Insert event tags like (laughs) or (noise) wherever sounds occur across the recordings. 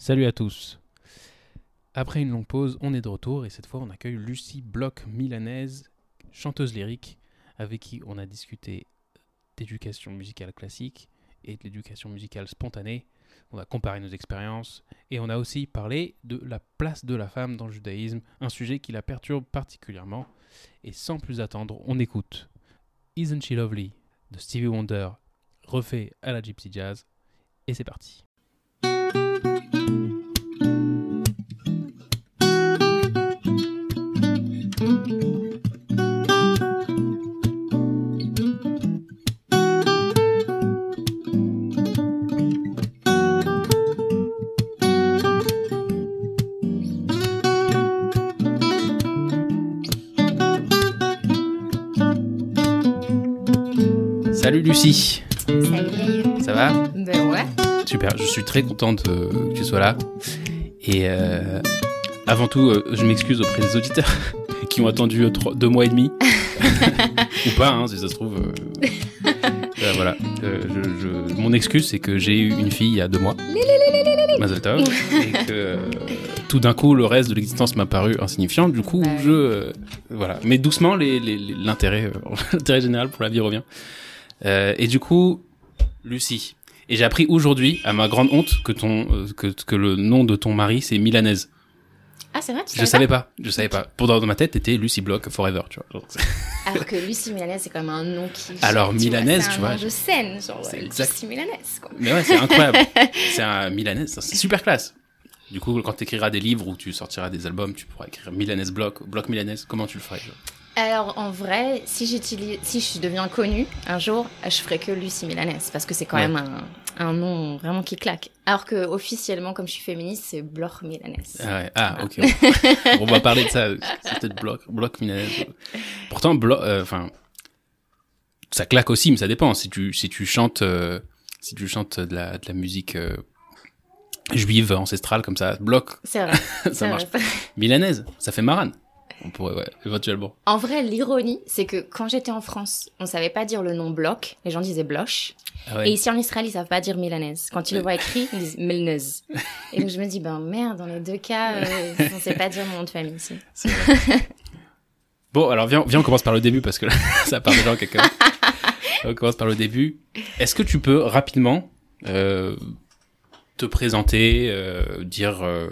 Salut à tous. Après une longue pause, on est de retour et cette fois on accueille Lucie Bloch milanaise, chanteuse lyrique, avec qui on a discuté d'éducation musicale classique et de l'éducation musicale spontanée. On a comparé nos expériences et on a aussi parlé de la place de la femme dans le judaïsme, un sujet qui la perturbe particulièrement. Et sans plus attendre, on écoute Isn't She Lovely de Stevie Wonder, refait à la Gypsy Jazz. Et c'est parti. Salut Lucie, Salut ça va Ben ouais. Super, je suis très contente euh, que tu sois là. Et euh, avant tout, euh, je m'excuse auprès des auditeurs qui ont attendu euh, trois- deux mois et demi. Ou pas, hein, si ça se trouve. euh, euh, voilà. Euh, je- je- mon excuse, c'est que j'ai eu une fille il y a deux mois. Mazel tov. Et que euh, tout d'un coup, le reste de l'existence m'a paru insignifiant. Du coup, Bah je. euh, voilà. Mais doucement, les- les- les- l'intérêt euh, l'intérêt général pour la vie revient. Euh, et du coup, Lucie. Et j'ai appris aujourd'hui, à ma grande honte, que ton euh, que, que le nom de ton mari c'est Milanaise. Ah, c'est vrai, tu Je savais pas, je savais pas. Pour dans ma tête, t'étais Lucie Block Forever, tu vois. Genre, (laughs) c'est- Alors que Lucie Milanaise, c'est quand même un nom qui. Alors, tu vois, Milanaise, c'est un tu vois, nom de scène, genre c'est ouais, exact. Lucie Milanaise, quoi. Mais ouais, c'est incroyable. (laughs) c'est un Milanaise, c'est super classe. Du coup, quand t'écriras des livres ou tu sortiras des albums, tu pourras écrire Milanaise Block, Block Milanaise. Comment tu le ferais genre? Alors, en vrai, si j'utilise, si je deviens connue un jour, je ferai que Lucie Milanaise parce que c'est quand Ouais. même un, un nom vraiment qui claque. Alors que officiellement, comme je suis féministe, c'est Bloch Milanaise. Ah, ouais. ah ok. (laughs) On va parler de ça. C'est peut-être Block, Block Milanaise. Pourtant, Block, euh, enfin, ça claque aussi, mais ça dépend. Si tu si tu chantes euh, si tu chantes de la de la musique euh, juive ancestrale comme ça, vrai. (laughs) ça marche. vrai. Milanaise, ça fait marane. On pourrait, ouais, éventuellement. En vrai, l'ironie, c'est que quand j'étais en France, on savait pas dire le nom Bloch. Les gens disaient Bloch. Ah ouais. Et ici en Israël, ils savent pas dire milanaise. Quand ils le voient écrit, ils disent milnaise. (laughs) Et donc je me dis, ben merde, dans les deux cas, euh, (laughs) on sait pas dire mon nom de famille ici. (laughs) Bon, alors viens, viens, on commence par le début parce que là, ça part déjà en quelqu'un. on commence par le début. Est-ce que tu peux rapidement euh, te présenter, euh, dire, euh,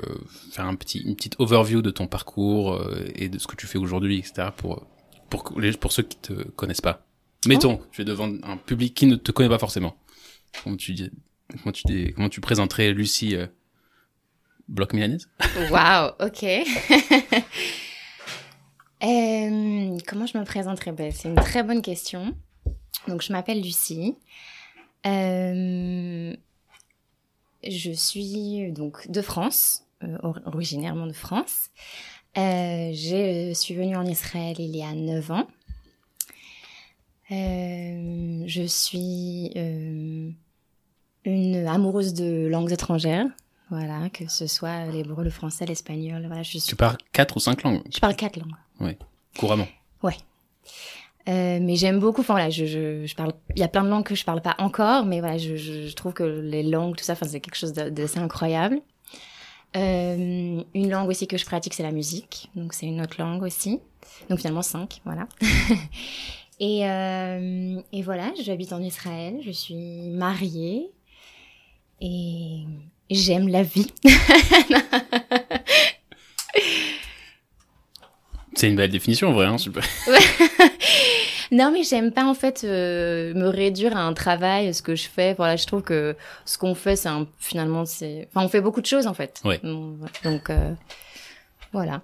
faire un petit, une petite overview de ton parcours euh, et de ce que tu fais aujourd'hui, etc. pour pour les- pour ceux qui te connaissent pas. Mettons, tu es devant un public qui ne te connaît pas forcément. Comment tu dis, comment tu dis, comment tu présenterais Lucie euh, Bloc Milanaise (laughs) Waouh, ok. (laughs) Euh, comment je me présenterais? Ben, C'est une très bonne question. Donc je m'appelle Lucie. Euh, je suis donc de France, euh, or- originairement de France. Euh, je suis venue en Israël il y a 9 ans. Euh, je suis euh, une amoureuse de langues étrangères. Voilà, que ce soit l'hébreu, le français, l'espagnol. Voilà, je, suis... Tu parles quatre ou cinq langues je parle quatre langues. couramment. Euh, mais j'aime beaucoup. Enfin voilà, je, je, je parle. Il y a plein de langues que je parle pas encore, mais voilà, je, je, je trouve que les langues, tout ça, enfin c'est quelque chose d'assez incroyable. Euh, une langue aussi que je pratique, c'est la musique. Donc c'est une autre langue aussi. Donc finalement cinq, voilà. (laughs) et euh, et voilà, j'habite en Israël. Je suis mariée et j'aime la vie. (laughs) C'est une belle définition, en vrai. Hein, super. (laughs) Non, mais j'aime pas en fait euh, me réduire à un travail, ce que je fais. Voilà, je trouve que ce qu'on fait, c'est un, finalement, c'est. Enfin, on fait beaucoup de choses en fait. Ouais. Donc, euh, voilà.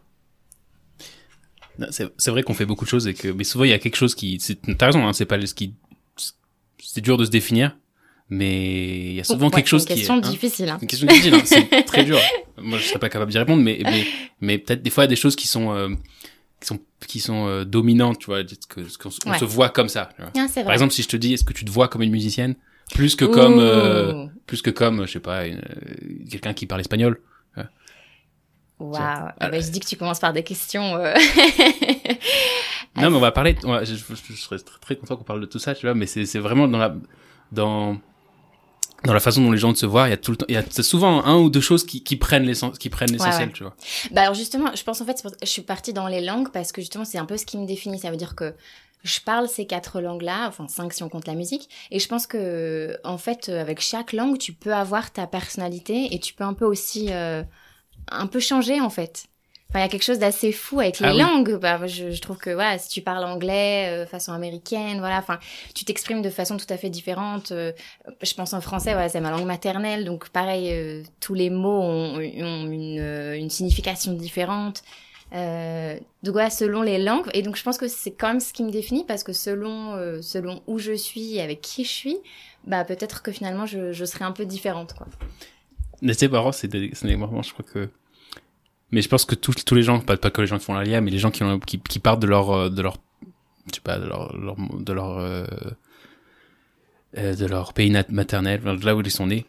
C'est vrai qu'on fait beaucoup de choses et que, mais souvent il y a quelque chose qui, t'as raison, hein, c'est pas ce qui, c'est dur de se définir, mais il y a souvent Ouais, quelque chose c'est qui une est, question hein, difficile. Hein. une question difficile, hein, c'est très dur. Moi je serais pas capable d'y répondre, mais, mais, mais peut-être des fois il y a des choses qui sont, euh, qui sont, qui sont euh, dominantes, tu vois, que, qu'on se- on Ouais. se voit comme ça. tu vois. Ah, vrai. Par exemple, si je te dis, est-ce que tu te vois comme une musicienne, plus que comme, euh, plus que comme, je sais pas, euh, quelqu'un qui parle espagnol. Waouh. ça- Eh ben, je dis que tu commences par des questions. euh, (laughs) Non, mais on va parler. on va- je, je- je serais très, très content qu'on parle de tout ça, tu vois. Mais c'est c'est vraiment dans la dans dans la façon dont les gens se voient, il y a tout le temps, il y a souvent un ou deux choses qui, qui prennent l'essentiel, qui prennent l'essentiel, ouais. tu vois. Bah alors justement, je pense en fait, je suis partie dans les langues parce que justement, c'est un peu ce qui me définit. Ça veut dire que je parle ces quatre langues-là, enfin cinq si on compte la musique, et je pense que en fait, avec chaque langue, tu peux avoir ta personnalité et tu peux un peu aussi euh, un peu changer en fait. Enfin, il y a quelque chose d'assez fou avec les Ah oui. langues. Bah, je, je trouve que voilà, si tu parles anglais euh, façon américaine, voilà, enfin, tu t'exprimes de façon tout à fait différente. euh, je pense en français, voilà, c'est ma langue maternelle, donc pareil, euh, tous les mots ont, ont une, euh, une signification différente. Euh, donc voilà, selon les langues, et donc je pense que c'est quand même ce qui me définit parce que selon selon où je suis, et avec qui je suis, bah peut-être que finalement je, je serai un peu différente, quoi. Mais c'est marrant, c'est c'est des moments, je crois que. Mais je pense que tous, tous les gens, pas, pas que les gens qui font la LIA, mais les gens qui, ont, qui, qui partent de leur, euh, de leur, je sais pas, de leur, leur de leur, euh, euh, de leur pays maternel, de là où ils sont nés,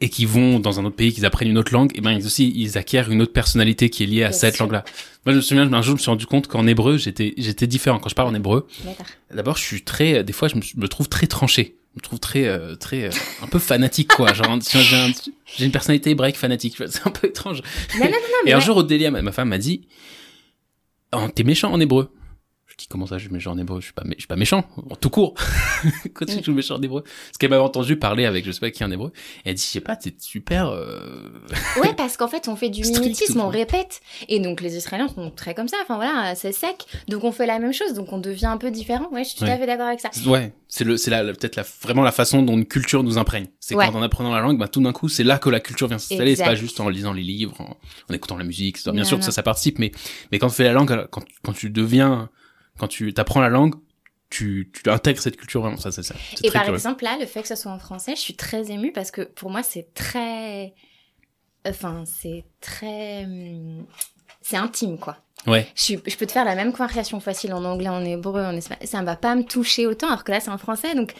et qui vont dans un autre pays, qu'ils apprennent une autre langue, et ben ils aussi, ils acquièrent une autre personnalité qui est liée à Bien cette langue-là. Moi, je me souviens, un jour, je me suis rendu compte qu'en hébreu, j'étais, j'étais différent. Quand je parle en hébreu. D'abord, je suis très, des fois, je me, je me trouve très tranché. Je me trouve très, euh, très, euh, un peu fanatique, quoi. Genre, j'ai un- j'ai une personnalité hébraïque fanatique. C'est un peu étrange. Non, non, non, non, mais Et un ouais. jour, au délire, ma, ma femme m'a dit, oh, t'es méchant en hébreu. Dis, comment ça, je suis méchant en hébreu? Je suis pas, je suis pas méchant. En tout court. (laughs) Quand tu joues méchant en hébreu. Parce qu'elle m'avait entendu parler avec, je sais pas qui en hébreu. Et elle dit, je sais pas, t'es super, euh... (laughs) Ouais, parce qu'en fait, on fait du (laughs) mimétisme, on répète. Et donc, les Israéliens sont très comme ça. Enfin, voilà, c'est sec. Donc, on fait la même chose. Donc, on devient un peu différent. Ouais, je suis tout à fait d'accord avec ça. Ouais, c'est le, c'est la, la- peut-être la, vraiment la façon dont une culture nous imprègne. C'est Ouais. quand en apprenant la langue, bah, tout d'un coup, c'est là que la culture vient s'installer. C'est pas juste en lisant les livres, en, en écoutant la musique. Bien Non, sûr que ça, ça participe, mais, mais quand tu fais la langue, quand, quand tu deviens, quand tu apprends la langue, tu, tu intègres cette culture vraiment. Ça, c'est ça. C'est Et par curieux. exemple, là, le fait que ce soit en français, je suis très émue parce que pour moi, c'est très. Enfin, c'est très. hum, C'est intime, quoi. Ouais. Je, suis- je peux te faire la même conversation facile en anglais, en hébreu, en espagnol. Ça ne va pas me toucher autant, alors que là, c'est en français. Donc,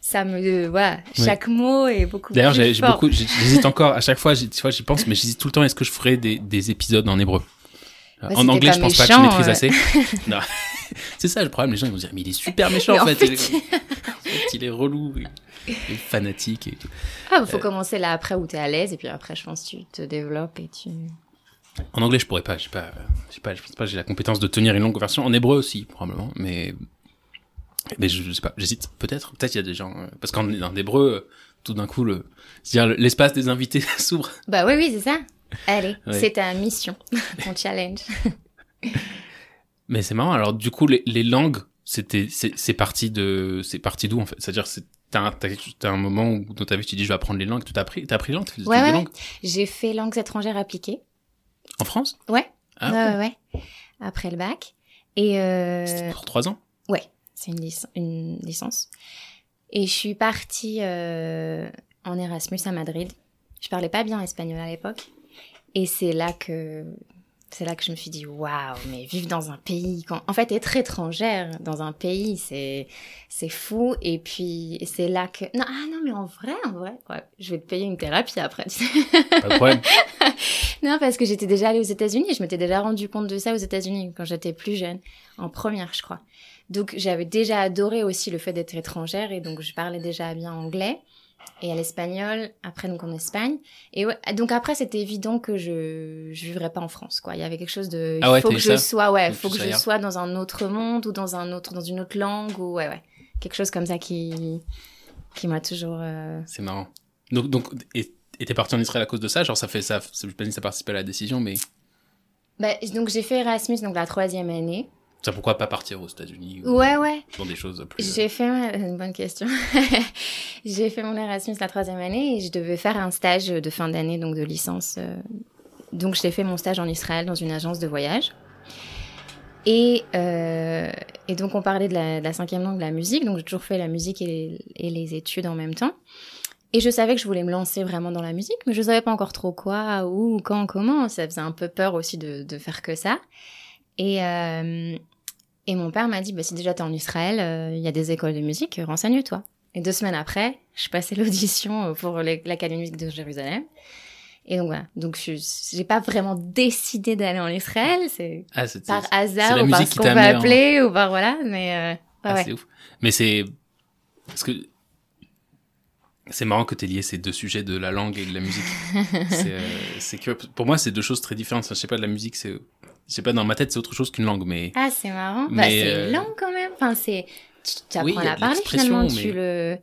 ça me. Voilà. Ouais. Chaque mot est beaucoup D'ailleurs, plus j'ai beaucoup, j'hésite encore à chaque fois, j'y- tu vois, j'y pense, mais j'hésite tout le temps. Est-ce que je ferais des, des épisodes en hébreu? Bah, En t'es anglais, je pense pas que je maîtrise euh. assez. (laughs) C'est ça le problème. Les gens ils vont dire, mais il est super méchant en en fait. fait, Il est, en fait, il est relou, fanatique. Et... Ah, il faut Euh. commencer là après où tu es à l'aise, et puis après, je pense que tu te développes et tu. En anglais, je pourrais pas. Je sais pas. pas. Je pense pas. que J'ai la compétence de tenir une longue conversation. En hébreu aussi, probablement. Mais mais je, je sais pas. J'hésite. Peut-être. Peut-être il y a des gens euh, parce qu'en en hébreu, tout d'un coup, le c'est-à-dire l'espace des invités (laughs) s'ouvre. Bah oui, oui, c'est ça. Allez, Ouais. c'est ta mission, (laughs) ton challenge. (laughs) Mais c'est marrant. Alors du coup, les, les langues, c'était c'est c'est parti de c'est parti d'où en fait? C'est-à-dire c'est T'as chose- t'as un moment où dans ta vie tu dis je vais apprendre les langues, tu t'as appris, t'as appris les langues, Ouais, ouais. langues? J'ai fait langues étrangères appliquées. en France? Ouais. Ah, ouais, ouais, ouais. Après le bac. Et euh, C'était pour trois ans? c'est une, lic- une licence. Et je suis partie euh, en Erasmus à Madrid. Je parlais pas bien espagnol à l'époque. Et c'est là que c'est là que je me suis dit waouh, mais vivre dans un pays quand en fait être étrangère dans un pays, c'est c'est fou et puis c'est là que non ah non mais en vrai en vrai ouais, je vais te payer une thérapie après. tu sais. Pas de problème. (laughs) Non, parce que j'étais déjà allée aux États-Unis et je m'étais déjà rendu compte de ça aux États-Unis quand j'étais plus jeune, en première, je crois. Donc j'avais déjà adoré aussi le fait d'être étrangère et donc je parlais déjà bien anglais et à l'espagnol, après donc en Espagne. Et ouais, donc après c'était évident que je je vivrais pas en France quoi. Il y avait quelque chose de il Ah ouais, faut que je sois ouais, Faut que je sois dans un autre monde ou dans un autre dans une autre langue ou ouais ouais, quelque chose comme ça qui qui m'a toujours euh, C'est marrant. Donc, donc, et t'es parti en Israël à cause de ça? Genre, ça fait ça, je sais pas si ça participe à la décision, mais bah, donc j'ai fait Erasmus donc la troisième année. Ça pourquoi pas partir aux États-Unis ou Ouais ouais. dans des choses plus. J'ai fait ma- une bonne question. (laughs) j'ai fait mon Erasmus la troisième année et je devais faire un stage de fin d'année, donc de licence. euh. Donc j'ai fait mon stage en Israël dans une agence de voyage. Et, euh, et donc on parlait de la, de la cinquième langue, de la musique. Donc j'ai toujours fait la musique et les, et les études en même temps. Et je savais que je voulais me lancer vraiment dans la musique, mais je savais pas encore trop quoi, où, quand, comment. Ça faisait un peu peur aussi de, de faire que ça. Et, euh, et mon père m'a dit, bah, si déjà t'es en Israël, euh, il y a des écoles de musique, euh, renseigne-toi. Et deux semaines après, je passais l'audition euh, pour l'Académie de Jérusalem. Et donc voilà. Donc je j'ai pas vraiment décidé d'aller en Israël, c'est Ah, par hasard ou par musique ce qui qu'on en- appeler ou par voilà. Mais euh, Ah, ouais. c'est ouf. Mais c'est parce que C'est marrant que tu aies lié ces deux sujets de la langue et de la musique. (laughs) c'est que pour moi, c'est deux choses très différentes. je sais pas, de la musique, c'est. Je sais pas, dans ma tête, c'est autre chose qu'une langue, mais. Ah, c'est marrant. bah, c'est une langue quand même. Enfin, c'est. Tu apprends à parler finalement. Tu le.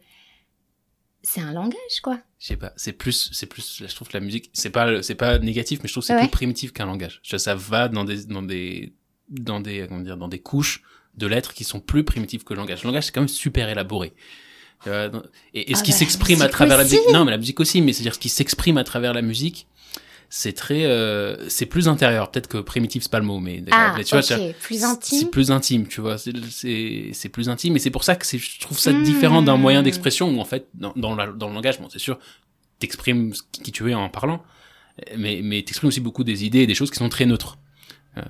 C'est un langage, quoi. Je sais pas. C'est plus, c'est plus. Je trouve que la musique, c'est pas, c'est pas négatif, mais je trouve que c'est plus primitif qu'un langage. Ça va dans des, dans des, dans des, comment dire, dans des couches de lettres qui sont plus primitives que le langage. Le langage, c'est quand même super élaboré. Et, ce ah qui bah, s'exprime à travers la musique, non, mais la musique aussi, mais c'est-à-dire ce qui s'exprime à travers la musique, c'est très, euh, c'est plus intérieur. Peut-être que primitif c'est pas le mot, mais, ah, tu vois, plus intime. C'est plus intime, tu vois. C'est c'est plus intime, et c'est pour ça que je trouve ça différent d'un moyen hmm. d'expression où en fait, dans, dans, dans le langage, bon, c'est sûr, t'exprimes qui tu es en parlant, mais mais t'exprimes aussi beaucoup des idées et des choses qui sont très neutres. Euh,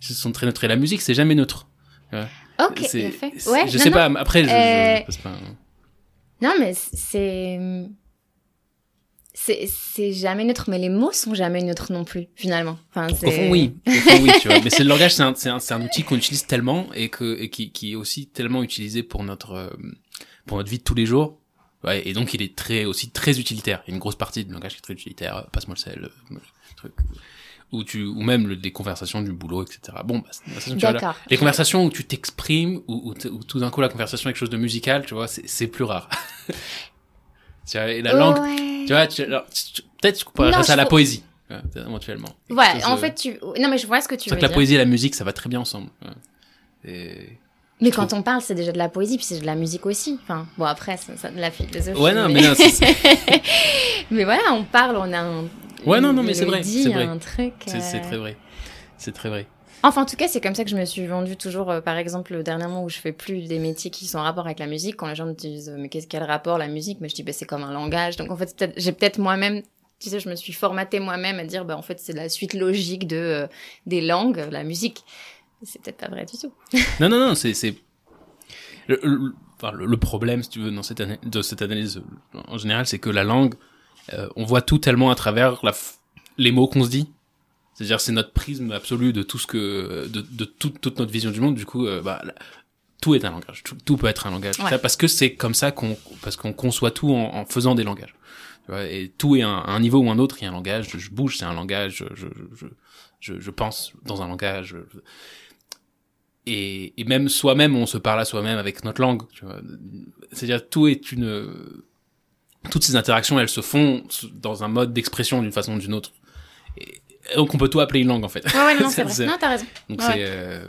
qui sont très neutres. Et la musique, c'est jamais neutre. Ok, fait. Ouais, je sais pas. Après, je, euh... pas. Non, mais c'est. C'est jamais neutre, mais les mots sont jamais neutres non plus, finalement. Enfin, au fond, oui. Au fond, oui, tu vois. Mais c'est le langage, c'est un, un, un, outil qu'on utilise tellement et, que, et qui, qui est aussi tellement utilisé pour notre, euh, pour notre vie de tous les jours. Ouais, et donc, il est très, aussi très utilitaire. Il y a une grosse partie du langage qui est très utilitaire. Passe-moi le sel, euh, truc ou tu ou même des conversations du boulot etc bon bah, les conversations où tu t'exprimes ou, ou, tout d'un coup la conversation est quelque chose de musical tu vois c'est plus rare (laughs) tu vois, et la langue tu vois peut-être tu comparerais ça à la poésie éventuellement ouais en fait tu non mais je vois ce que tu veux que la poésie et la musique ça va très bien ensemble et... Mais quand on parle, c'est déjà de la poésie, puis c'est de la musique aussi. Enfin, bon, après, c'est de la philosophie. Ouais, non, mais, non, (laughs) mais voilà, on parle, on a un, Ouais, non, non, mais c'est vrai. C'est vrai. un truc. C'est euh, très vrai. C'est très vrai. Enfin, en tout cas, c'est comme ça que je me suis vendue toujours. Euh, par exemple, dernièrement où je fais plus des métiers qui sont en rapport avec la musique, quand les gens me disent mais qu'est-ce quel rapport la musique, mais je dis bah, c'est comme un langage. Donc en fait, j'ai peut-être moi-même, tu sais, je me suis formatée moi-même à dire bah en fait c'est la suite logique de euh, des langues, la musique. C'est peut-être pas vrai du tout. (laughs) non, non, non, c'est le, le, problème, si tu veux, dans cette, de cette analyse en général, c'est que la langue euh, on voit tout tellement à travers les mots qu'on se dit. C'est-à-dire c'est notre prisme absolu de tout ce que de, de toute notre vision du monde. Du coup, euh, bah, tout est un langage. Tout, peut être un langage. parce que c'est comme ça qu'on parce qu'on conçoit tout en, en, faisant des langages. Et tout est un, un niveau ou un autre. Il y a un langage. Je, bouge, c'est un langage. Je, je, je, je, pense dans un langage. Et, et même soi-même, on se parle à soi-même avec notre langue. C'est-à-dire tout est une toutes ces interactions, elles se font dans un mode d'expression d'une façon ou d'une autre. Et donc on peut tout appeler une langue en fait. Ouais, ouais non, (laughs) c'est vrai. Non, t'as raison. Donc c'est. Euh...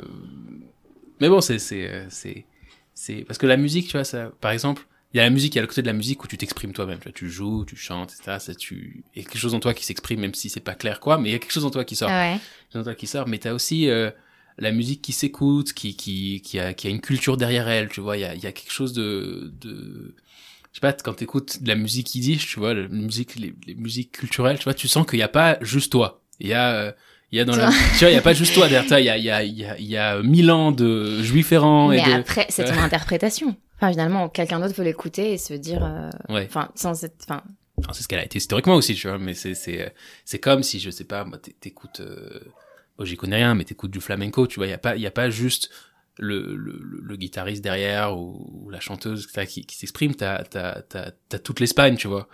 Mais bon, c'est c'est c'est c'est parce que la musique, tu vois, ça, par exemple, il y a la musique, il y a le côté de la musique où tu t'exprimes toi-même. Tu, vois, tu joues, tu chantes, etc. Ça, tu, il y a quelque chose en toi qui s'exprime, même si c'est pas clair quoi, mais il y a quelque chose en toi qui sort. Ouais. En toi qui sort. Mais t'as aussi euh, la musique qui s'écoute, qui qui qui a qui a une culture derrière elle. Tu vois, il y a il y a quelque chose de de je sais pas, quand t'écoutes de la musique yiddish, tu vois, la musique, les, musiques culturelles, tu vois, tu sens qu'il n'y a pas juste toi. Il y a, euh, il y a dans la, tu vois, il y a pas juste toi derrière il y a, il y a, il y a, il y a mille ans de juifs errants. Mais et après, c'est ton (laughs) interprétation. Enfin, finalement, quelqu'un d'autre peut l'écouter et se dire, euh, ouais. enfin, sans être, enfin. Enfin, c'est ce qu'elle a été historiquement aussi, tu vois, mais c'est, c'est, c'est comme si, je sais pas, moi, t'écoutes, euh... oh, j'y connais rien, mais t'écoutes du flamenco, tu vois, il y a pas, il y a pas juste le, le, le, guitariste derrière ou, la chanteuse qui, qui s'exprime, t'as, t'as, t'as, t'as toute l'Espagne, tu vois.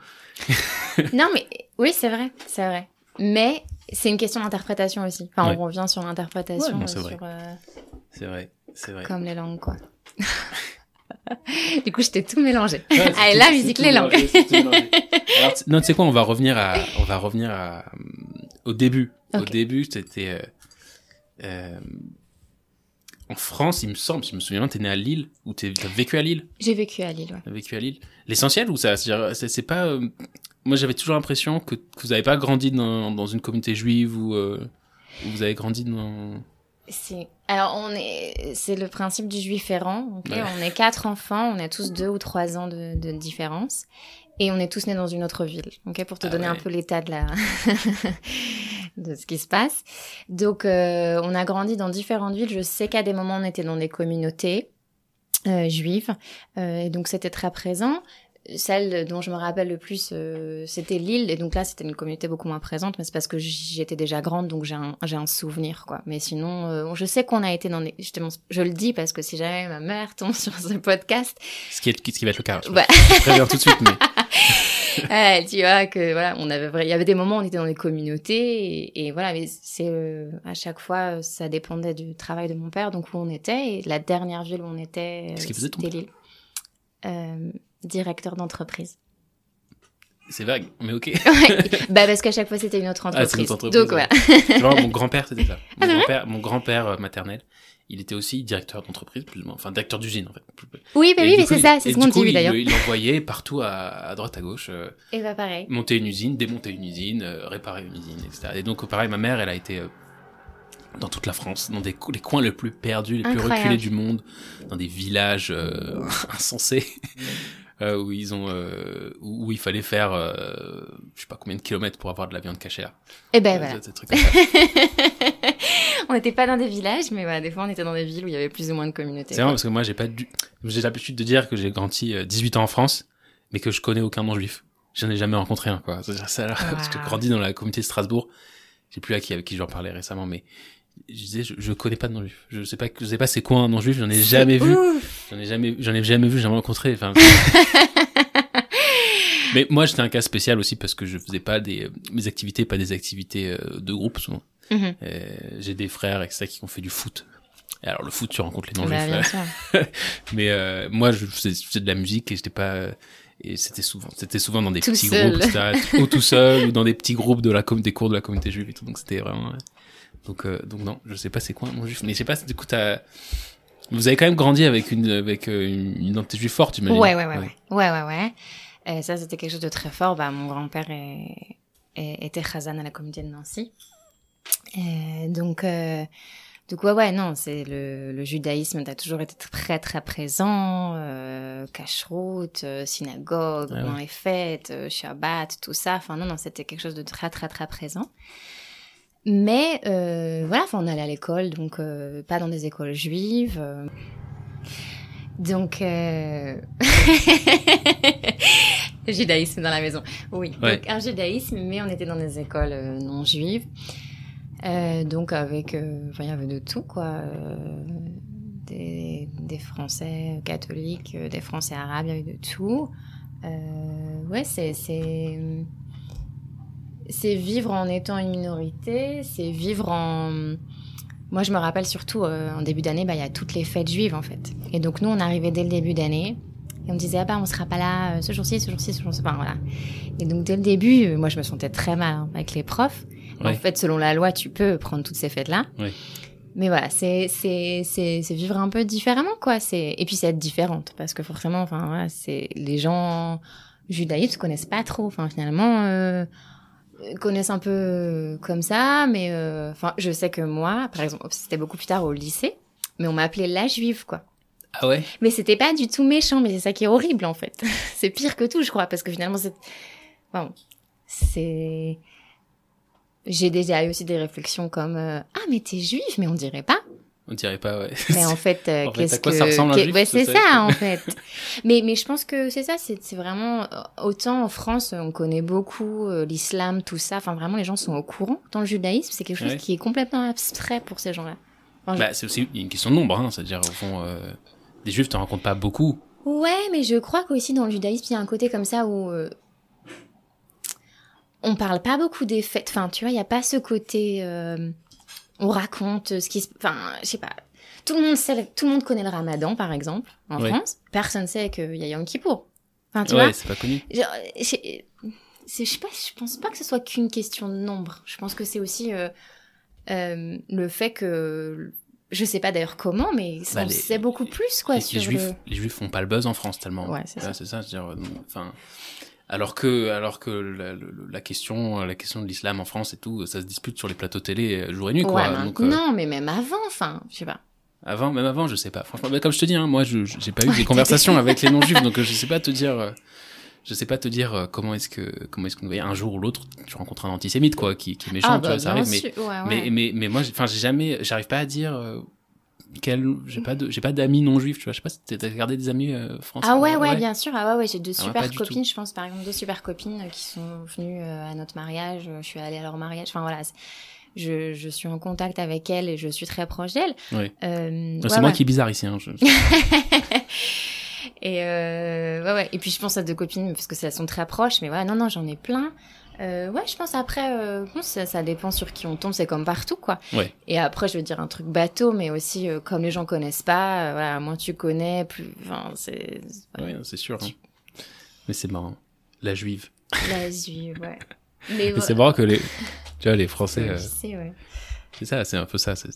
(laughs) non, mais oui, c'est vrai, c'est vrai. Mais c'est une question d'interprétation aussi. Enfin, on revient sur l'interprétation. c'est, vrai. Euh, c'est vrai, c'est vrai. Comme les langues, quoi. (laughs) du coup, je t'ai tout mélangé. Allez, la musique, les langues. (laughs) Alors, non, tu sais quoi, on va revenir à, on va revenir à, au début. Au début, c'était, euh, euh, en France, il me semble, si je me souviens, t'es né à Lille ou t'as vécu à Lille? J'ai vécu à Lille, ouais. T'as vécu à Lille. L'essentiel ou ça C'est pas. Euh, moi, j'avais toujours l'impression que, vous n'avez pas grandi dans, dans, une communauté juive ou euh, vous avez grandi dans. C'est alors on est c'est le principe du juif errant. On est quatre enfants, on a tous deux ou trois ans de, de différence et on est tous nés dans une autre ville. Ok, pour te ah donner un peu l'état de la (laughs) de ce qui se passe. Donc, euh, on a grandi dans différentes villes. Je sais qu'à des moments, on était dans des communautés euh, juives, euh, et donc c'était très présent. celle dont je me rappelle le plus, euh, c'était Lille. Et donc là, c'était une communauté beaucoup moins présente, mais c'est parce que j'étais déjà grande, donc j'ai un, j'ai un souvenir, quoi. Mais sinon, euh, je sais qu'on a été dans des... Justement, je le dis parce que si jamais ma mère tombe (laughs) sur ce podcast... Ce qui, est, ce qui va être le cas. Je, ouais. préviens tout de suite, mais... (laughs) (laughs) tu vois que voilà, on avait il y avait des moments où on était dans des communautés et, voilà, mais c'est euh, à chaque fois ça dépendait du travail de mon père, donc où on était et la dernière ville où on était, c'était Lille. Euh, directeur d'entreprise. C'est vague, mais ok. (laughs) Bah parce qu'à chaque fois c'était une autre entreprise. Ah, une autre entreprise Donc voilà. mon grand-père c'était ça. Mon ah, grand-père, mon grand-père euh, maternel, il était aussi directeur d'entreprise, plus ou moins, enfin directeur d'usine en fait. Oui, bah oui, mais c'est ça, c'est ce qu'on dit d'ailleurs. Il envoyait partout à, droite à gauche. Euh, et bah pareil. Monter une usine, démonter une usine, réparer une usine, etc. Et donc pareil, ma mère, elle a été dans toute la France, dans des, les coins les plus perdus, les plus reculés du monde, dans des villages (laughs) insensés. Euh, où ils ont euh, où il fallait faire euh, je sais pas combien de kilomètres pour avoir de la viande cachère. Et eh ben voilà. (laughs) on n'était pas dans des villages, mais voilà, des fois on était dans des villes où il y avait plus ou moins de communautés. C'est vrai parce que moi j'ai pas j'ai l'habitude de dire que j'ai grandi 18 ans en France, mais que je connais aucun non juif. J'en ai jamais rencontré un quoi. Ça parce que grandi dans la communauté de Strasbourg. J'ai plus à qui avec qui j'en parlais récemment, mais je disais je, je connais pas de non juif je sais pas je sais pas c'est quoi un non juif j'en ai jamais vu j'en ai jamais j'en ai jamais vu jamais rencontré enfin. (laughs) Mais moi j'étais un cas spécial aussi parce que je faisais pas des mes activités pas des activités euh, de groupe souvent. Mm-hmm. euh, j'ai des frères etc qui ont fait du foot. Et alors le foot tu rencontres les non juifs bah, (laughs) mais euh, moi je faisais, je faisais, de la musique et j'étais pas et c'était souvent c'était souvent dans des petits groupes (laughs) ou tout seul ou dans des petits groupes de la des cours de la communauté juive et tout. Donc c'était vraiment donc, euh, donc non, je sais pas c'est quoi mon juif. Mais je sais pas, du coup, t'as... Vous avez quand même grandi avec une, avec euh, une identité juive forte, m'imagine. Ouais, ouais, ouais, ouais. Ouais, ouais, ouais. Et ça, c'était quelque chose de très fort. Bah, mon grand-père est, était Khazan à la communauté de Nancy. Et donc, euh, donc ouais, ouais, non, c'est le, le judaïsme a toujours été très, très présent. Euh, cache-route, euh, synagogue, ah dans les fêtes, Shabbat, tout ça. Enfin, non, non, c'était quelque chose de très, très, très présent. Mais euh, voilà, on allait à l'école, donc euh, pas dans des écoles juives. Euh. Donc, euh... (laughs) judaïsme dans la maison. Oui, donc un judaïsme, mais on était dans des écoles euh, non juives. donc avec, enfin il y avait de tout quoi. Des, des, Français catholiques, des Français arabes, il y avait de tout. ouais, c'est c'est vivre en étant une minorité, c'est vivre en... Moi, je me rappelle surtout, euh, en début d'année, bah, il y a toutes les fêtes juives, en fait. Et donc, nous, on arrivait dès le début d'année. Et on disait, ah bah, on sera pas là euh, ce jour-ci, ce jour-ci, ce jour-ci. Enfin, voilà. Et donc, dès le début, euh, moi, je me sentais très mal hein, avec les profs. En fait, selon la loi, tu peux prendre toutes ces fêtes-là. Mais voilà, c'est, c'est, c'est, c'est vivre un peu différemment, quoi. C'est, et puis, c'est être différente. Parce que forcément, enfin, voilà, c'est, les gens judaïstes connaissent pas trop. Enfin, finalement, connaissent un peu euh, comme ça, mais euh, enfin, je sais que moi, par exemple, c'était beaucoup plus tard au lycée, mais on m'appelait la juive, quoi. Ah ouais? Mais c'était pas du tout méchant, mais c'est ça qui est horrible, en fait. (laughs) c'est pire que tout, je crois, parce que finalement, c'est... Bon, c'est... J'ai déjà eu aussi des réflexions comme euh, Ah, mais t'es juive, mais on dirait pas. On dirait pas, ouais. Mais en fait, euh, (laughs) qu'est-ce que... Ça ressemble ouais, c'est ça, en fait. mais, mais je pense que c'est ça, c'est vraiment... Euh, autant en France, on connaît beaucoup euh, l'islam, tout ça. Enfin, vraiment, les gens sont au courant. Dans le judaïsme, c'est quelque chose qui est complètement abstrait pour ces gens-là. bah, c'est aussi une question de nombre, hein. C'est-à-dire, au fond, euh, des juifs, t'en rencontres pas beaucoup. Ouais, mais je crois qu'aussi dans le judaïsme, il y a un côté comme ça où... on parle pas beaucoup des fêtes. Enfin, tu vois, il y a pas ce côté on raconte ce qui se... Enfin, je sais pas. Tout le monde sait, tout le monde connaît le ramadan, par exemple, en France. Personne sait qu'il y a Yom Kippour. Enfin, tu ouais, c'est pas connu. je sais pas, je pense pas que ce soit qu'une question de nombre. Je pense que c'est aussi euh, euh, le fait que je sais pas d'ailleurs comment, mais bah, c'est beaucoup plus quoi. Les, sur juifs, les juifs font pas le buzz en France tellement. Ouais, c'est ça. C'est ça, dire, euh, enfin, alors que, alors que la, question, la question de l'islam en France et tout, ça se dispute sur les plateaux télé euh, jour et nuit, quoi. Donc, euh, non, mais même avant, enfin, je sais pas. Avant, même avant, je sais pas. Franchement, comme je te dis, hein, moi, je j'ai pas eu des conversations avec les non-juifs, donc je sais pas te dire, euh, je sais pas te dire comment est-ce que, comment est-ce qu'on un jour ou l'autre, tu rencontres un antisémite, quoi, qui, qui est méchant, ah, tu vois, bah, ça arrive, mais, mais, mais, mais, moi, enfin, j'ai jamais, j'arrive pas à dire quel j'ai pas de j'ai pas d'amis non juifs tu vois. Je sais pas si t'as gardé des amis euh, français. Ah ouais, ouais. bien sûr. Ah ouais ouais j'ai deux Ah super copines je pense par exemple deux super copines euh, qui sont venues euh, à notre mariage. Je suis allée à leur mariage. Enfin voilà je, je suis en contact avec elles et je suis très proche d'elles. Euh, ouais, c'est moi qui est bizarre ici hein, je- (laughs) et euh, ouais ouais. Et puis je pense à deux copines parce que elles sont très proches mais voilà non non j'en ai plein Euh, ouais je pense après euh, bon, ça, ça dépend sur qui on tombe c'est comme partout quoi Ouais. et après je veux dire un truc bateau mais aussi euh, comme les gens connaissent pas euh, voilà moins tu connais plus enfin c'est ouais, c'est sûr hein. mais c'est marrant la juive la juive ouais (laughs) mais c'est marrant que les tu vois les français euh, ouais. c'est ça c'est un peu ça c'est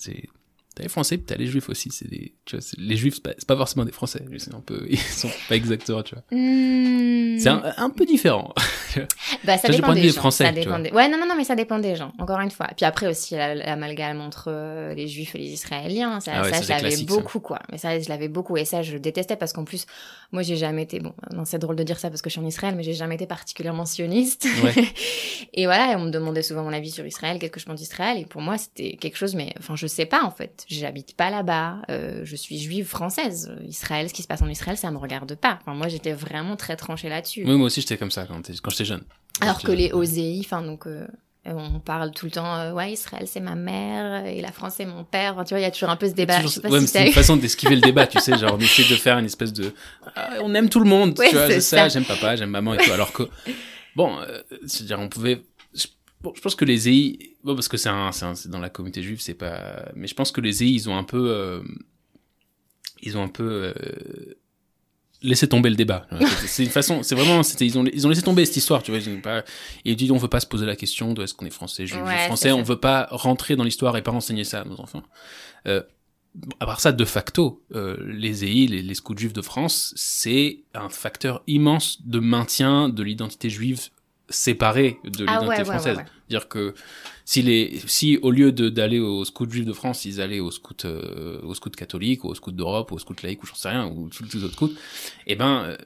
t'as les français t'as les juifs aussi c'est des tu vois les juifs c'est pas, pas forcément des français un peu (laughs) ils sont pas exactement tu vois Hmm. c'est un, un peu différent (laughs) Bah, ça Ça, dépend des gens. Français, ça dépend des- Ouais, non, non, non, mais ça dépend des gens, encore une fois. Puis après aussi, la- l'amalgame entre euh, les juifs et les israéliens, ça, Ah ouais, ça ça, je l'avais beaucoup, quoi. Mais ça, je l'avais beaucoup. Et ça, je détestais parce qu'en plus, moi, j'ai jamais été. Bon, non, c'est drôle de dire ça parce que je suis en Israël, mais j'ai jamais été particulièrement sioniste. Ouais. (laughs) et voilà, et on me demandait souvent mon avis sur Israël, qu'est-ce que je pense d'Israël. Et pour moi, c'était quelque chose, mais enfin, je sais pas, en fait. J'habite pas là-bas. euh, je suis juive française. Israël, ce qui se passe en Israël, ça me regarde pas. Enfin, moi, j'étais vraiment très tranchée là-dessus. oui moi aussi j'étais comme ça quand, quand j'étais jeune Alors que les. OSEI, enfin donc euh, on parle tout le temps, euh, ouais Israël c'est ma mère et la France c'est mon père. Enfin, tu vois, il y a toujours un peu ce débat. Toujours- ouais, si c'est une façon d'esquiver le débat, tu sais, genre (laughs) on essaie de faire une espèce de Ah, on aime tout le monde, Ouais, tu vois, c'est ça, j'aime papa, j'aime maman et tout. Alors que bon, euh, c'est-à-dire on pouvait je, bon, je pense que les EI bon parce que c'est un, c'est un- dans la communauté juive, c'est pas mais je pense que les EI ils ont un peu euh, ils ont un peu laissé tomber le débat. C'est- une façon, c'est vraiment, ils ont, ils ont laissé tomber cette histoire, tu vois. Ils ont pas, ils disent, on veut pas se poser la question de est-ce qu'on est français, juif, Ouais, français, ça. on veut pas rentrer dans l'histoire et pas enseigner ça à nos enfants. Euh, à part ça, de facto, euh, les EI, les, les scouts juifs de France, c'est un facteur immense de maintien de l'identité juive séparée de Ah l'identité ouais, ouais, ouais, française. ouais. Dire que si les, si au lieu de d'aller au scout juif de France, ils allaient au scout, euh, au scout catholique, ou au scout d'Europe, ou au scout laïque, ou j'en sais rien, ou tous les autres scouts, eh ben, euh,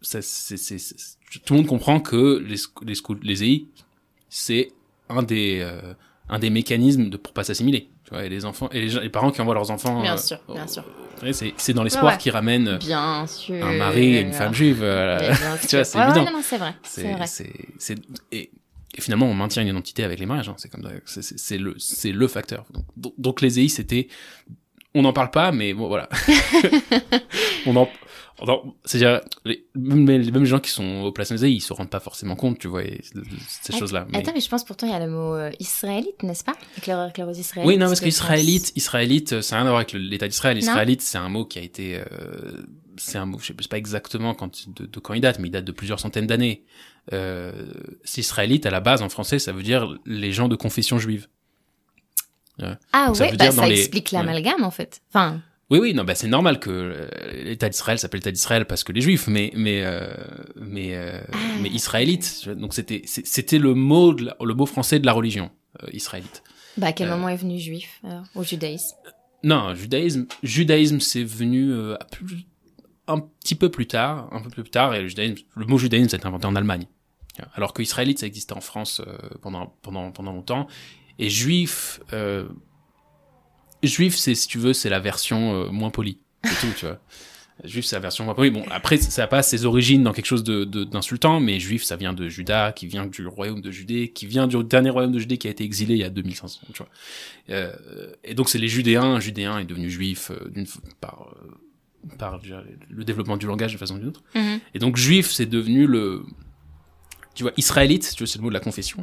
ça, c'est, c'est, c'est- tout le monde comprend que les, les scouts, les EI, c'est un des, euh, un des mécanismes de, pour pas s'assimiler. Tu vois, et les enfants, et les, gens- les parents qui envoient leurs enfants. Bien euh, sûr, bien sûr. ouais, c'est, c'est dans l'espoir ouais. qu'ils ramènent Bien sûr. un mari et une femme juive. euh, (laughs) tu vois, c'est Ouais, ouais, évident. non, non, c'est vrai. C'est vrai. c'est, c'est, et, et finalement, on maintient une identité avec les mariages. hein. C'est comme. C'est, le, c'est le facteur. Donc, donc, les EI, c'était, on n'en parle pas, mais bon, voilà. (laughs) (laughs) on en- c'est-à-dire, les, même, les mêmes gens qui sont aux places des EI, ils se rendent pas forcément compte, tu vois, et de, de ces choses-là. Mais- Attends, mais je pense pourtant il y a le mot euh, israélite, n'est-ce pas? Éclaireuse israélite. Oui, non, parce qu'israélite, israélite, euh, ça n'a rien à voir avec le- l'État d'Israël. Israélite, c'est un mot qui a été, euh, c'est un mot, je sais pas exactement quand, de, de quand il date, mais il date de plusieurs centaines d'années. Euh, c'est israélite, à la base, en français, ça veut dire les gens de confession juive. Ah Donc, ça ouais, veut bah, dire dans ça les- explique ouais. l'amalgame en fait. Enfin, Oui, oui, non, bah, c'est normal que euh, l'État d'Israël s'appelle l'État d'Israël parce que les Juifs, mais mais euh, mais euh, Ah. mais israélite. Donc c'était c'était le mot de la- le mot français de la religion euh, israélite. bah à quel Euh. moment est venu juif au judaïsme? Non, judaïsme, judaïsme, c'est venu euh, plus- un petit peu plus tard, un peu plus tard, et le judaïsme, le mot judaïsme, été inventé en Allemagne. Alors que israélite, ça existait en France euh, pendant pendant pendant longtemps, et juif, euh, juif, c'est si tu veux, c'est la version euh, moins polie, c'est tout, tu vois. (laughs) Juif, c'est la version moins polie. Bon, après, ça n'a pas ses origines dans quelque chose de- de- d'insultant, mais juif, ça vient de Juda, qui vient du royaume de Judée, qui vient du dernier royaume de Judée qui a été exilé il y a 2500, tu vois. Euh, et donc c'est les Judéens, Judéen est devenu juif euh, d'une par euh, par le développement du langage de façon ou d'une autre. Mhm. Et donc juif c'est devenu le tu vois israélite, tu vois c'est le mot de la confession.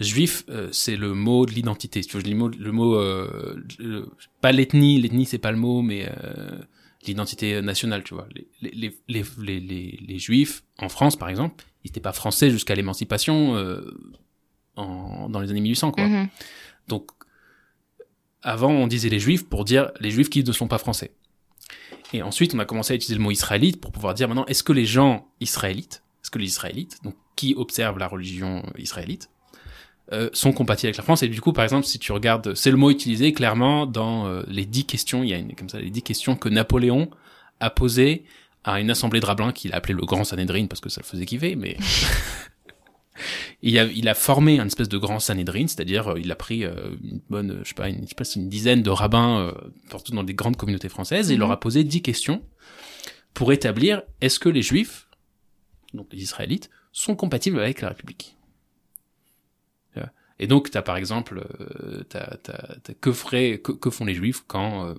Juif euh, c'est le mot de l'identité. Tu vois le mot le mot euh, le- pas l'ethnie, l'ethnie c'est pas le mot mais euh, l'identité nationale, tu vois. Les, les, les, les, les, juifs en France par exemple, ils n'étaient pas français jusqu'à l'émancipation euh, en, dans les années 1800 quoi. Mhm. Donc, avant, on disait les juifs pour dire les juifs qui ne sont pas français. Et ensuite, on a commencé à utiliser le mot israélite pour pouvoir dire maintenant, est-ce que les gens israélites, est-ce que les israélites, donc qui observent la religion israélite, euh, sont compatibles avec la France. Et du coup, par exemple, si tu regardes, c'est le mot utilisé clairement dans euh, les dix questions, il y a une, comme ça, les dix questions que Napoléon a posées à une assemblée de rabbins qu'il a appelé le Grand Sanhedrin parce que ça le faisait kiffer, mais (laughs) il, a, il a formé un espèce de grand Sanhedrin, c'est-à-dire euh, il a pris euh, une bonne, je sais pas, une, je sais pas, une dizaine de rabbins, euh, surtout dans des grandes communautés françaises, et il leur a posé dix questions pour établir est-ce que les Juifs, donc les Israélites, sont compatibles avec la République. Et donc, tu as par exemple, euh, t'as- t'as- t'as- que, ferait, que, que font les Juifs quand euh,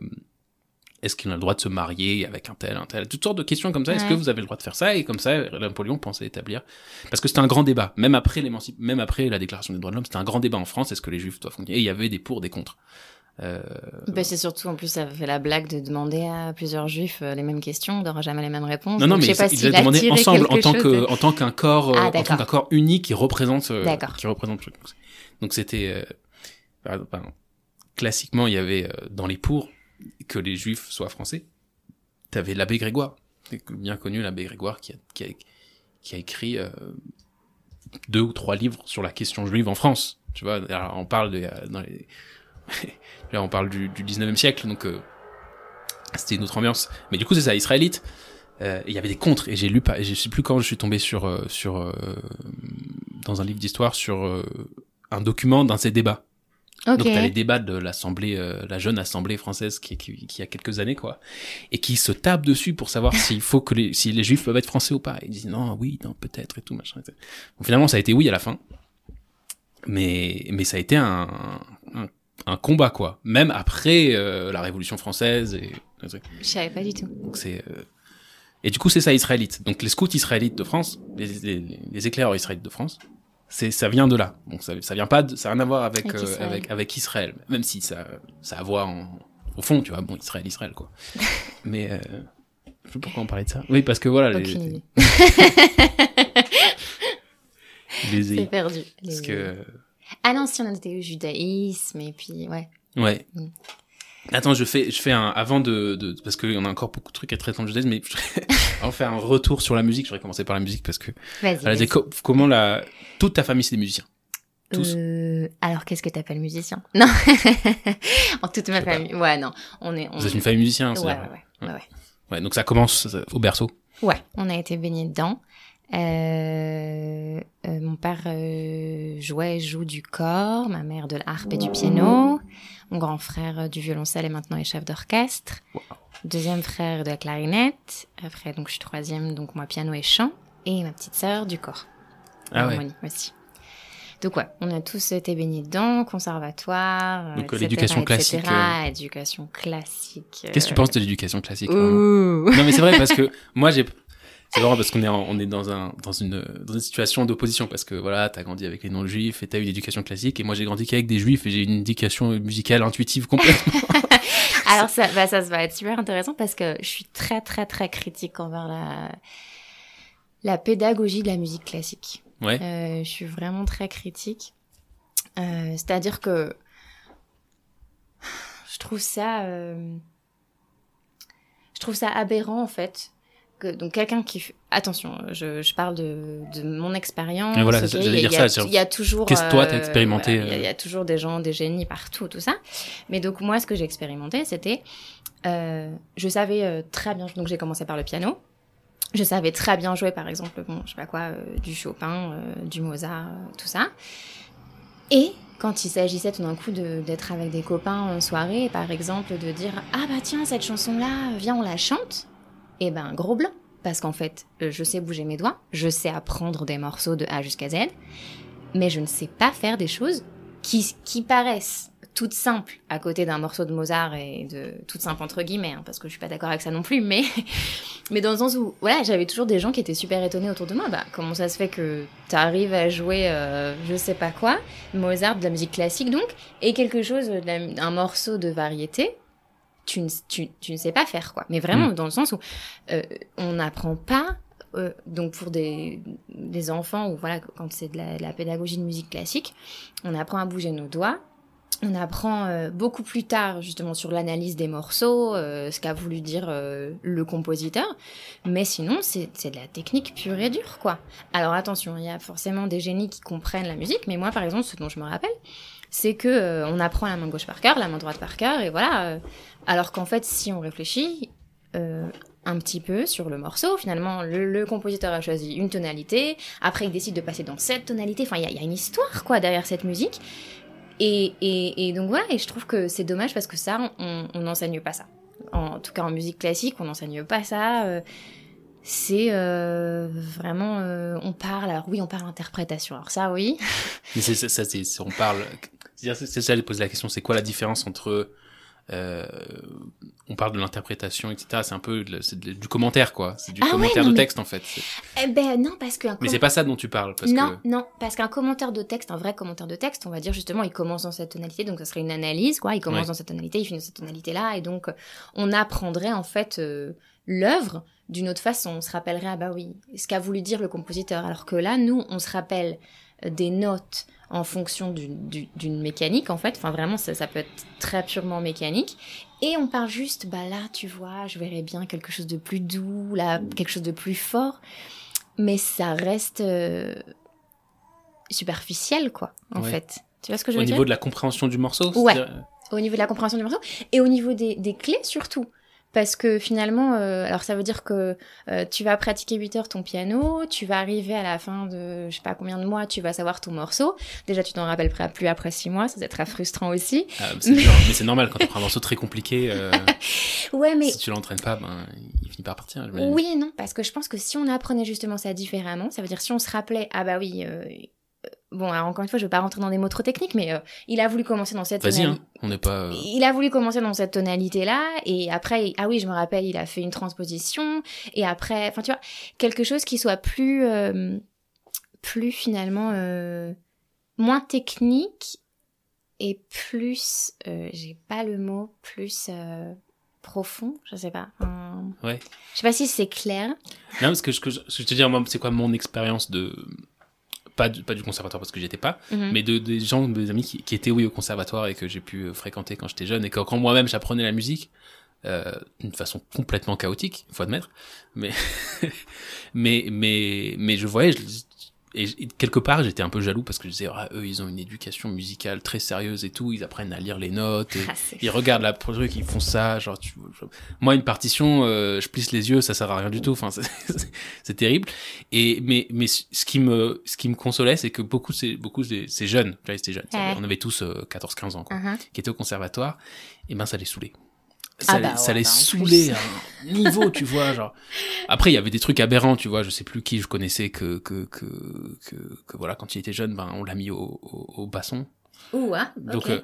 est-ce qu'ils ont le droit de se marier avec un tel, un tel, toutes sortes de questions comme ça. Est-ce Ouais. que vous avez le droit de faire ça? Et comme ça, Napoléon pensait établir, parce que c'était un grand débat, même après même après la Déclaration des droits de l'homme, c'était un grand débat en France. Est-ce que les Juifs doivent continuer? Et il y avait des pour, des contre. Euh, Bah, c'est surtout, en plus, ça fait la blague de demander à plusieurs juifs euh, les mêmes questions, d'avoir jamais les mêmes réponses. non, non, mais je sais pas ils a demandé ensemble en tant que, de- en tant qu'un corps, euh, Ah, en tant qu'un corps uni qui représente, euh, qui représente le truc. Donc c'était, euh, par exemple, classiquement, il y avait euh, dans les pour que les Juifs soient français. T'avais l'abbé Grégoire, bien connu l'abbé Grégoire qui a, qui a, qui a écrit euh, deux ou trois livres sur la question juive en France. Tu vois, alors, on parle de, euh, dans les... là on parle du, du 19e siècle, donc euh, c'était une autre ambiance. Mais du coup c'est ça, israélite. Euh, Il y avait des contres et j'ai lu pas, et je sais plus quand je suis tombé sur euh, sur euh, dans un livre d'histoire sur euh, un document d'un de ces débats. Ok. Donc t'as les débats de l'assemblée, euh, la jeune assemblée française qui, qui, qui a quelques années quoi, et qui se tape dessus pour savoir (laughs) s'il faut que les, si les juifs peuvent être français ou pas. Ils disent non, oui, non, peut-être et tout machin. et tout. Donc, finalement ça a été oui à la fin, mais mais ça a été un un, combat quoi, même après euh, la Révolution française et Je savais pas du tout. donc c'est euh, et du coup c'est ça israélite. Donc les scouts israélites de France, les, les, les éclaireurs israélites de France, c'est ça vient de là. Donc ça, ça vient pas, de, ça a rien à voir avec Avec euh, Israël. avec, avec Israël, même si ça ça a à voir en- au fond, tu vois. Bon Israël, Israël quoi. (laughs) Mais euh, je sais pas pourquoi on parlait de ça. Oui parce que voilà Aucune les, (laughs) (laughs) les- C'est perdu. parce que Ah non, si on était au judaïsme, et puis, ouais. ouais. Mm. Attends, je fais, je fais un avant de, de parce qu'on a encore beaucoup de trucs à traiter dans le judaïsme, mais je, on (laughs) faire un retour sur la musique. Je vais commencer par la musique parce que Vas-y. Co- comment la toute ta famille c'est des musiciens? tous Euh, alors, qu'est-ce que t'appelles musicien? (laughs) Non. en toute ma pas. famille. Ouais, non. On est. On... Vous êtes une famille musicien, Ouais, ouais, ouais, ouais, ouais. Ouais, donc ça commence euh, au berceau. Ouais, on a été baignés dedans. Euh, euh, mon père euh, jouait, joue du corps, ma mère de l'harpe et du piano, mon grand frère euh, du violoncelle et maintenant est chef d'orchestre, deuxième frère de la clarinette, après donc je suis troisième, donc moi piano et chant, et ma petite sœur du corps, Ah ouais. aussi. Donc ouais, on a tous été baignés dedans, conservatoire, Donc, euh, etc., l'éducation etc., classique, euh. éducation classique. Qu'est-ce que tu penses de l'éducation classique. Non mais c'est vrai parce que (laughs) moi j'ai c'est marrant parce qu'on est en- on est dans un dans une dans une situation d'opposition parce que voilà t'as grandi avec les non juifs et t'as eu l'éducation classique et moi j'ai grandi qu'avec des juifs et j'ai une éducation musicale intuitive complètement. (laughs) Alors ça, bah, ça, ça va être super intéressant parce que je suis très très très critique envers la, la pédagogie de la musique classique. ouais. Euh, je suis vraiment très critique. Euh, C'est-à-dire que je trouve ça, euh, je trouve ça aberrant en fait. Que, donc quelqu'un qui, attention, je, je parle de, de mon expérience. Voilà, ok, j'allais dire il y a- ça, Il y a toujours. qu'est-ce que toi, t'as euh, expérimenté, voilà, Il y a- euh, il y, a toujours des gens, des génies partout, tout ça. Mais donc moi, ce que j'ai expérimenté, c'était, euh, je savais euh, très bien. Donc j'ai commencé par le piano. Je savais très bien jouer, par exemple, bon, je sais pas quoi, euh, du Chopin, euh, du Mozart, euh, tout ça. Et quand il s'agissait tout d'un coup d'être avec des copains en soirée, par exemple, de dire Ah bah tiens, cette chanson-là, viens, on la chante, et ben gros blanc. Parce qu'en fait, euh, je sais bouger mes doigts, je sais apprendre des morceaux de A jusqu'à Z, mais je ne sais pas faire des choses qui, qui paraissent toutes simples à côté d'un morceau de Mozart et de toutes simples entre guillemets, hein, parce que je suis pas d'accord avec ça non plus, mais (laughs) mais dans le sens où voilà, j'avais toujours des gens qui étaient super étonnés autour de moi. Bah comment ça se fait que tu arrives à jouer euh, je sais pas quoi, Mozart de la musique classique donc, et quelque chose la- un morceau de variété. Tu ne, tu, tu ne sais pas faire quoi. Mais vraiment Mm. dans le sens où euh, on n'apprend pas euh, donc pour des, des enfants ou voilà quand c'est de la, de la pédagogie de musique classique, on apprend à bouger nos doigts. On apprend euh, beaucoup plus tard justement sur l'analyse des morceaux, euh, ce qu'a voulu dire euh, le compositeur. Mais sinon, c'est c'est de la technique pure et dure, quoi. Alors attention, il y a forcément des génies qui comprennent la musique, mais moi, par exemple, ce dont je me rappelle, c'est que euh, on apprend la main gauche par cœur, la main droite par cœur, et voilà. Alors qu'en fait, si on réfléchit, euh, un petit peu sur le morceau. Finalement, le, compositeur a choisi une tonalité. Après, il décide de passer dans cette tonalité. Enfin, il y, a une histoire, quoi, derrière cette musique. Et, et, donc voilà, et je trouve que c'est dommage parce que ça, on n'enseigne pas ça. En, tout cas, en musique classique, on n'enseigne pas ça. Euh, c'est euh, vraiment, on parle. Alors oui, on parle interprétation. Alors ça, oui. Mais c'est ça, c'est on parle. C'est ça, elle pose la question. C'est quoi la différence entre euh, on parle de l'interprétation, etc. C'est un peu du commentaire, quoi. C'est du ah commentaire de texte, en fait. Eh ben non, parce que. Mais c'est pas ça dont tu parles. Parce non, non, parce qu'un commentaire de texte, un vrai commentaire de texte, on va dire justement, il commence dans cette tonalité, donc ça serait une analyse, quoi. Il commence dans cette tonalité, il finit dans cette tonalité-là, et donc on apprendrait en fait euh, l'œuvre d'une autre façon. On se rappellerait, ah bah oui, ce qu'a voulu dire le compositeur. Alors que là, nous, on se rappelle euh, des notes en fonction d'une mécanique, en fait. Enfin, vraiment, ça, ça, peut être très purement mécanique. Et on parle juste, bah là, tu vois, je verrais bien quelque chose de plus doux, là, quelque chose de plus fort. Mais ça reste euh, superficiel, quoi, en fait. Tu vois ce que je veux dire Au niveau de la compréhension du morceau Ouais. Au niveau de la compréhension du morceau. Et au niveau des, des clés, surtout parce que finalement, euh, alors ça veut dire que euh, tu vas pratiquer 8 heures ton piano, tu vas arriver à la fin de je sais pas combien de mois, tu vas savoir ton morceau. Déjà, tu t'en rappelles plus après 6 mois, ça être très frustrant aussi. Ah, (laughs) mais, c'est normal quand tu prends un morceau très compliqué. Euh, (laughs) ouais, mais si tu l'entraînes pas, ben, il finit par partir. Oui et non, parce que je pense que si on apprenait justement ça différemment, ça veut dire si on se rappelait, ah bah oui, bon, alors encore une fois, je ne vais pas rentrer dans des mots trop techniques, mais euh, il a voulu commencer dans cette tonalité. Hein, on n'est pas. Euh, il a voulu commencer dans cette tonalité-là, et après, ah oui, je me rappelle, il a fait une transposition, et après, enfin, tu vois, quelque chose qui soit plus, euh, plus finalement, moins technique et plus, j'ai pas le mot, plus profond, je sais pas. Ouais. Je sais pas si c'est clair. Non, parce que, je, je, je te dire, moi, c'est quoi mon expérience de pas du, pas du conservatoire parce que j'y étais pas, mhm. mais de, des gens, des amis qui, qui, étaient oui au conservatoire et que j'ai pu euh, fréquenter quand j'étais jeune et que quand moi-même j'apprenais la musique euh, d'une façon complètement chaotique, faut admettre, mais (laughs) mais mais mais je voyais, et, quelque part j'étais un peu jaloux parce que je disais ah, eux ils ont une éducation musicale très sérieuse et tout. Ils apprennent à lire les notes et (laughs) ah, ils regardent la truc ils font ça genre tu moi une partition euh, je plisse les yeux ça sert à rien du tout. Enfin c'est (laughs) terrible. Et mais mais ce qui me ce qui me consolait c'est que beaucoup c'est beaucoup ces jeunes c'était jeunes on avait tous 14 euh, 15 ans quoi, uh-huh. qui étaient au conservatoire et ben ça les saoulait ça, ah bah ça les bah saoulait à un niveau, tu vois, genre. Après, il y avait des trucs aberrants, tu vois, je sais plus qui je connaissais que, que, que, que, que voilà, quand il était jeune, ben, on l'a mis au, au, basson. Ouh, ah, Donc, euh,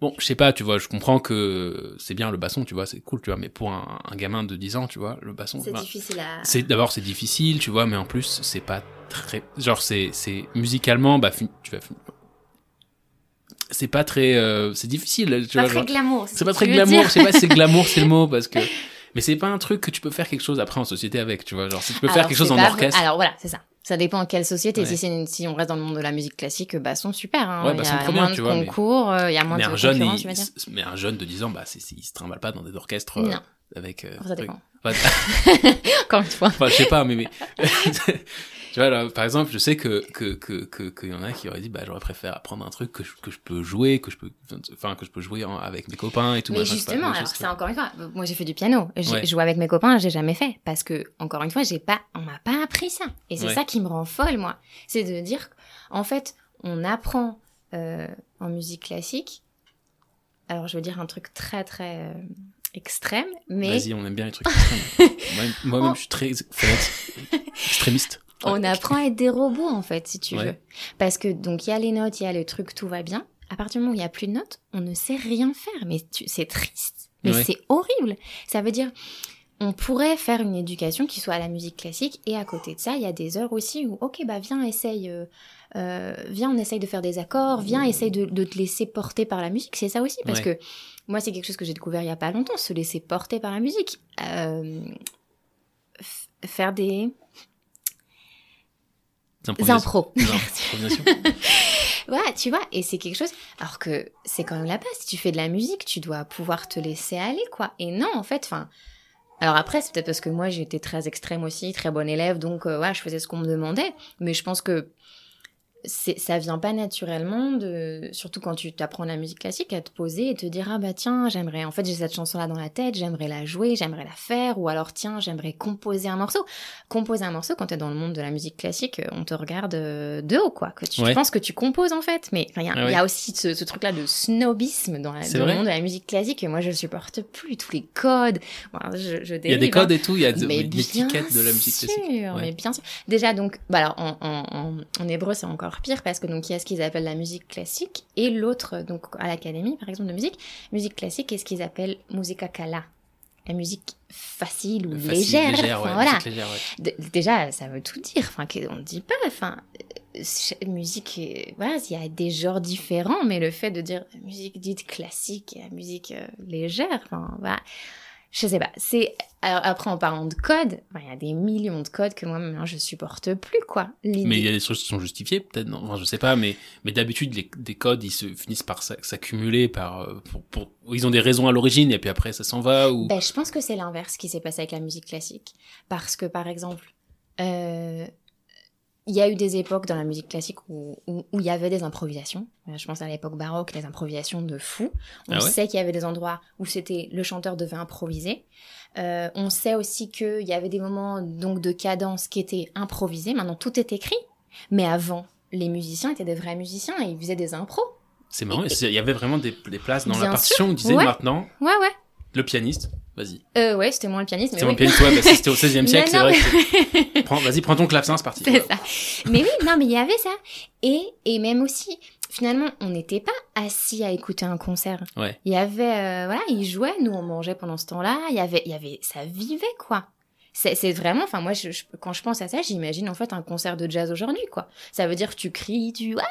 bon, je sais pas, tu vois, je comprends que c'est bien le basson, tu vois, c'est cool, tu vois, mais pour un, un, gamin de 10 ans, tu vois, le basson. C'est ben, difficile à. C'est, d'abord, c'est difficile, tu vois, mais en plus, c'est pas très, genre, c'est, c'est, musicalement, bah, tu vas, c'est pas très euh, c'est difficile tu pas vois, très glamour c'est pas très glamour je sais pas si c'est glamour c'est le mot (laughs) parce que mais c'est pas un truc que tu peux faire quelque chose après en société avec tu vois genre si tu peux faire quelque chose en orchestre alors voilà c'est ça ça dépend en quelle société. Si, si on reste dans le monde de la musique classique, bah, sont super. Hein. Ouais, bah, il y a moins de concours, euh, il y a moins de un jeune, Mais un jeune de 10 ans, bah, il se trimballe pas dans des orchestres euh, avec. ça dépend. (laughs) Encore une fois. (laughs) Enfin, je sais pas, mais, mais... Tu vois, là, par exemple, je sais que que que que qu'il y en a qui auraient dit, bah, j'aurais préféré apprendre un truc que je, que je peux jouer, que je peux, enfin, que je peux jouer avec mes copains et tout. Mais justement, alors c'est encore une fois, moi j'ai fait du piano, je joue avec mes copains, j'ai jamais fait parce que encore une fois, j'ai pas, on m'a pas appris ça, et c'est ça qui me rend folle, moi, c'est de dire, en fait, on apprend euh, en musique classique. Alors, je veux dire un truc très très euh, extrême, mais. Vas-y, on aime bien les trucs extrêmes. (laughs) Moi-même, je suis très extrémiste. On apprend à être des robots, en fait, si tu veux. Parce que, donc, il y a les notes, il y a le truc, tout va bien. À partir du moment où il n'y a plus de notes, on ne sait rien faire. Mais c'est triste. Mais c'est horrible. Ça veut dire, on pourrait faire une éducation qui soit à la musique classique et à côté de ça, il y a des heures aussi où, ok, bah viens, essaye, euh, euh, viens, on essaye de faire des accords, viens, essaye de, te laisser porter par la musique. C'est ça aussi, parce que moi, c'est quelque chose que j'ai découvert il y a pas longtemps, se laisser porter par la musique. Euh, faire des impro. (laughs) ouais, tu vois, et c'est quelque chose. Alors que c'est quand même la base. Si tu fais de la musique, tu dois pouvoir te laisser aller, quoi. Et non, en fait, enfin. Alors après, c'est peut-être parce que moi j'étais très extrême aussi, très bonne élève, donc euh, ouais, je faisais ce qu'on me demandait. Mais je pense que ça vient pas naturellement de surtout quand tu t'apprends la musique classique à te poser et te dire ah bah tiens j'aimerais en fait j'ai cette chanson là dans la tête j'aimerais la jouer j'aimerais la faire ou alors tiens j'aimerais composer un morceau. Composer un morceau quand tu es dans le monde de la musique classique on te regarde euh, de haut quoi que tu penses que tu composes en fait. Mais il y, a, y a aussi ce, truc là de snobisme dans, le monde de la musique classique et moi je supporte plus tous les codes. Je, il y a des codes et tout il y a des étiquettes de la musique classique. mais bien sûr. Déjà donc bah alors en, en, en hébreu c'est encore pire parce que donc il y a ce qu'ils appellent la musique classique et l'autre donc à l'académie par exemple de musique musique classique est ce qu'ils appellent musica cala. La musique facile ou légère, voilà. déjà ça veut tout dire. Enfin on ne dit pas enfin musique voilà il y a des genres différents mais le fait de dire musique dite classique et la musique euh, légère enfin voilà je sais pas. C'est après en parlant de code, il y a des millions de codes que moi maintenant je supporte plus quoi. Mais il y a des choses qui sont justifiées peut-être. Non, enfin, je sais pas. Mais mais d'habitude les des codes ils se finissent par s'accumuler par euh, pour, ils ont des raisons à l'origine et puis après ça s'en va ou. Ben, je pense que c'est l'inverse qui s'est passé avec la musique classique parce que par exemple. Euh, il y a eu des époques dans la musique classique où, où, il y avait des improvisations. Euh, je pense à l'époque baroque, des improvisations de fou. On ah sait qu'il y avait des endroits où c'était le chanteur devait improviser. Euh, on sait aussi qu'il y avait des moments donc de cadence qui étaient improvisés. Maintenant, tout est écrit. Mais avant, les musiciens étaient des vrais musiciens et ils faisaient des impros. C'est marrant, il y avait vraiment des, places dans la partition où on disait maintenant. Ouais, ouais. Le pianiste Vas-y. Euh, ouais, c'était moi le pianiste. C'était moi le pianiste, ouais, bah, c'était au (laughs) 16e siècle, c'est vrai. Vas-y, prends ton clavecin, c'est parti. C'est ça. Mais oui, non, mais il y avait ça. Et, et même aussi, finalement, on n'était pas assis à écouter un concert. Ouais. Il y avait, euh, voilà, ils jouaient, nous on mangeait pendant ce temps-là. Il y avait, il y avait, ça vivait quoi. C'est vraiment, enfin moi, je, quand je pense à ça, j'imagine en fait un concert de jazz aujourd'hui quoi. Ça veut dire que tu cries, tu, ouais,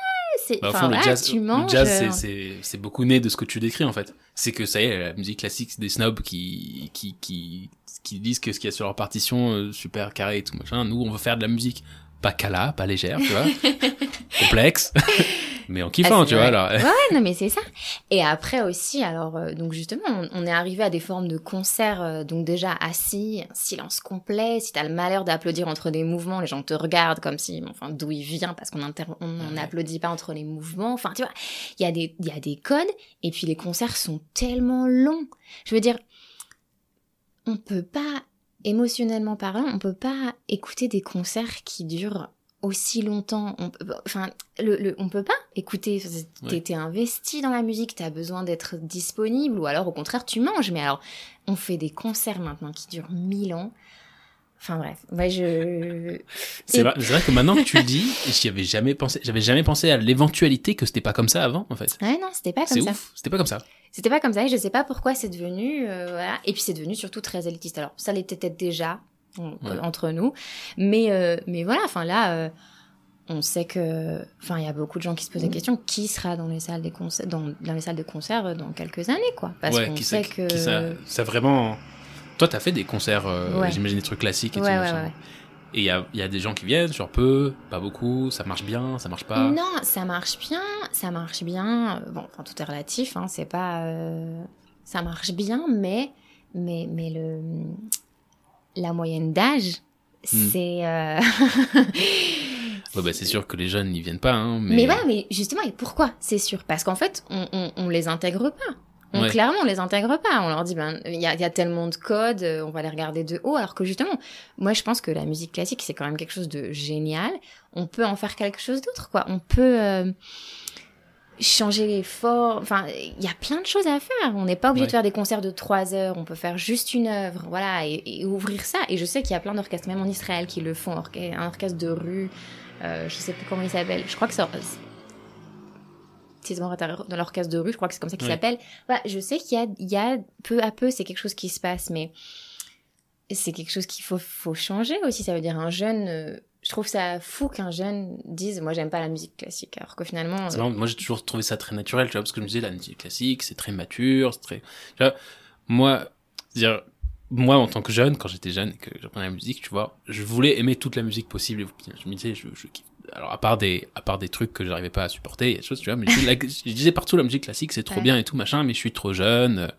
c'est, bah, enfin, jazz, tu manges. Le jazz, euh. c'est beaucoup né de ce que tu décris en fait c'est que ça y est, la musique classique des snobs qui, qui, qui, qui disent que ce qu'il y a sur leur partition, euh, super carré et tout machin, nous on veut faire de la musique pas cala, pas légère, tu vois, (laughs) complexe, (laughs) mais en kiffant, ah, tu vois. Alors. ouais, non, mais c'est ça. Et après aussi, alors, euh, donc justement, on, est arrivé à des formes de concerts, euh, donc déjà assis, silence complet. Si t'as le malheur d'applaudir entre des mouvements, les gens te regardent comme si, enfin, d'où il vient, parce qu'on n'applaudit pas entre les mouvements. Enfin, tu vois, il y, a des, y a des codes, et puis les concerts sont tellement longs. Je veux dire, on peut pas émotionnellement parlant, on peut pas écouter des concerts qui durent aussi longtemps. On, enfin, le, on peut pas écouter. T'es investi dans la musique, t'as besoin d'être disponible, ou alors au contraire tu manges. Mais alors, on fait des concerts maintenant qui durent mille ans. Enfin bref, je. C'est vrai, que maintenant que tu le dis, j'y avais jamais pensé. J'avais jamais pensé à l'éventualité que c'était pas comme ça avant, en fait. Ouais, non, c'était pas comme ça. C'était pas comme ça. C'était pas comme ça et je sais pas pourquoi c'est devenu. Euh, voilà. Et puis c'est devenu surtout très élitiste. Alors ça l'était peut-être déjà euh, entre nous, mais euh, mais voilà. Enfin là, on sait que. Enfin, il y a beaucoup de gens qui se posent la question qui sera dans les salles des concerts, dans, dans les salles de concert dans quelques années, quoi? Parce qu'on sait que. ça, ça vraiment toi, t'as fait des concerts, euh, j'imagine des trucs classiques et tout. Et il y a, y a, des gens qui viennent, sur peu, pas beaucoup, ça marche bien, ça marche pas? Non, ça marche bien, ça marche bien. Bon, enfin, tout est relatif, hein, c'est pas. Euh, ça marche bien, mais, mais, mais le, la moyenne d'âge, hmm. c'est. Euh, (laughs) ouais, bah, c'est sûr que les jeunes n'y viennent pas. Hein, mais... mais ouais, mais justement, et pourquoi? C'est sûr Parce qu'en fait, on, on, on les intègre pas. On, Clairement, on les intègre pas. On leur dit, ben, il y a, tellement de codes, euh, on va les regarder de haut. Alors que justement, moi, je pense que la musique classique, c'est quand même quelque chose de génial. On peut en faire quelque chose d'autre, quoi. On peut euh, changer les formes. Enfin, il y a plein de choses à faire. On n'est pas obligé de faire des concerts de trois heures. On peut faire juste une œuvre, voilà, et, ouvrir ça. Et je sais qu'il y a plein d'orchestres, même en Israël, qui le font. Un orchestre de rue, euh, je sais plus comment il s'appelle. Je crois que c'est dans l'orchestre de rue, je crois que c'est comme ça qu'il s'appelle. je sais qu'il y a, il y a peu à peu, c'est quelque chose qui se passe, mais c'est quelque chose qu'il faut, faut changer aussi. Ça veut dire un jeune. Euh, je trouve ça fou qu'un jeune dise moi j'aime pas la musique classique alors que finalement euh, moi j'ai toujours trouvé ça très naturel tu vois parce que je me disais la musique classique c'est très mature c'est très tu vois, moi dire moi en tant que jeune quand j'étais jeune et que j'apprenais la musique tu vois je voulais aimer toute la musique possible je me disais je, je alors à part des à part des trucs que j'arrivais pas à supporter il y a des choses tu vois mais je, disais partout la musique classique c'est trop bien et tout machin mais je suis trop jeune.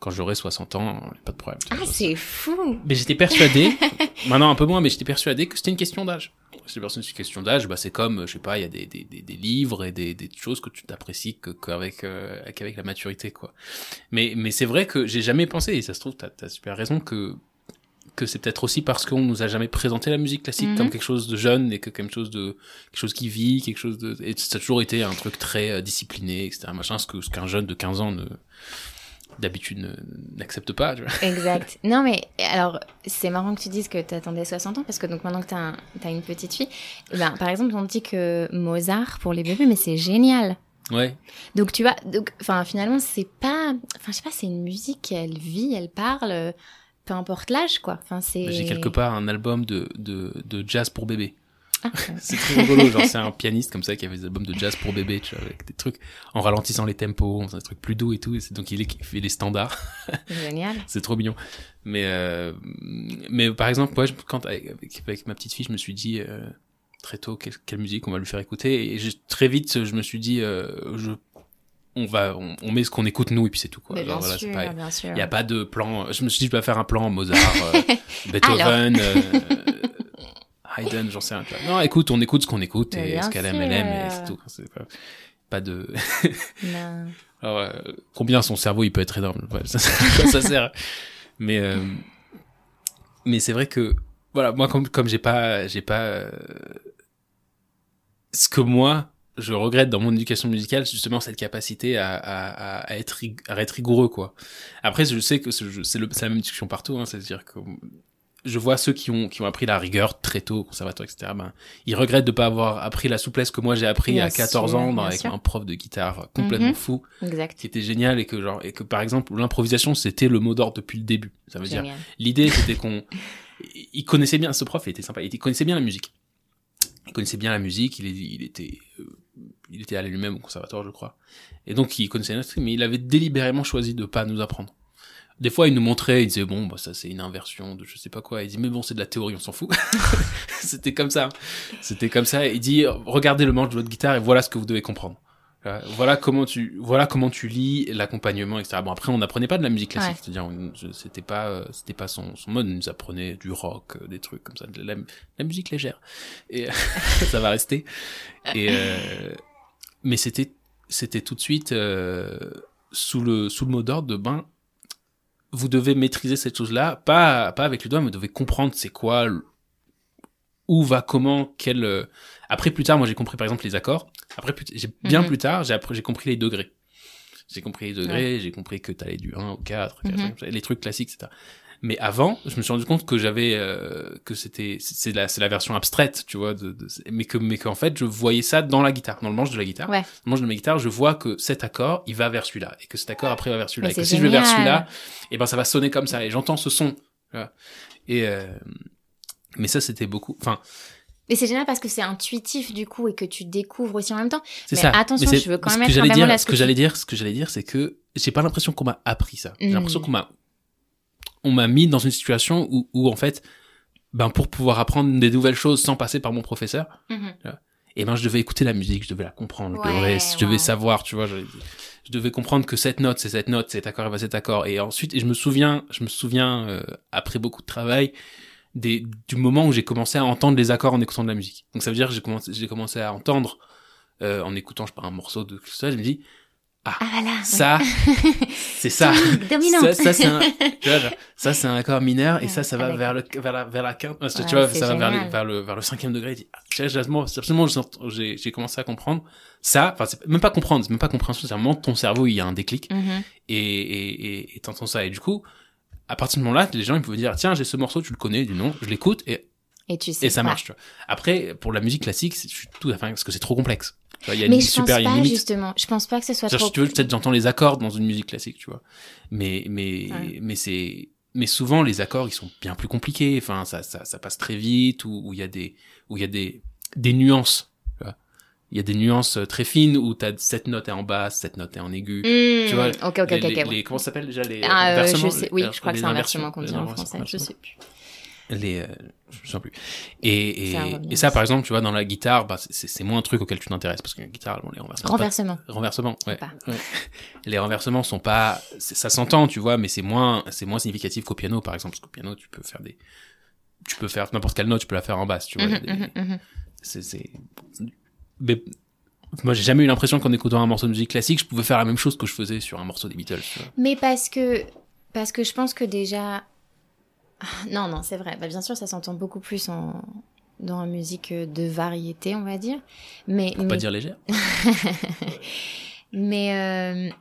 Quand j'aurai 60 ans pas de problème. Ah c'est fou. Mais j'étais persuadé (laughs) maintenant un peu moins mais j'étais persuadé que c'était une question d'âge. C'est une question d'âge, bah, c'est comme, je sais pas, il y a des, des, des, livres et des, des choses que tu t'apprécies qu'avec euh, qu'avec la maturité, quoi. Mais, mais c'est vrai que j'ai jamais pensé, et ça se trouve, t'as as super raison, que, que c'est peut-être aussi parce qu'on nous a jamais présenté la musique classique comme mhm. quelque chose de jeune et que quelque chose de quelque chose qui vit, quelque chose de et ça a toujours été un truc très euh, discipliné, etc. Machin, ce que ce qu'un jeune de 15 ans ne d'habitude n'accepte pas. (laughs) Exact. Non, mais alors, c'est marrant que tu dises que tu attendais 60 ans, parce que donc maintenant que tu as, une petite fille, eh ben, par exemple, on dit que Mozart pour les bébés, mais c'est génial. Ouais. Donc, tu vois, enfin, finalement, c'est pas. Enfin, je sais pas, c'est une musique, elle vit, elle parle, peu importe l'âge, quoi. Enfin, c'est. J'ai quelque part un album de, de, de jazz pour bébé. Ah. c'est très rigolo, genre c'est un pianiste comme ça qui avait des albums de jazz pour bébé, tu vois, avec des trucs en ralentissant les tempos, des trucs plus doux et tout, et donc il, fait les standards. Génial. (laughs) c'est trop mignon. Mais, euh, mais par exemple, moi, quand, avec, avec, ma petite fille, je me suis dit euh, très tôt quelle, musique on va lui faire écouter, et très vite, je me suis dit, euh, je on va on, met ce qu'on écoute nous et puis c'est tout quoi. bien sûr, il n'y a pas de plan je me suis dit je vais faire un plan Mozart (laughs) Beethoven Haydn, j'en sais rien. Non, écoute, on écoute ce qu'on écoute et ce qu'elle aime, elle aime et c'est tout. pas, de. (laughs) (laughs) Alors, euh, combien son cerveau il peut être énorme ça, ça, sert. Mais euh, mais c'est vrai que voilà, moi comme comme j'ai pas j'ai pas euh, ce que moi je regrette dans mon éducation musicale justement cette capacité à, à, à être à être rigoureux quoi. Après je sais que c'est la même discussion partout, hein, c'est-à-dire que je vois ceux qui ont, qui ont appris la rigueur très tôt au conservatoire, etc. Ben, ils regrettent de ne pas avoir appris la souplesse que moi j'ai appris à 14 ans avec un prof de guitare complètement mhm. fou, exact. qui était génial et que genre et que par exemple l'improvisation c'était le mot d'ordre depuis le début. Ça veut dire l'idée c'était qu'on il connaissait bien ce prof, il était sympa, il connaissait bien la musique. Il connaissait bien la musique, il, il était euh, il était allé lui-même au conservatoire, je crois. Et donc il connaissait notre mais il avait délibérément choisi de pas nous apprendre. Des fois, il nous montrait, il disait bon, bah, ça c'est une inversion de je sais pas quoi. Il dit mais bon, c'est de la théorie, on s'en fout. (laughs) C'était comme ça. C'était comme ça. Il dit regardez le manche de votre guitare et voilà ce que vous devez comprendre. Voilà comment tu voilà comment tu lis l'accompagnement etc. Bon après on n'apprenait pas de la musique classique, c'est-à-dire c'était pas euh, c'était pas son, son mode, on nous apprenait du rock, euh, des trucs comme ça, de la, la musique légère et (laughs) ça va rester. Et euh, mais c'était c'était tout de suite sous le sous le mot d'ordre de ben vous devez maîtriser cette chose-là, pas, pas avec le doigt, mais vous devez comprendre c'est quoi, où va, comment, quel. Euh, après, plus tard, moi j'ai compris par exemple les accords. Après, j'ai bien mhm. plus tard, j'ai j'ai compris les degrés. J'ai compris les degrés, j'ai compris que t'allais du 1 au 4, mhm. les trucs classiques, etc. Mais avant, je me suis rendu compte que j'avais euh, que c'était c'est la c'est la version abstraite, tu vois, de, mais que mais qu'en fait je voyais ça dans la guitare, dans le manche de la guitare. Ouais. Dans le manche de ma guitare, je vois que cet accord, il va vers celui-là et que cet accord après va vers celui-là et que si je vais vers celui-là, et eh ben ça va sonner comme ça et j'entends ce son. Et euh, mais ça c'était beaucoup. Enfin. Mais c'est génial parce que c'est intuitif du coup et que tu découvres aussi en même temps. C'est ça. Attention, je veux quand même ce mettre dire, Ce que j'allais dire, ce que j'allais dire, c'est que j'ai pas l'impression qu'on m'a appris ça. J'ai l'impression hmm. qu'on m'a on m'a mis dans une situation où, où, en fait, ben pour pouvoir apprendre des nouvelles choses sans passer par mon professeur, mhm. et ben je devais écouter la musique, je devais la comprendre, je, devais, je devais savoir, tu vois, je, je, devais comprendre que cette note c'est cette note, cet accord et va cet accord, et ensuite, et je me souviens, je me souviens euh, après beaucoup de travail. Des, du moment où j'ai commencé à entendre les accords en écoutant de la musique. Donc ça veut dire que j'ai commencé, j'ai commencé à entendre euh, en écoutant, je sais pas, un morceau de ça, je me dis, ah, ah voilà, ça, (laughs) c'est ça. ça, ça c'est un, (laughs) ça c'est un accord mineur et ça, ça va vers le, vers la, vers la quinte. tu vois, ça va vers, vers le, vers le cinquième degré. Ah, absolument, j'ai, j'ai commencé à comprendre ça. Enfin, c'est même pas comprendre, c'est même pas compréhension. C'est vraiment ton cerveau, il y a un déclic mm-hmm. et, et, et, t'entends ça. Et du coup, à partir de ce moment-là, les gens, ils pouvaient dire, tiens, j'ai ce morceau, tu le connais, du nom, je l'écoute et et, tu sais et ça marche. Tu vois. Après, pour la musique classique, je suis tout, enfin, parce que c'est trop complexe. Il y a mais je super, pense pas, justement. Je pense pas que ce soit trop. Si tu veux, peut-être j'entends les accords dans une musique classique, tu vois. Mais, mais, mais c'est, mais souvent les accords ils sont bien plus compliqués. Enfin, ça, ça, ça passe très vite ou il y a des, où il y a des, des nuances. Il y a des nuances euh, très fines où t'as cette note est en basse, cette note est en aigu. Mmh, tu vois. Ok, ok, les, ok. Les, comment ça s'appelle déjà les ah, euh, je sais, Oui, je crois que c'est inversement qu'on dit en français. Je sais plus les euh, je souviens plus et, et, et, ça par exemple tu vois dans la guitare bah, c'est moins un truc auquel tu t'intéresses parce que la guitare bon, les renversements renversement renversement ouais, les renversements sont pas ça s'entend tu vois mais c'est moins c'est moins significatif qu'au piano par exemple parce qu'au piano tu peux faire des tu peux faire n'importe quelle note, tu peux la faire en basse, tu vois. A des- mhm, mhm. c'est c'est mais moi j'ai jamais eu l'impression qu'en écoutant un morceau de musique classique je pouvais faire la même chose que je faisais sur un morceau des Beatles tu vois. Mais parce que, parce que je pense que déjà. Ah, Non, non, c'est vrai. Bah, bien sûr, ça s'entend beaucoup plus en, dans la musique de variété, on va dire. Mais, pour mais, pas dire légère (laughs) mais, euh,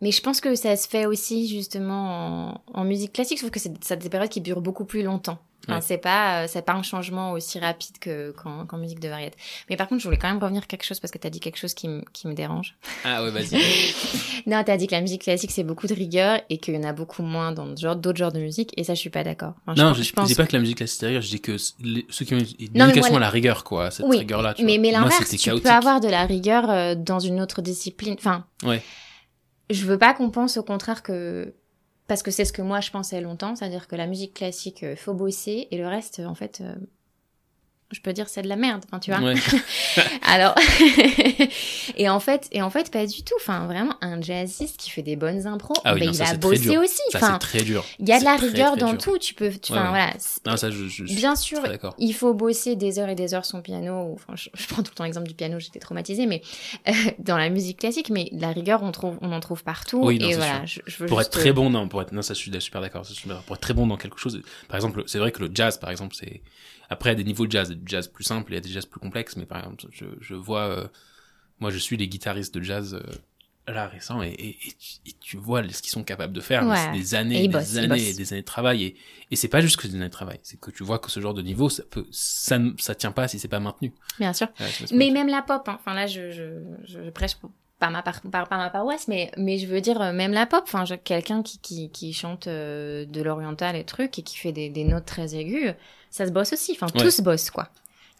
mais je pense que ça se fait aussi justement en, en musique classique, sauf que c'est ça a des périodes qui durent beaucoup plus longtemps. Enfin, Ouais. C'est pas, euh, c'est pas un changement aussi rapide que qu'en qu'en musique de variété. Mais par contre, je voulais quand même revenir quelque chose parce que tu as dit quelque chose qui, me- qui me dérange. ah ouais vas-y (laughs) Non, t'as dit que la musique classique c'est beaucoup de rigueur et qu'il y en a beaucoup moins dans d'autres genres, d'autres genres de musique et ça je suis pas d'accord. Enfin, non je, je je pense dis pas que la musique classique c'est rigueur je dis que les- ceux qui ont une éducation à la rigueur quoi cette Oui, rigueur là tu mais, vois. mais l'inverse, tu chaotique peux avoir de la rigueur euh, dans une autre discipline. Enfin, Ouais. je veux pas qu'on pense au contraire que parce que c'est ce que moi je pensais longtemps, c'est-à-dire que la musique classique euh, faut bosser et le reste euh, en fait euh, je peux dire c'est de la merde, enfin tu vois. Ouais. (laughs) Alors (laughs) et en fait et en fait pas du tout. Enfin vraiment un jazziste qui fait des bonnes impros, Ah oui, ben, non, il ça, bosser dur. aussi. ça Enfin, c'est très dur il y a de la très, rigueur très dans dur. tout. Tu peux, tu, Ouais, enfin, ouais. voilà. c'est- non ça je, je, je Bien sûr, il faut bosser des heures et des heures son piano. ou- Enfin, je, je prends tout le temps l'exemple du piano, j'étais traumatisée, mais euh, dans la musique classique, mais la rigueur, on trouve, on en trouve partout. Oui, non, et voilà, je, veux pour être juste- très bon non pour être non ça je suis super d'accord pour être très bon dans quelque chose par exemple c'est vrai que le jazz par exemple c'est après il y a des niveaux de jazz il y a du jazz plus simple il y a des jazz plus complexes mais par exemple je, je vois euh, moi je suis les guitaristes de jazz euh, là récents et, et, et tu- et tu vois ce qu'ils sont capables de faire Ouais. c'est des Et années ils des bossent, années et des années de travail et, et c'est pas juste que c'est des années de travail c'est que tu vois que ce genre de niveau ça peut ça ne- ça tient pas si c'est pas maintenu Bien sûr. Ouais, Mais même la pop, hein. enfin là, je, je, je prêche pas ma, par, par, par ma paroisse, mais, mais je veux dire, euh, même la pop, enfin, quelqu'un qui, qui, qui chante euh, de l'oriental et trucs et qui fait des, des notes très aiguës, ça se bosse aussi. Enfin, Ouais. tout se bosse, quoi.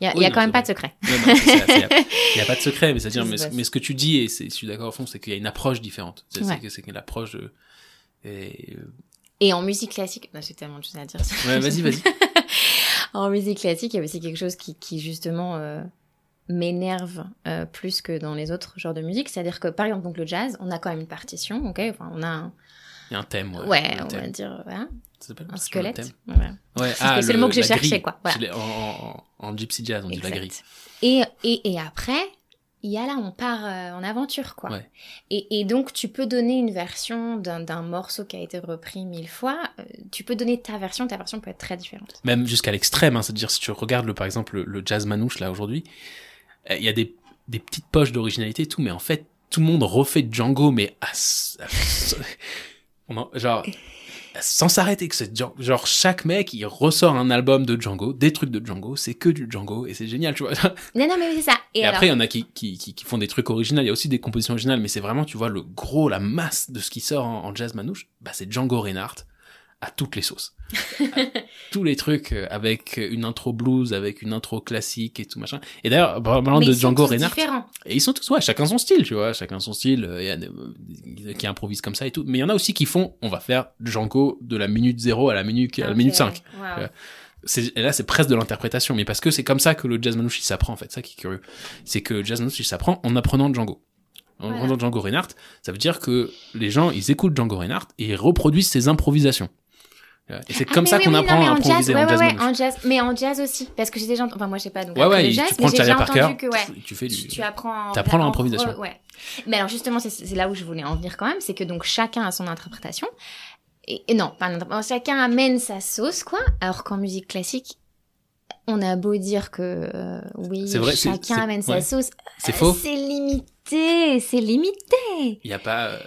Il y a, Oui, y a non, quand même pas de secret. C'est- (laughs) Il n'y a pas de secret, mais c'est-à-dire, mais, ce- bosse. mais ce que tu dis, et je suis d'accord au fond, c'est qu'il y a une approche différente. C'est Ouais. que c'est que l'approche. euh, est- euh, Et en musique classique, j'ai tellement de choses à dire. Ouais, vas-y, vas-y. (laughs) en musique classique, il y a aussi quelque chose qui, qui justement euh, m'énerve euh, plus que dans les autres genres de musique. C'est-à-dire que, par exemple, donc le jazz, on a quand même une partition, ok? Enfin, on a un, Il y a un thème, ouais. ouais, on thème. va dire, voilà, un squelette. Ouais, que c'est le mot que cherchais, grille. quoi, voilà. En, en, en, gypsy jazz, on dit la Exact. grille. Et, et, et après, il y a là, on part euh, en aventure, quoi. Ouais. Et, et donc, tu peux donner une version d'un morceau qui a été repris mille fois. euh, tu peux donner ta version, ta version peut être très différente. Même jusqu'à l'extrême, hein, c'est-à-dire, si tu regardes, le, par exemple, le, le jazz manouche, là, aujourd'hui, euh, il y a des, des petites poches d'originalité et tout, mais en fait, tout le monde refait Django, mais à, genre, sans s'arrêter, que c'est Djan- genre, chaque mec, il ressort un album de Django, des trucs de Django, c'est que du Django, et c'est génial, tu vois. (laughs) Non, non, mais oui, c'est ça. Et, Et, alors, après, il y en a qui, qui, qui, qui font des trucs originaux. Il y a aussi des compositions originales, mais c'est vraiment, tu vois, le gros, la masse de ce qui sort en, en jazz manouche, bah, c'est Django Reinhardt à toutes les sauces. (laughs) Tous les trucs euh, avec une intro blues, avec une intro classique et tout machin. Et d'ailleurs, parlant de Django Reinhardt, et ils sont tous, ouais, chacun son style, tu vois, chacun son style. euh, Il y a des, euh, qui improvisent comme ça et tout. Mais il y en a aussi qui font, on va faire Django de la minute 0 à la minute, à la minute 5. waouh. Ouais. C'est- et là, c'est presque de l'interprétation, mais parce que c'est comme ça que le jazz manouche s'apprend en fait. Ça qui est curieux, c'est que le jazz manouche s'apprend en apprenant Django. En Voilà. apprenant Django Reinhardt, ça veut dire que les gens ils écoutent Django Reinhardt et ils reproduisent ses improvisations. Et c'est Ah, comme ça oui, qu'on oui, apprend non, à en improviser jazz, ouais, en jazz ouais, ouais, en jazz, mais en jazz aussi, parce que j'ai déjà, enfin moi j'ai pas donc Ouais, ouais, le tu jazz, prends mais j'ai Parker, entendu que ouais, tu fais du. tu, tu apprends, l'improvisation. Ouais. Mais alors justement, c'est là où je voulais en venir quand même, c'est que donc chacun a son interprétation. Et, et non, pas l'interprétation, chacun amène sa sauce, quoi. Alors qu'en musique classique, on a beau dire que euh, oui, vrai, chacun amène sa sauce. C'est euh, faux. C'est limité, c'est limité. Il y a pas.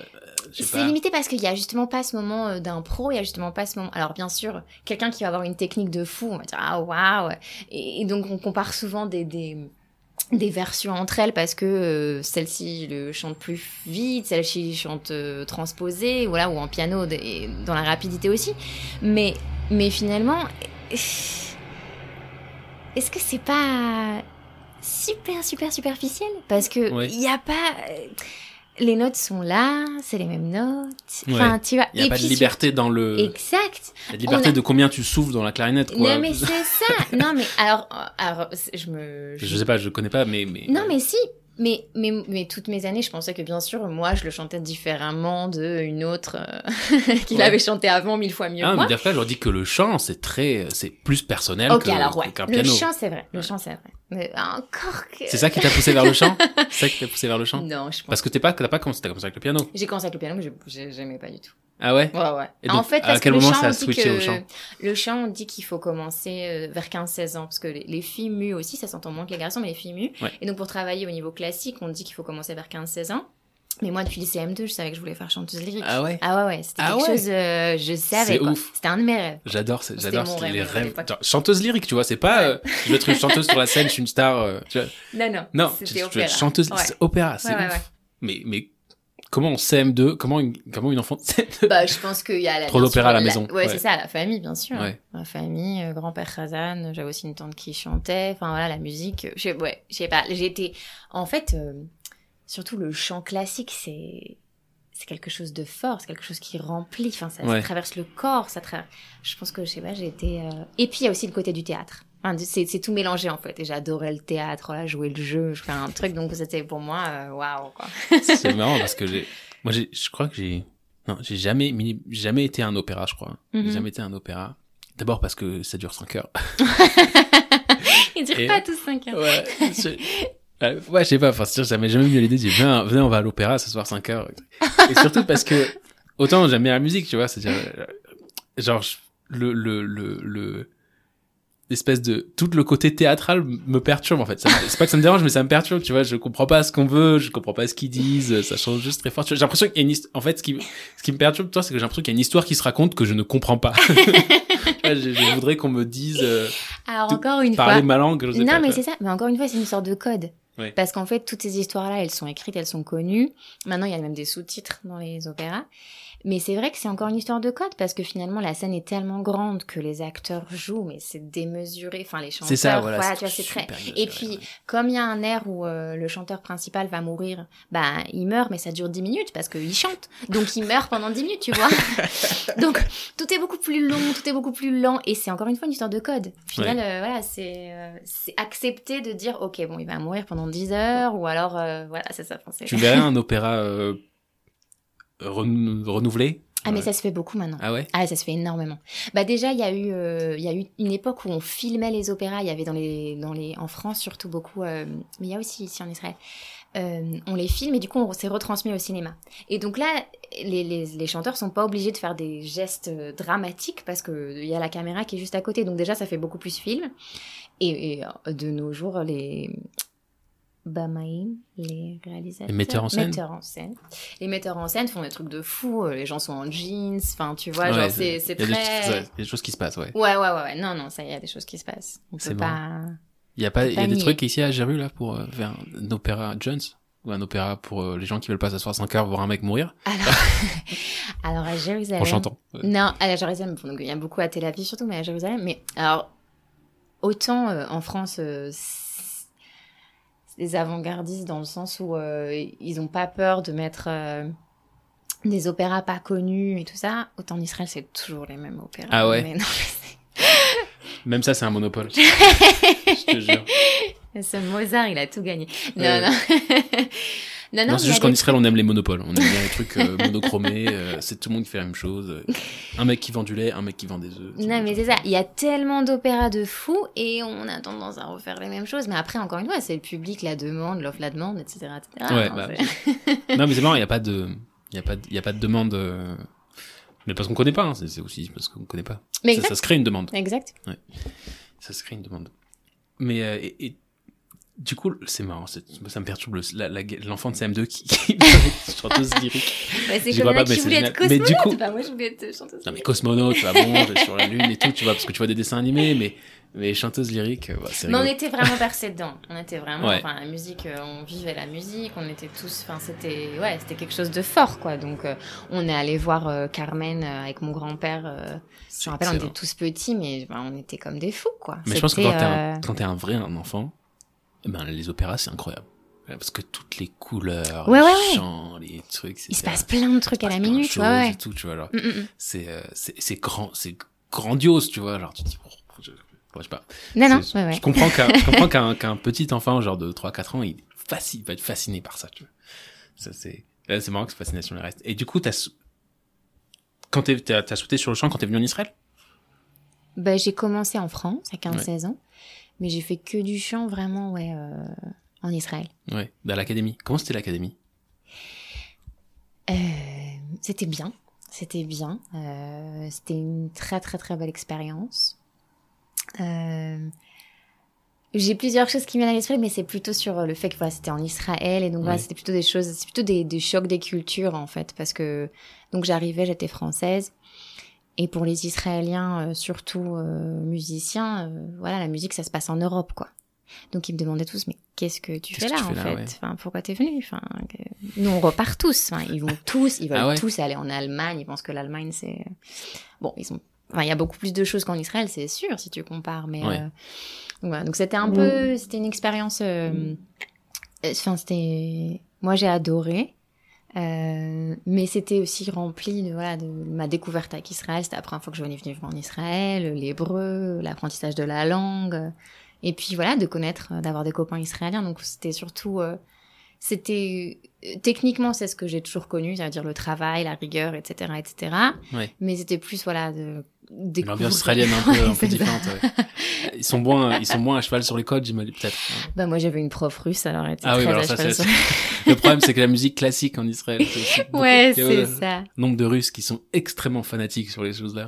C'est limité parce qu'il y a justement pas ce moment euh, d'impro, il y a justement pas ce moment. Alors bien sûr, quelqu'un qui va avoir une technique de fou, on va dire ah waouh. Et, et donc on compare souvent des, des des versions entre elles parce que euh, celle-ci le chante plus vite, celle-ci chante euh, transposé, voilà, ou en piano et dans la rapidité aussi. Mais mais finalement, est-ce que c'est pas super super superficiel? Parce que il y a pas les notes sont là, c'est les mêmes notes. Ouais. Enfin, tu vois. Il y a et pas de liberté dans le. Exact. Il y a de liberté a- de combien tu souffles dans la clarinette, quoi. Non mais c'est ça. non mais alors, euh, alors je me. Je sais pas, je connais pas, mais. mais Non mais si. Mais, mais, mais toutes mes années, je pensais que bien sûr, moi, je le chantais différemment d'une autre euh, (laughs) qu'il Ouais. avait chanté avant mille fois mieux Ah, que moi. mais fois, je leur dis que le chant, c'est très, c'est plus personnel Ok, que, alors ouais. qu'un Le piano. chant, c'est vrai. Le chant, c'est vrai. Mais encore que. C'est ça qui t'a poussé vers le chant (laughs) C'est ça qui t'a poussé vers le chant Non, je pense. Parce que t'es pas, t'as pas commencé, t'as commencé avec le piano. J'ai commencé avec le piano, mais je- j'ai- j'aimais pas du tout. Ah ouais Ouais, ouais. Et en fait, à quel que moment chant, ça a switché que au chant le chant, on dit qu'il faut commencer euh, vers 15-16 ans, parce que les, les filles mues aussi, ça s'entend moins que les garçons, mais les filles mues. Ouais. Et donc, pour travailler au niveau classique, on dit qu'il faut commencer vers 15-16 ans. Mais moi, depuis le CM2, je savais que je voulais faire chanteuse lyrique. Ah ouais Ah ouais, ouais, c'était Ah quelque ouais chose, euh, je savais. C'était un de mes rêves. J'adore, j'adore les rêves. Genre, chanteuse lyrique, tu vois, c'est pas, euh, je veux être une chanteuse sur la scène, je suis une star, euh, tu vois. Non, non. Non, tu, c'était tu veux opéra. être chanteuse, opéra, c'est ouf. Mais, mais, comment on CM2, comment une, comment une enfant (laughs) de CM2 Bah, je pense qu'il y a la. Trop d'opéra à la maison. Ouais, Ouais. c'est ça, la famille, bien sûr. Ouais. La famille, euh, grand-père Khazan, j'avais aussi une tante qui chantait. Enfin, voilà, la musique. euh, Je ouais, je sais pas. J'étais. En fait, euh, surtout le chant classique, c'est. C'est quelque chose de fort, c'est quelque chose qui remplit, enfin, ça, ça traverse le corps, ça tra... Je pense que, je sais pas, j'ai été... euh, Et puis, il y a aussi le côté du théâtre. Enfin, c'est tout mélangé, en fait. Et j'adorais le théâtre, là, jouer le jeu, je fais un truc, donc c'était pour moi, euh, waouh, quoi. (laughs) C'est marrant parce que j'ai, (laughs) moi j'ai, je crois que j'ai, non, j'ai jamais, jamais été un opéra, je crois. J'ai Mhm. jamais été un opéra. D'abord parce que ça dure 5 heures. (laughs) Ils durent Et- pas tous 5 heures. Ouais, je... ouais, ouais, je sais pas, enfin, j'avais jamais eu l'idée de dire, viens, venez, on va à l'opéra ce soir 5 heures. Et surtout parce que, autant j'aime bien la musique, tu vois, c'est-à-dire, euh, genre, le, le, le, le, l'espèce de, tout le côté théâtral me perturbe, en fait. C'est pas que ça me dérange, mais ça me perturbe, tu vois, je comprends pas ce qu'on veut, je comprends pas ce qu'ils disent, ça change juste très fort. J'ai l'impression qu'il y a une histoire, en fait, ce qui, ce qui me perturbe, toi, c'est que j'ai l'impression qu'il y a une histoire qui se raconte que je ne comprends pas. (laughs) Je, je voudrais qu'on me dise, euh, Alors Tout- encore une parler fois. ma langue, je sais Non, pas, mais c'est ça. Mais encore une fois, c'est une sorte de code. Parce qu'en fait, toutes ces histoires-là, elles sont écrites, elles sont connues. Maintenant, il y a même des sous-titres dans les opéras. Mais c'est vrai que c'est encore une histoire de code parce que finalement, la scène est tellement grande que les acteurs jouent, mais c'est démesuré. Enfin, les chanteurs, C'est ça, voilà. tu vois, c'est très. Et puis, ouais. comme il y a un air où euh, le chanteur principal va mourir, bah, il meurt, mais ça dure 10 minutes parce qu'il chante. Donc, il meurt pendant 10 minutes, tu vois. (laughs) Donc, tout est beaucoup plus long, tout est beaucoup plus lent. Et c'est encore une fois une histoire de code. Au final, euh, voilà, c'est euh, accepter de dire, OK, bon, il va mourir pendant 10 heures, ou alors, euh, voilà, c'est ça. Tu verrais un opéra renou- renouvelé Ah, mais ça se fait beaucoup maintenant. Ah ouais? Ah, ça se fait énormément. Bah déjà, il y a eu, euh, il y a eu une époque où on filmait les opéras. Il y avait dans les, dans les, en France surtout beaucoup, euh, mais il y a aussi ici en Israël. Euh, on les filme et du coup, on s'est retransmis au cinéma. Et donc là, les, les, les chanteurs sont pas obligés de faire des gestes dramatiques parce que il y a la caméra qui est juste à côté. Donc déjà, ça fait beaucoup plus film. Et, et, de nos jours, les Bamaïm, les réalisateurs, Les metteurs en scène. metteurs en scène. Les metteurs en scène font des trucs de fou. euh, Les gens sont en jeans. Enfin, tu vois, Ouais, genre c'est très. il y a des choses qui se passent, ouais. Ouais, ouais, ouais, ouais. Non, non, ça, il y a des choses qui se passent. On C'est peut pas. Il y a pas, il y a des trucs ici à Jéru, là, pour euh, faire un opéra Jones Ou un opéra pour euh, les gens qui veulent pas s'asseoir 5 heures voir un mec mourir Alors, (laughs) alors à Jérusalem. en chantant. Ouais. Non, à Jérusalem, bon, donc, il y a beaucoup à Tel Aviv surtout, mais à Jérusalem. Mais alors, autant euh, en France, des avant-gardistes dans le sens où euh, ils ont pas peur de mettre euh, des opéras pas connus et tout ça. Autant en Israël, c'est toujours les mêmes opéras. Ah ouais Mais non, Même ça, c'est un monopole. (laughs) Je te jure. ce Mozart, il a tout gagné. Non, Ouais. non. (laughs) non, non, Non, c'est juste qu'en Israël, on aime les monopoles. On aime bien les trucs euh, monochromés. euh, c'est tout le monde qui fait la même chose. Un mec qui vend du lait, un mec qui vend des œufs. Non, mais c'est ça. Il y a tellement d'opéras de fous et on a tendance à refaire les mêmes choses. Mais après, encore une fois, c'est le public, la demande, l'offre, la demande, etc. etc. Ouais, Non, bah, Non, mais c'est marrant, il n'y a pas de, il y a pas de, il y a pas de demande. euh, Mais parce qu'on connaît pas, hein, c'est aussi parce qu'on connaît pas. Mais Ça, se crée une demande. Exact. Ça se crée une demande. Mais euh, et, et du coup, c'est marrant, c'est- ça me perturbe le- l'enfant de CM2 qui, qui chanteuse lyrique. Bah, c'est comme vois pas, mais qui voulait être génial. Mais du cosmonaute. coup- Bah, moi, je voulais être chanteuse. Non mais cosmonaute, tu vas bon, je vais sur la lune et tout, tu vois, parce que tu vois des dessins animés, mais mais chanteuse lyrique, euh, bah, c'est Mais on était vraiment percés dedans. On était vraiment, Ouais. enfin, la musique, euh, on vivait la musique, on était tous, enfin, c'était, ouais, c'était quelque chose de fort, quoi. Donc, euh, on est allé voir euh, Carmen euh, avec mon grand-père. euh, je me rappelle, on était tous petits, mais ben, on était comme des fous, quoi. Mais je pense que quand t'es euh, un, quand t'es un vrai un enfant, eh ben les opéras c'est incroyable. Ouais, Parce que toutes les couleurs, Ouais, les ouais, ouais. chants, les trucs, c'est Il se passe plein de trucs à la minute, ouais, ouais. Et tout, tu vois, genre, Mm, mm, mm. c'est euh, c'est c'est grand, c'est grandiose, tu vois, genre tu te dis, oh, je, je sais pas. Non, non, ouais, ouais. Je comprends qu'un, je comprends (laughs) qu'un, qu'un petit enfant, genre de 3-4 ans, il, fasciné, va être fasciné par ça, tu vois. Ça, c'est, là, c'est marrant que cette fascination le reste. Et du coup, t'as, quand t'es, t'as, t'as sauté sur le champ quand t'es venu en Israël? Bah, j'ai commencé en France à 15-16 Ouais. ans, mais j'ai fait que du chant vraiment, ouais, euh, en Israël. Ouais, dans l'académie. Comment c'était l'académie? Euh, c'était bien, c'était bien. Euh, c'était une très très très belle expérience. J'ai plusieurs choses qui viennent à l'esprit, mais c'est plutôt sur le fait que voilà, c'était en Israël et donc voilà, Ouais. c'était plutôt des choses, c'est plutôt des, des chocs des cultures en fait, parce que donc j'arrivais, j'étais française. Et pour les Israéliens, euh, surtout euh, musiciens, euh, voilà, la musique, ça se passe en Europe, quoi. Donc ils me demandaient tous, mais qu'est-ce que tu fais que là, tu en fais là, fait? ouais. enfin, Pourquoi t'es venu? Enfin, que- Nous, on repart tous. Enfin, ils vont tous, ils veulent Ah ouais? tous aller en Allemagne. Ils pensent que l'Allemagne, c'est... Bon, ils sont... Enfin, il y a beaucoup plus de choses qu'en Israël, c'est sûr, si tu compares. Mais Ouais. euh, donc voilà. Donc c'était un peu... C'était une expérience... euh, Enfin, c'était... Moi, j'ai adoré. Euh, mais c'était aussi rempli de, voilà, de ma découverte avec Israël. C'était la première fois que je venais vivre en Israël, l'hébreu, l'apprentissage de la langue. Et puis voilà, de connaître, euh, d'avoir des copains israéliens. Donc c'était surtout... euh, c'était... Techniquement, c'est ce que j'ai toujours connu, c'est-à-dire le travail, la rigueur, etc. etc. Ouais. Mais c'était plus, voilà, de... L'ambiance israélienne un peu, un (laughs) peu différente, ouais. Ils sont moins, ils sont moins à cheval sur les codes, j'imagine, peut-être. Bah moi j'avais une prof russe, alors elle était Ah oui, très alors à ça, cheval c'est- sur- (laughs) Le problème, c'est que la musique classique en Israël, Ouais, c'est euh, ça. Nombre de Russes qui sont extrêmement fanatiques sur les choses-là.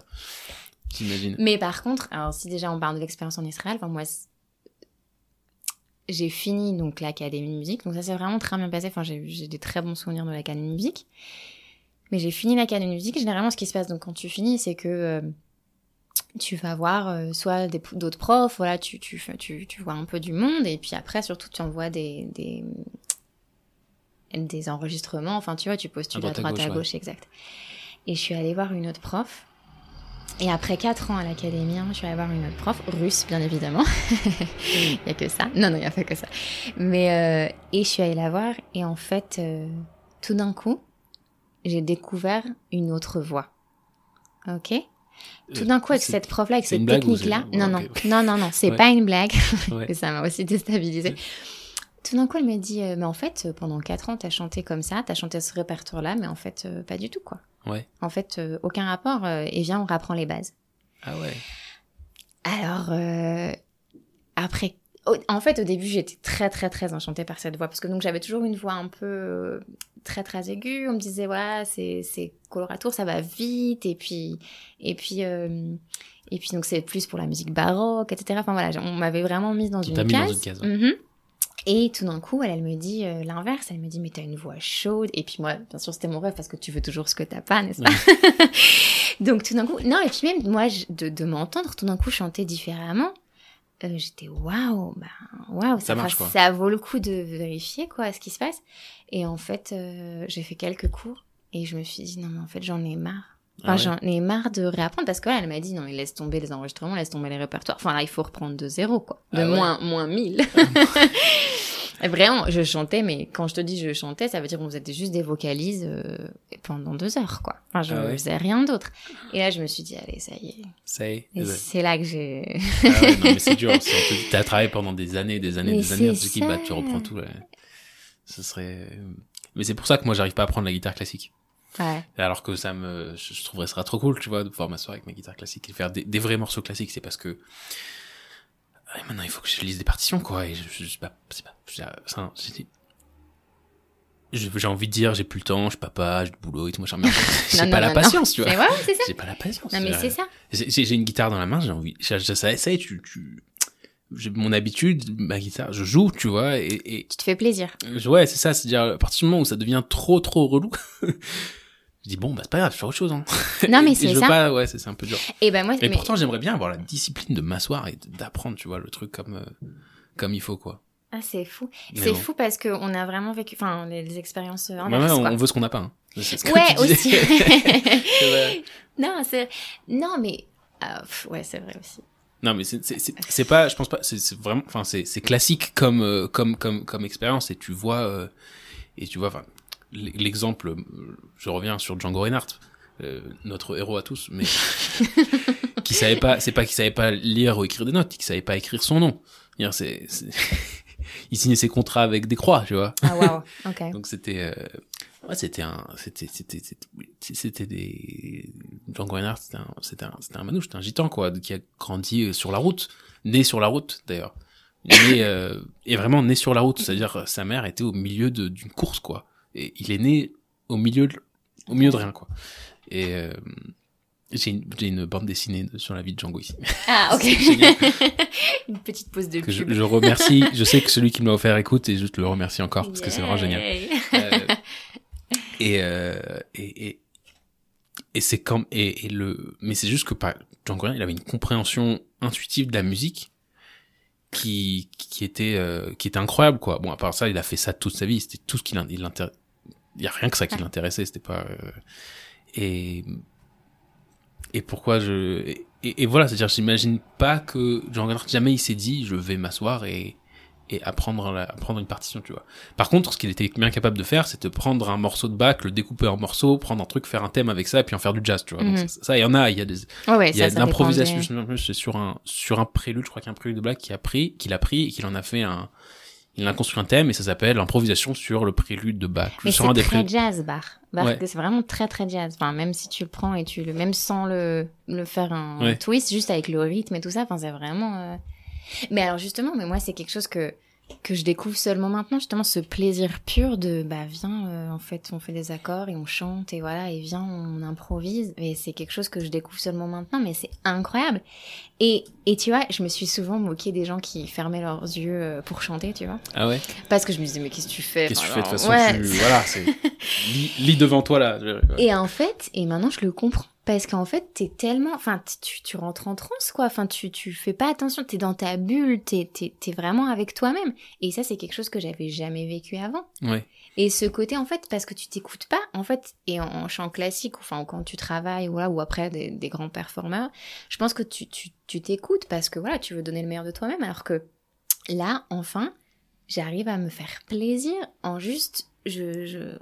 J'imagine. Mais par contre, alors si déjà on parle de l'expérience en Israël, enfin moi j'ai fini donc l'académie de musique, donc ça s'est vraiment très bien passé. Enfin j'ai des très bons souvenirs de l'académie de musique. Mais j'ai fini l'académie de musique. Généralement, ce qui se passe donc quand tu finis, c'est que euh, tu vas voir euh, soit d'autres profs, voilà, tu, tu, tu, tu vois un peu du monde, et puis après, surtout, tu envoies des, des, des enregistrements, enfin, tu vois, tu postules à droite, à gauche, exact. Et je suis allée voir une autre prof. Et après quatre ans à l'académie, hein, je suis allée voir une autre prof, russe, bien évidemment. (laughs) Il n'y a que ça. Non, non, il n'y a pas que ça. Mais, euh, et je suis allée la voir, et en fait, euh, tout d'un coup, j'ai découvert une autre voix. Ok? Tout d'un coup, avec cette prof-là, avec cette technique-là, non, non, non, non, non, c'est Ouais. pas une blague. (laughs) Ouais. Ça m'a aussi déstabilisée. Tout d'un coup, elle me dit, euh, mais en fait, euh, pendant quatre ans, t'as chanté comme ça, t'as chanté ce répertoire-là, mais en fait, euh, pas du tout, quoi. Ouais. En fait, euh, aucun rapport, euh, et viens, on rapprend les bases. Ah ouais. Alors, euh, après, en fait, au début, j'étais très, très, très enchantée par cette voix, parce que donc j'avais toujours une voix un peu euh, très, très aiguë. On me disait, voilà, c'est, c'est coloratour, ça va vite, et puis, et puis, euh, et puis donc c'est plus pour la musique baroque, etc. Enfin voilà, on m'avait vraiment mise dans une case. mis dans une case, ouais. Mhm. Et tout d'un coup, elle, elle me dit euh, l'inverse. Elle me dit, mais t'as une voix chaude. Et puis moi, bien sûr, c'était mon rêve parce que tu veux toujours ce que t'as pas, n'est-ce pas? (laughs) Donc tout d'un coup, non, et puis même moi, je- de, de m'entendre tout d'un coup chanter différemment, euh, j'étais waouh, bah, waouh, Ça ça, marche, enfin, quoi. ça vaut le coup de vérifier quoi, ce qui se passe. Et en fait, euh, j'ai fait quelques cours et je me suis dit, non, mais en fait, j'en ai marre. Enfin, Ah j'en ai marre de réapprendre parce que là, elle m'a dit, non, mais laisse tomber les enregistrements, laisse tomber les répertoires. Enfin, là, il faut reprendre de zéro, quoi. De Ah ouais. moins, moins 1000. (laughs) Et Vraiment, je chantais, mais quand je te dis je chantais, ça veut dire qu'on faisait juste des vocalises euh, pendant deux heures, quoi. Enfin, je Ah ouais. faisais rien d'autre. Et là, je me suis dit, allez, ça y est. Ça y est. Et c'est là que j'ai... Ah ouais, non, mais c'est dur. Dit, t'as travaillé pendant des années, des années, Mais des années, te dit, bah, tu reprends tout. Ce serait, mais c'est pour ça que moi, j'arrive pas à prendre la guitare classique. Ouais. Alors que ça me, je trouverais ça trop cool, tu vois, de pouvoir m'asseoir avec ma guitare classique et faire des, des vrais morceaux classiques. C'est parce que ouais, maintenant il faut que je lise des partitions, quoi. Et je, sais pas, c'est pas, j'ai- envie de dire, j'ai plus le temps, je suis papa, j'ai du boulot et tout, machin. J'ai (laughs) pas la patience, tu vois. C'est ouais, c'est ça. J'ai pas la patience. Non, mais c'est ça. J'ai une guitare dans la main, j'ai envie, ça, ça, ça, tu, tu, j'ai mon habitude, ma guitare, je joue, tu vois, et, et Tu te fais plaisir. Ouais, c'est ça, c'est-à-dire, à partir du moment où ça devient trop, trop relou, (laughs) je dis, bon, bah, c'est pas grave, je fais autre chose, hein. Non, mais Et- et c'est je veux ça. pas, ouais, c'est un peu dur. Et ben moi, Mais mais- pourtant, j'aimerais bien avoir la discipline de m'asseoir et d'apprendre, tu vois, le truc comme, euh, comme il faut, quoi. ah, c'est fou. C'est bon. fou parce qu'on a vraiment vécu, enfin, les, les expériences Ouais, ouais, on, on veut ce qu'on n'a pas, hein. Ce que Ouais, aussi. (laughs) Non, c'est, non, mais, ah, pff, ouais, c'est vrai aussi. Non, mais c'est, c'est, c'est, c'est pas, je pense pas, c'est, vraiment, enfin, c'est, c'est classique comme, euh, comme, comme, comme expérience et tu vois, euh, et tu vois, enfin, l'exemple, euh, je reviens sur Django Reinhardt, euh, notre héros à tous, mais (laughs) qui savait pas, c'est pas qu'il savait pas lire ou écrire des notes, qu'il savait pas écrire son nom. C'est, c'est, (laughs) il signait ses contrats avec des croix, tu vois. Ah waouh, ok. Donc c'était, euh, ouais, c'était un, c'était, c'était, c'était, c'était des, Django Reinhardt, c'était un, c'était un, c'était un manouche, c'était un gitan, quoi, qui a grandi euh, sur la route, né sur la route, d'ailleurs. Né, euh, et vraiment né sur la route, c'est-à-dire sa mère était au milieu d'une course, quoi. Et il est né au milieu de, au milieu de rien, quoi. Et, euh, j'ai une, j'ai une bande dessinée de- sur la vie de Django ici. Ah (laughs) ok. (laughs) Une petite pause de que je, pub. je remercie, je sais que celui qui me l'a offert écoute et je te le remercie encore parce que c'est vraiment génial. Euh, et, euh, et, et, et c'est comme, et, et le, mais c'est juste que pas, Django il avait une compréhension intuitive de la musique qui, qui était, euh, qui était incroyable, quoi. Bon, à part ça, il a fait ça toute sa vie, c'était tout ce qui l'intéressait. Il y a rien que ça qui Ouais. l'intéressait, c'était pas, euh, et, et pourquoi je, et, et voilà, c'est-à-dire, j'imagine pas que Django Reinhardt, jamais il s'est dit, je vais m'asseoir et, et apprendre, la, apprendre une partition, tu vois. Par contre, ce qu'il était bien capable de faire, c'est de prendre un morceau de Bach, le découper en morceaux, prendre un truc, faire un thème avec ça, et puis en faire du jazz, tu vois. Mhm. ça, ça, il y en a, il y a des, ouais, il y a l'improvisation. C'est sur un, sur un prélude, je crois qu'il y a un prélude de Bach qui a pris, qu'il a pris et qu'il en a fait un, il a construit un thème et ça s'appelle l'improvisation sur le prélude de Bach. Mais c'est très jazz, Bach. Bach, Ouais. c'est vraiment très très jazz. Enfin, même si tu le prends et tu le, même sans le, le faire un Ouais. twist, juste avec le rythme et tout ça, enfin, c'est vraiment. euh, Mais alors justement, mais moi, c'est quelque chose que que je découvre seulement maintenant, justement, ce plaisir pur de, bah, viens, euh, en fait, on fait des accords et on chante et voilà, et viens, on improvise. Et c'est quelque chose que je découvre seulement maintenant, mais c'est incroyable. Et, et tu vois, je me suis souvent moquée des gens qui fermaient leurs yeux euh, pour chanter, tu vois. Ah ouais? Parce que je me disais, mais qu'est-ce que tu fais? Qu'est-ce que tu fais de toute façon? ouais, tu, voilà, c'est, lis, lis devant toi là. Ouais. (laughs) Et en fait, et maintenant je le comprends. Parce qu'en fait, t'es tellement. Enfin, tu, tu rentres en transe, quoi. Enfin, tu, tu fais pas attention, t'es dans ta bulle, t'es, t'es, t'es vraiment avec toi-même. Et ça, c'est quelque chose que j'avais jamais vécu avant. Ouais. Et ce côté, en fait, parce que tu t'écoutes pas, en fait, et en, en chant classique, enfin, quand tu travailles, voilà, ou après des, des grands performeurs, je pense que tu, tu, tu t'écoutes parce que, voilà, tu veux donner le meilleur de toi-même. Alors que là, enfin, j'arrive à me faire plaisir en juste. Je. je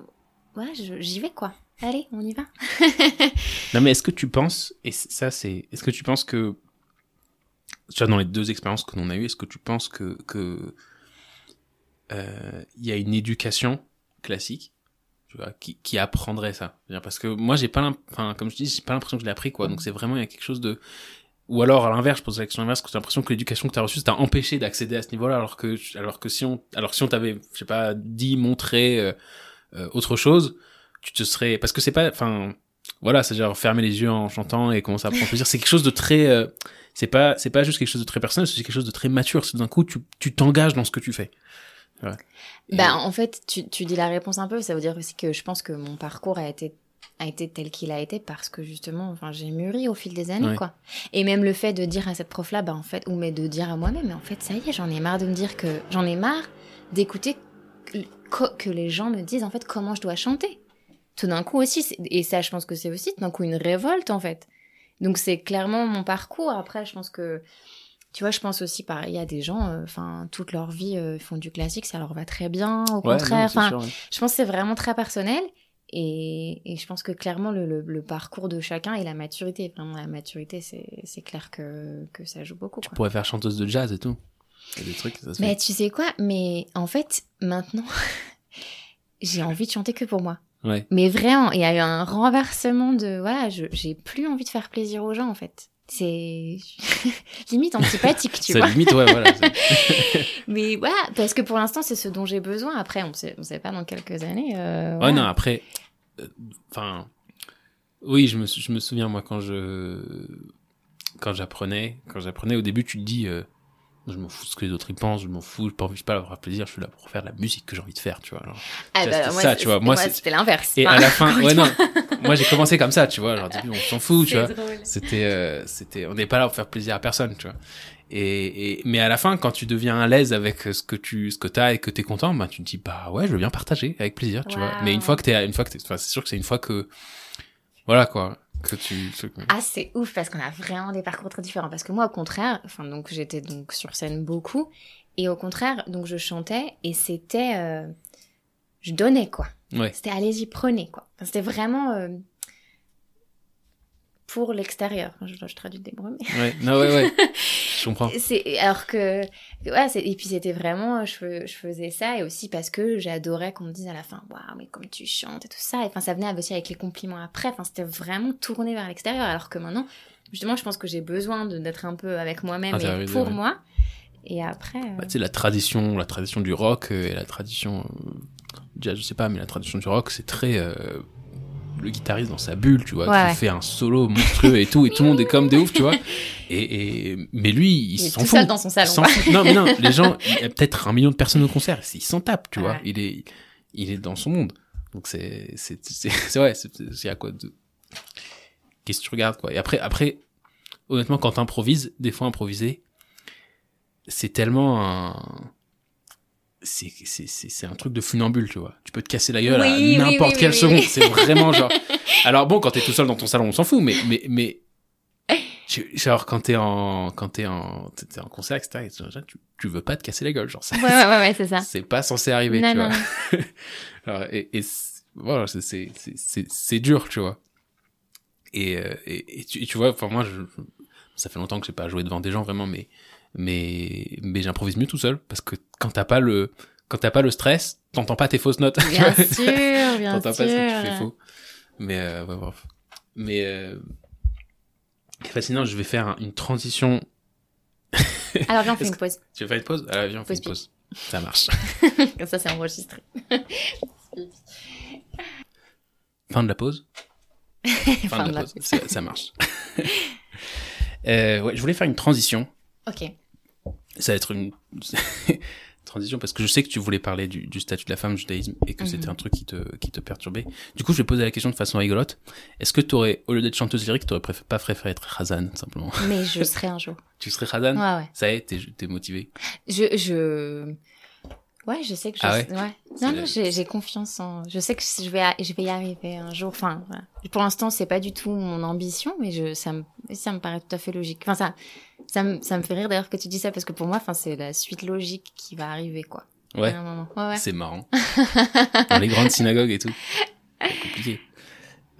ouais, je- j'y vais, quoi. Allez, on y va. (laughs) Non, mais est-ce que tu penses, et ça c'est, est-ce que tu penses que, tu vois, dans les deux expériences que l'on a eues, est-ce que tu penses que, que, euh, il y a une éducation classique, tu vois, qui, qui apprendrait ça? Parce que moi, j'ai pas enfin, comme je dis, j'ai pas l'impression que je l'ai appris, quoi. Donc c'est vraiment, il y a quelque chose de, ou alors, à l'inverse, je pose la question inverse, que j'ai l'impression que l'éducation que tu as reçue, t'a empêché d'accéder à ce niveau-là, alors que, alors que si on, alors que si on t'avait, je sais pas, dit, montré, euh, euh, autre chose, tu te serais, parce que c'est pas, enfin, voilà, c'est genre fermer les yeux en chantant et commencer à prendre plaisir. C'est quelque chose de très, euh, c'est pas, c'est pas juste quelque chose de très personnel, c'est quelque chose de très mature. C'est d'un coup, tu, tu t'engages dans ce que tu fais. Voilà. Et- Bah, en fait, tu, tu dis la réponse un peu. Ça veut dire aussi que je pense que mon parcours a été a été tel qu'il a été parce que justement, enfin, j'ai mûri au fil des années, Ouais. quoi. Et même le fait de dire à cette prof-là, bah, en fait, ou mais de dire à moi-même, mais en fait, ça y est, j'en ai marre de me dire que, j'en ai marre d'écouter que, co- que les gens me disent, en fait, comment je dois chanter. Tout d'un coup aussi, et ça, je pense que c'est aussi tout d'un coup une révolte, en fait. Donc, c'est clairement mon parcours. Après, je pense que, tu vois, je pense aussi, pareil, il y a des gens, euh, enfin, toute leur vie, euh, font du classique, ça leur va très bien, au Ouais, contraire. Enfin, ouais. je pense que c'est vraiment très personnel. Et, et je pense que clairement, le, le- le parcours de chacun et la maturité, vraiment la maturité, c'est clair que, que ça joue beaucoup. Tu quoi. pourrais faire chanteuse de jazz et tout. Des trucs, ça se Mais fait. tu sais quoi? Mais en fait, maintenant, (laughs) j'ai envie de chanter que pour moi. Ouais. Mais vraiment, il y a eu un renversement de... Voilà, je- j'ai plus envie de faire plaisir aux gens, en fait. C'est (laughs) limite antipathique, tu vois. limite, ouais, voilà. (laughs) Mais voilà, parce que pour l'instant, c'est ce dont j'ai besoin. Après, on sait, on sait pas dans quelques années. euh, Ouais, voilà. non, après, euh, enfin, oui, je me, je me souviens, moi, quand je, quand j'apprenais, quand j'apprenais, au début, tu te dis, euh, je m'en fous de ce que les autres y pensent, je m'en fous, j'ai pas envie, pas à avoir plaisir, je suis là pour faire la musique que j'ai envie de faire, tu vois. Ah Ça, bah, moi, ça, tu vois, moi, c'était l'inverse. Et à la fin, ouais, non, (laughs) moi, j'ai commencé comme ça, tu vois, genre, au début, on s'en fout, tu vois. C'était, euh, c'était, on n'est pas là pour faire plaisir à personne, tu vois. Et, et, mais à la fin, quand tu deviens à l'aise avec ce que tu, ce que t'as et que t'es content, bah, tu te dis, bah ouais, je veux bien partager avec plaisir, tu vois. Mais une fois que t'es, une fois que t'es, enfin, c'est sûr que c'est une fois que, voilà, quoi, que tu, Ah, c'est ouf parce qu'on a vraiment des parcours très différents. Parce que moi, au contraire, enfin, donc j'étais donc sur scène beaucoup. Et au contraire, donc je chantais et c'était. euh, je donnais quoi. ouais, C'était allez-y, prenez quoi. Enfin, c'était vraiment. euh, pour l'extérieur. Je, je, traduis des bruits. Ouais, non, ouais, ouais. (laughs) je comprends. C'est, alors que, ouais, et puis c'était vraiment, je, je faisais ça et aussi parce que j'adorais qu'on me dise à la fin, waouh, mais comme tu chantes et tout ça. Et enfin, ça venait aussi avec les compliments après. Enfin, c'était vraiment tourné vers l'extérieur. Alors que maintenant, justement, je pense que j'ai besoin d'être un peu avec moi-même et pour moi. Et après. Bah, tu sais, la tradition, la tradition du rock et la tradition, euh, déjà, je sais pas, mais la tradition du rock, c'est très, euh, le guitariste dans sa bulle, tu vois, qui fait un solo monstrueux et tout, et tout le monde est comme des ouf, tu vois. (laughs) Et, et mais lui, il, s'en fout. dans son salon. non, mais non, les gens, (laughs) il y a peut-être un million de personnes au concert, il s'en tape, tu vois. Il est, il est dans son monde. Donc c'est, c'est, c'est, (laughs) c'est ouais, c'est à quoi de. Qu'est-ce que tu regardes, quoi. Et après, après, honnêtement, quand t'improvises, des fois improviser, c'est tellement un c'est c'est un truc de funambule tu vois. Tu peux te casser la gueule à n'importe quelle seconde. C'est (laughs) vraiment genre. Alors bon quand t'es tout seul dans ton salon on s'en fout mais mais mais genre quand t'es en quand t'es en t'es en concert etc tu, tu veux pas te casser la gueule genre ouais ouais ouais, c'est ça. c'est pas censé arriver tu vois. (laughs) alors, et, et voilà c'est c'est c'est dur tu vois. Et euh, et, et, tu, tu vois enfin moi je, ça fait longtemps que j'ai pas joué devant des gens vraiment mais mais mais j'improvise mieux tout seul parce que quand t'as pas le quand t'as pas le stress t'entends pas tes fausses notes. Bien (laughs) sûr bien t'entends pas ce que tu fais faux. Mais euh, ouais, bref. Mais euh, fascinant je vais faire une transition. (laughs) Alors viens on fait une pause. tu veux faire une pause? Alors viens on fait une pause. Ça marche. (laughs) Comme ça c'est enregistré. Fin de la pause. Fin, de, la, pause, Ça, marche. Euh, ouais je voulais faire une transition. Ok ça va être une (laughs) transition parce que je sais que tu voulais parler du, du statut de la femme judaïsme et que c'était mhm. un truc qui te, qui te perturbait. Du coup, je vais poser la question de façon rigolote. Est-ce que tu aurais, au lieu d'être chanteuse lyrique, tu aurais pas préféré être Hazan, simplement? Mais je (laughs) serais un jour. tu serais Hazan Ouais, ouais. Ça y est, t'es, t'es motivée Je, je... Ouais, je sais que je... Ah ouais, ouais. Non, non, j'ai confiance en... Je sais que je vais, je vais y arriver un jour. Enfin, voilà. pour l'instant, c'est pas du tout mon ambition, mais je, ça me, ça me paraît tout à fait logique. Enfin, ça, ça me, ça me fait rire d'ailleurs que tu dis ça parce que pour moi, enfin, c'est la suite logique qui va arriver, quoi. Ouais. ouais, ouais. C'est marrant. (laughs) Dans les grandes synagogues et tout. C'est compliqué.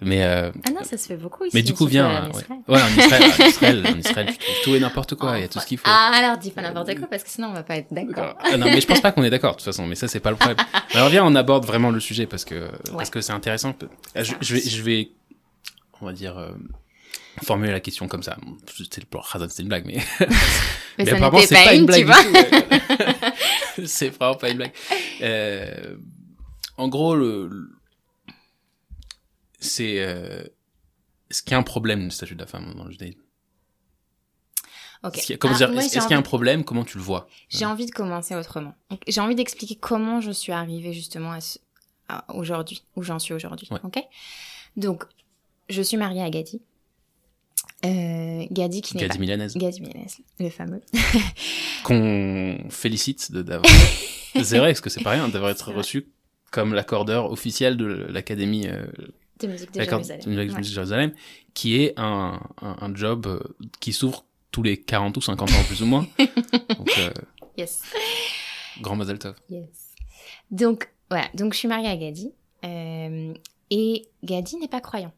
Mais euh, ah non, ça se fait beaucoup ici. Mais du coup, viens. Ouais. ouais, en Israël, en (laughs) Israël, en Israël, tu trouves tout et n'importe quoi. Il y a tout ce qu'il faut. Ah alors, dis pas n'importe quoi parce que sinon on va pas être d'accord. Ah, non, mais je pense pas qu'on est d'accord de toute façon. Mais ça, c'est pas le problème. (laughs) Alors viens, on aborde vraiment le sujet parce que parce que c'est intéressant. Je, je, vais, je vais, on va dire. Euh, formuler la question comme ça. C'est c'est une blague, mais. (laughs) mais, mais apparemment, c'est pas, une blague. c'est vraiment pas une blague. Euh, en gros, le, c'est. Euh, qu'il y a un problème le statut de la femme dans le judaïsme? Okay. Est-ce qu'il y, a un problème? Comment tu le vois? J'ai envie de commencer autrement. J'ai envie d'expliquer comment je suis arrivée justement à, ce... aujourd'hui, où j'en suis aujourd'hui. Ok? Donc, je suis mariée à Gadi. Euh, Gadi qui n'est Gadi Milanez. Gadi Milanez, le fameux. (laughs) Qu'on félicite d'avoir. (laughs) c'est vrai, parce que c'est pas rien d'avoir été reçu comme l'accordeur officiel de l'Académie euh, de musique de Jérusalem, Jérusalem, qui est un, un, un job euh, qui s'ouvre tous les 40 ou 50 ans plus ou moins. (laughs) Donc, euh, yes. Grand Mazel Tov. Yes. Donc, voilà. Donc, je suis mariée à Gadi. Euh, et Gadi n'est pas croyant.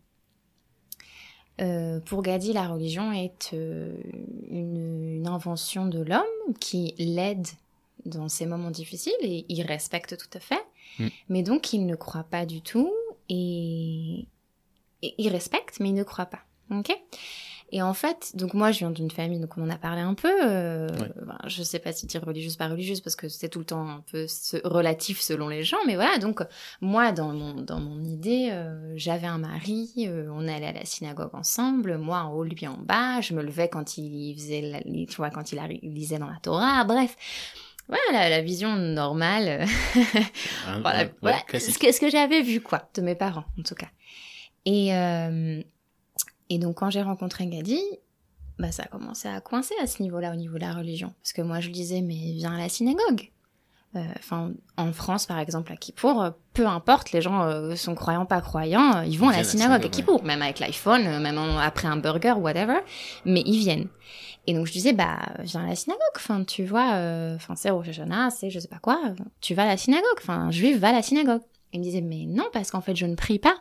Euh, pour Gadi, la religion est une, une, invention de l'homme qui l'aide dans ses moments difficiles et il respecte tout à fait. Mm. Mais donc, il ne croit pas du tout et, et il respecte, mais il ne croit pas. Ok? Et en fait, donc moi, je viens d'une famille, donc on en a parlé un peu. Euh, ben, je sais pas si dire religieuse, pas religieuse, parce que c'est tout le temps un peu relatif selon les gens. Mais voilà, donc moi, dans mon dans mon idée, euh, j'avais un mari, euh, on allait à la synagogue ensemble, moi en haut, lui en bas. Je me levais quand il faisait, la, tu vois, quand il lisait dans la Torah. Bref. Voilà, la, vision normale. (laughs) voilà, voilà ce que, ce que j'avais vu, quoi, de mes parents, en tout cas. Et, euh, et donc quand j'ai rencontré Gadi, bah ça a commencé à coincer à ce niveau-là, au niveau de la religion. Parce que moi je disais, mais viens à la synagogue. Euh, enfin, en France par exemple, à Kippour, euh, peu importe, les gens euh, sont croyants, pas croyants, ils vont à la synagogue, à Kippour, même avec l'iPhone, même après un burger, whatever, mais ils viennent. Et donc je disais, bah viens à la synagogue, enfin tu vois, enfin c'est Rosh c'est je sais pas quoi, tu vas à la synagogue, enfin juif va à la synagogue. Il me disait, mais non, parce qu'en fait je ne prie pas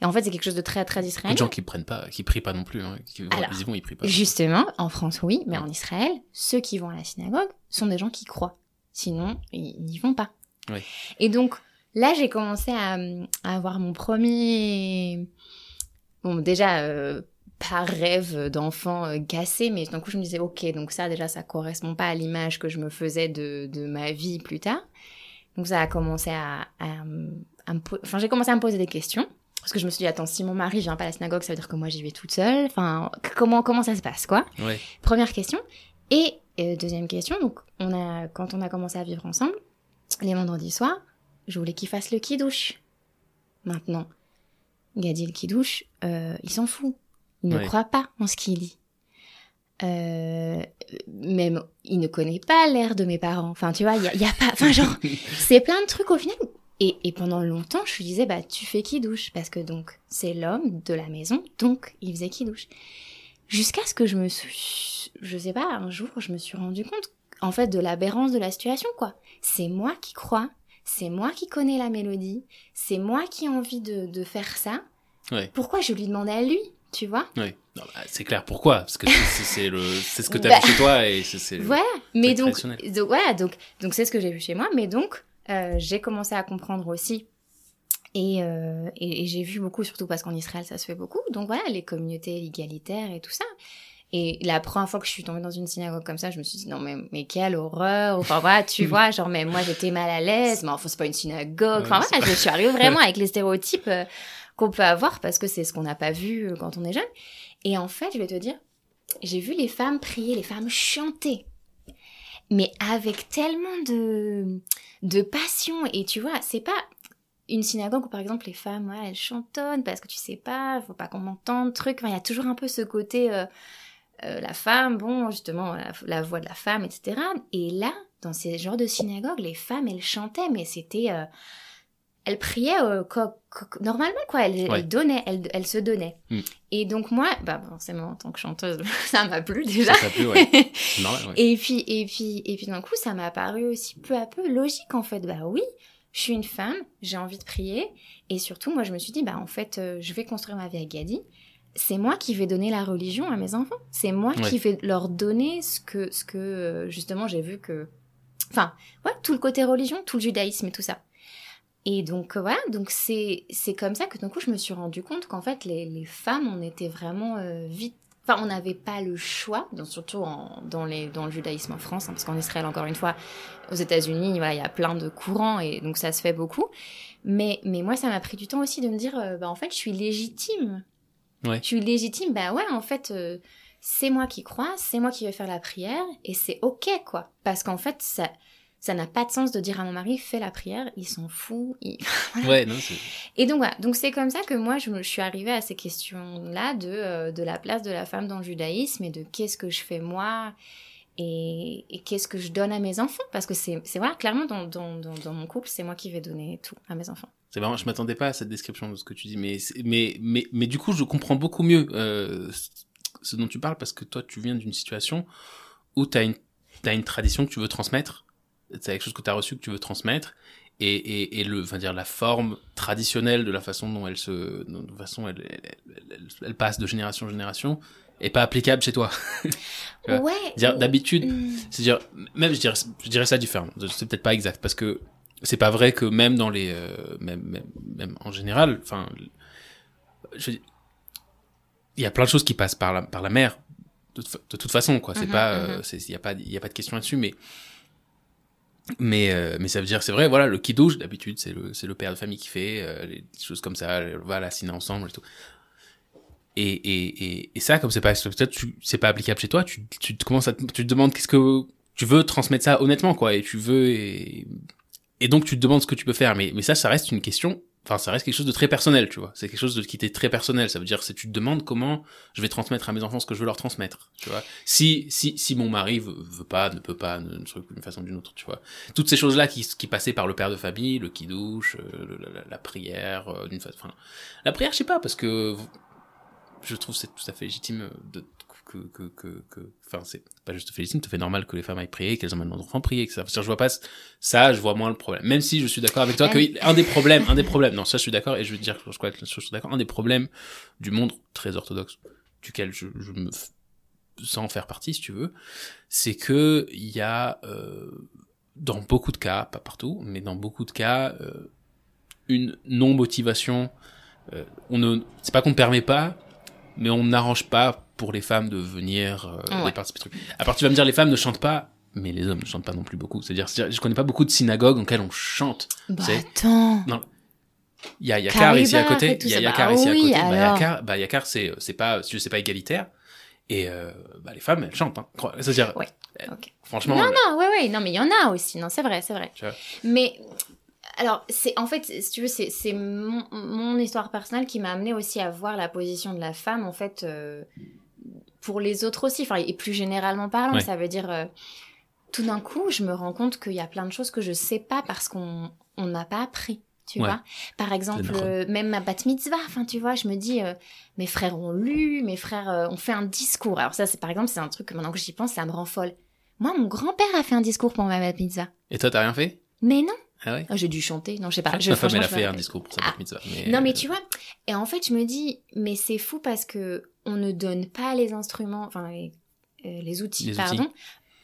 Et en fait, c'est quelque chose de très, très israélien. de gens qui prennent pas, qui prient pas non plus. Hein, qui vont, Alors, ils y vont, ils prient pas. Justement, en France, oui, mais Ouais. en Israël, ceux qui vont à la synagogue sont des gens qui croient. Sinon, ils n'y vont pas. Ouais. Et donc, là, j'ai commencé à, à avoir mon premier... Bon, déjà, euh, pas rêve d'enfant euh, cassé, mais d'un coup, je me disais, ok, donc ça, déjà, ça correspond pas à l'image que je me faisais de, de ma vie plus tard. Donc, ça a commencé à... à, à me Enfin, j'ai commencé à me poser des questions. Parce que je me suis dit, attends, si mon mari vient pas à la synagogue, ça veut dire que moi j'y vais toute seule. Enfin, comment, comment ça se passe, quoi? Ouais. Première question. Et euh, deuxième question, donc, on a, quand on a commencé à vivre ensemble, les vendredis soirs, je voulais qu'il fasse le kidouche. Maintenant, Gadi le kidouche, euh, il s'en fout. Il ne Ouais. croit pas en ce qu'il lit. Euh, même, il ne connaît pas l'air de mes parents. Enfin, tu vois, il y y a pas... Enfin, genre, (laughs) c'est plein de trucs au final. Et, et pendant longtemps, je lui disais, bah, tu fais qui douche Parce que donc, c'est l'homme de la maison, donc il faisait qui douche. Jusqu'à ce que je me suis, je sais pas, un jour, je me suis rendu compte, en fait, de l'aberrance de la situation, quoi. C'est moi qui crois, c'est moi qui connais la mélodie, c'est moi qui ai envie de, de faire ça. Ouais. Pourquoi je lui demandais à lui, tu vois? Non, bah, c'est clair pourquoi? Parce que c'est- ce que tu as Bah, vu chez toi et c'est c'est Voilà, mais donc, donc voilà, donc donc c'est ce que j'ai vu chez moi, mais donc euh, j'ai commencé à comprendre aussi. Et, euh, et, et j'ai vu beaucoup, surtout parce qu'en Israël, ça se fait beaucoup. Donc voilà, les communautés égalitaires et tout ça. Et la première fois que je suis tombée dans une synagogue comme ça, je me suis dit, non, mais, mais quelle horreur. Enfin voilà, tu (laughs) vois, genre, mais moi j'étais mal à l'aise, mais enfin, c'est pas une synagogue. Enfin voilà, je suis arrivée (laughs) vraiment avec les stéréotypes euh, qu'on peut avoir parce que c'est ce qu'on n'a pas vu euh, quand on est jeune. Et en fait, je vais te dire, j'ai vu les femmes prier, les femmes chanter mais avec tellement de, de passion. Et tu vois, c'est pas une synagogue où, par exemple, les femmes, ouais, elles chantonnent parce que tu sais pas, faut pas qu'on m'entende, truc. Enfin, il y a toujours un peu ce côté, euh, euh, la femme, bon, justement, la, la voix de la femme, etc. Et là, dans ces genres de synagogues, les femmes, elles chantaient, mais c'était... euh, elles priaient normalement, quoi. Elles, Ouais. elles donnaient, elles, elles se donnaient. Mm. Et donc, moi, bah, forcément, en tant que chanteuse, (laughs) ça m'a plu déjà. Ça plu, ouais. (laughs) C'est normal, ouais. Et puis, et puis, et puis d'un coup, ça m'a paru aussi peu à peu logique en fait. Bah oui, je suis une femme, j'ai envie de prier, et surtout, moi, je me suis dit, bah en fait, euh, je vais construire ma vie à Gadi. C'est moi qui vais donner la religion à mes enfants. C'est moi Ouais. qui vais leur donner ce que, ce que euh, justement, j'ai vu que, enfin, ouais, tout le côté religion, tout le judaïsme et tout ça. Et donc euh, voilà, donc c'est c'est comme ça que d'un coup je me suis rendu compte qu'en fait les, les femmes on était vraiment euh, vite Enfin, on n'avait pas le choix, donc surtout en- dans, les, dans le judaïsme en France, hein, parce qu'en Israël, encore une fois, aux États-Unis, voilà, il y a plein de courants et donc ça se fait beaucoup. Mais, mais moi, ça m'a pris du temps aussi de me dire, euh, bah, en fait, je suis légitime. Ouais. Je suis légitime, bah ouais, en fait, euh, c'est moi qui crois, c'est moi qui vais faire la prière et c'est ok, quoi. Parce qu'en fait, ça. Ça n'a pas de sens de dire à mon mari, fais la prière, il s'en fout. il- (laughs) Ouais, non, et donc voilà, donc c'est comme ça que moi je, me, je suis arrivée à ces questions-là de, euh, de la place de la femme dans le judaïsme et de qu'est-ce que je fais moi et, et qu'est-ce que je donne à mes enfants. Parce que c'est voilà, clairement dans, dans, dans, dans mon couple, c'est moi qui vais donner tout à mes enfants. C'est vraiment, je m'attendais pas à cette description de ce que tu dis, mais mais mais mais du coup, je comprends beaucoup mieux euh, ce dont tu parles parce que toi, tu viens d'une situation où une t'as une tradition que tu veux transmettre, c'est quelque chose que t'as reçu que tu veux transmettre, et et et le, enfin dire la forme traditionnelle de la façon dont elle se, de façon elle elle, elle, passe de génération en génération, est pas applicable chez toi. (laughs) Ouais. Dire d'habitude, Mm. c'est-à-dire, même je dirais, je dirais ça différemment. C'est peut-être pas exact parce que c'est pas vrai que même dans les, euh, même, même, même en général, enfin, dire, il y a plein de choses qui passent par la, par la mer de, de toute façon, quoi. C'est Mhm, pas, euh, mhm. c'est, il y a pas, il y a pas de question là-dessus, mais, mais, euh, mais ça veut dire, c'est vrai, voilà, le kidouche d'habitude, c'est le, c'est le père de famille qui fait euh, les choses comme ça, euh, voilà, ciné ensemble et tout. Et, et, et, et ça, comme c'est pas, c'est pas applicable chez toi, tu, tu commences à, tu te demandes qu'est-ce que, tu veux transmettre ça honnêtement, quoi, et tu veux, et, et donc tu te demandes ce que tu peux faire, mais, mais ça, ça reste une question, enfin, ça reste quelque chose de très personnel, tu vois, c'est quelque chose de, qui t'est très personnel, ça veut dire, c'est tu te demandes comment je vais transmettre à mes enfants ce que je veux leur transmettre, tu vois. Si, si, si mon mari veut, veut pas, ne peut pas, d'une façon ou d'une autre, tu vois. Toutes ces choses-là qui, qui passaient par le père de famille, le kidouche, euh, le- la, la- la prière, euh, d'une façon, enfin, la prière, je sais pas, parce que je trouve c'est tout à fait légitime de que que que que enfin c'est pas juste légitime tout à fait normal que les femmes aillent prier qu'elles emmènent leurs enfants prier que ça je vois pas ça je vois moins le problème. Même si je suis d'accord avec toi que un des problèmes un des problèmes non ça je suis d'accord et je veux dire je crois que je suis d'accord un des problèmes du monde très orthodoxe duquel je, je me sans faire partie si tu veux c'est que il y a euh, dans beaucoup de cas pas partout mais dans beaucoup de cas euh, une non motivation euh, on ne c'est pas qu'on ne permet pas mais on n'arrange pas pour les femmes de venir euh, Ouais. participer. À part, tu vas me dire, les femmes ne chantent pas, mais les hommes ne chantent pas non plus beaucoup. C'est-à-dire, je connais pas beaucoup de synagogues dans lesquelles on chante. Bah attends. Il y a Yakar ici à côté. Il y a. Yakar Bah ici à côté. Bah. Yakar, bah, Yakar, c'est, c'est pas, je sais pas égalitaire. Et, euh, bah, les femmes, elles chantent, hein. C'est-à-dire, Ouais, euh, franchement, Non, non, ouais, ouais, non, mais il y en a aussi, non, c'est vrai, c'est vrai. Mais, alors, c'est, en fait, si tu veux, c'est, c'est mon, mon histoire personnelle qui m'a amené aussi à voir la position de la femme, en fait, euh, pour les autres aussi, enfin, et plus généralement parlant, Ouais. ça veut dire, euh, tout d'un coup, je me rends compte qu'il y a plein de choses que je sais pas parce qu'on on n'a pas appris. Tu Ouais. vois, par exemple, euh, même ma bat mitzvah, enfin, tu vois, je me dis, euh, mes frères ont lu, mes frères euh, ont fait un discours. Alors ça, c'est par exemple, c'est un truc que maintenant que j'y pense, ça me rend folle. Moi, mon grand-père a fait un discours pour ma bat mitzvah. et toi, t'as rien fait? Mais non, Ah ouais? Oh, j'ai dû chanter. Non, je sais pas. Je, Ma femme, elle a fait un discours pour sa Ah. bat mitzvah. Non, mais euh, tu vois, et en fait, je me dis, mais c'est fou parce que on ne donne pas les instruments, enfin, les, euh, les outils, Les outils. pardon,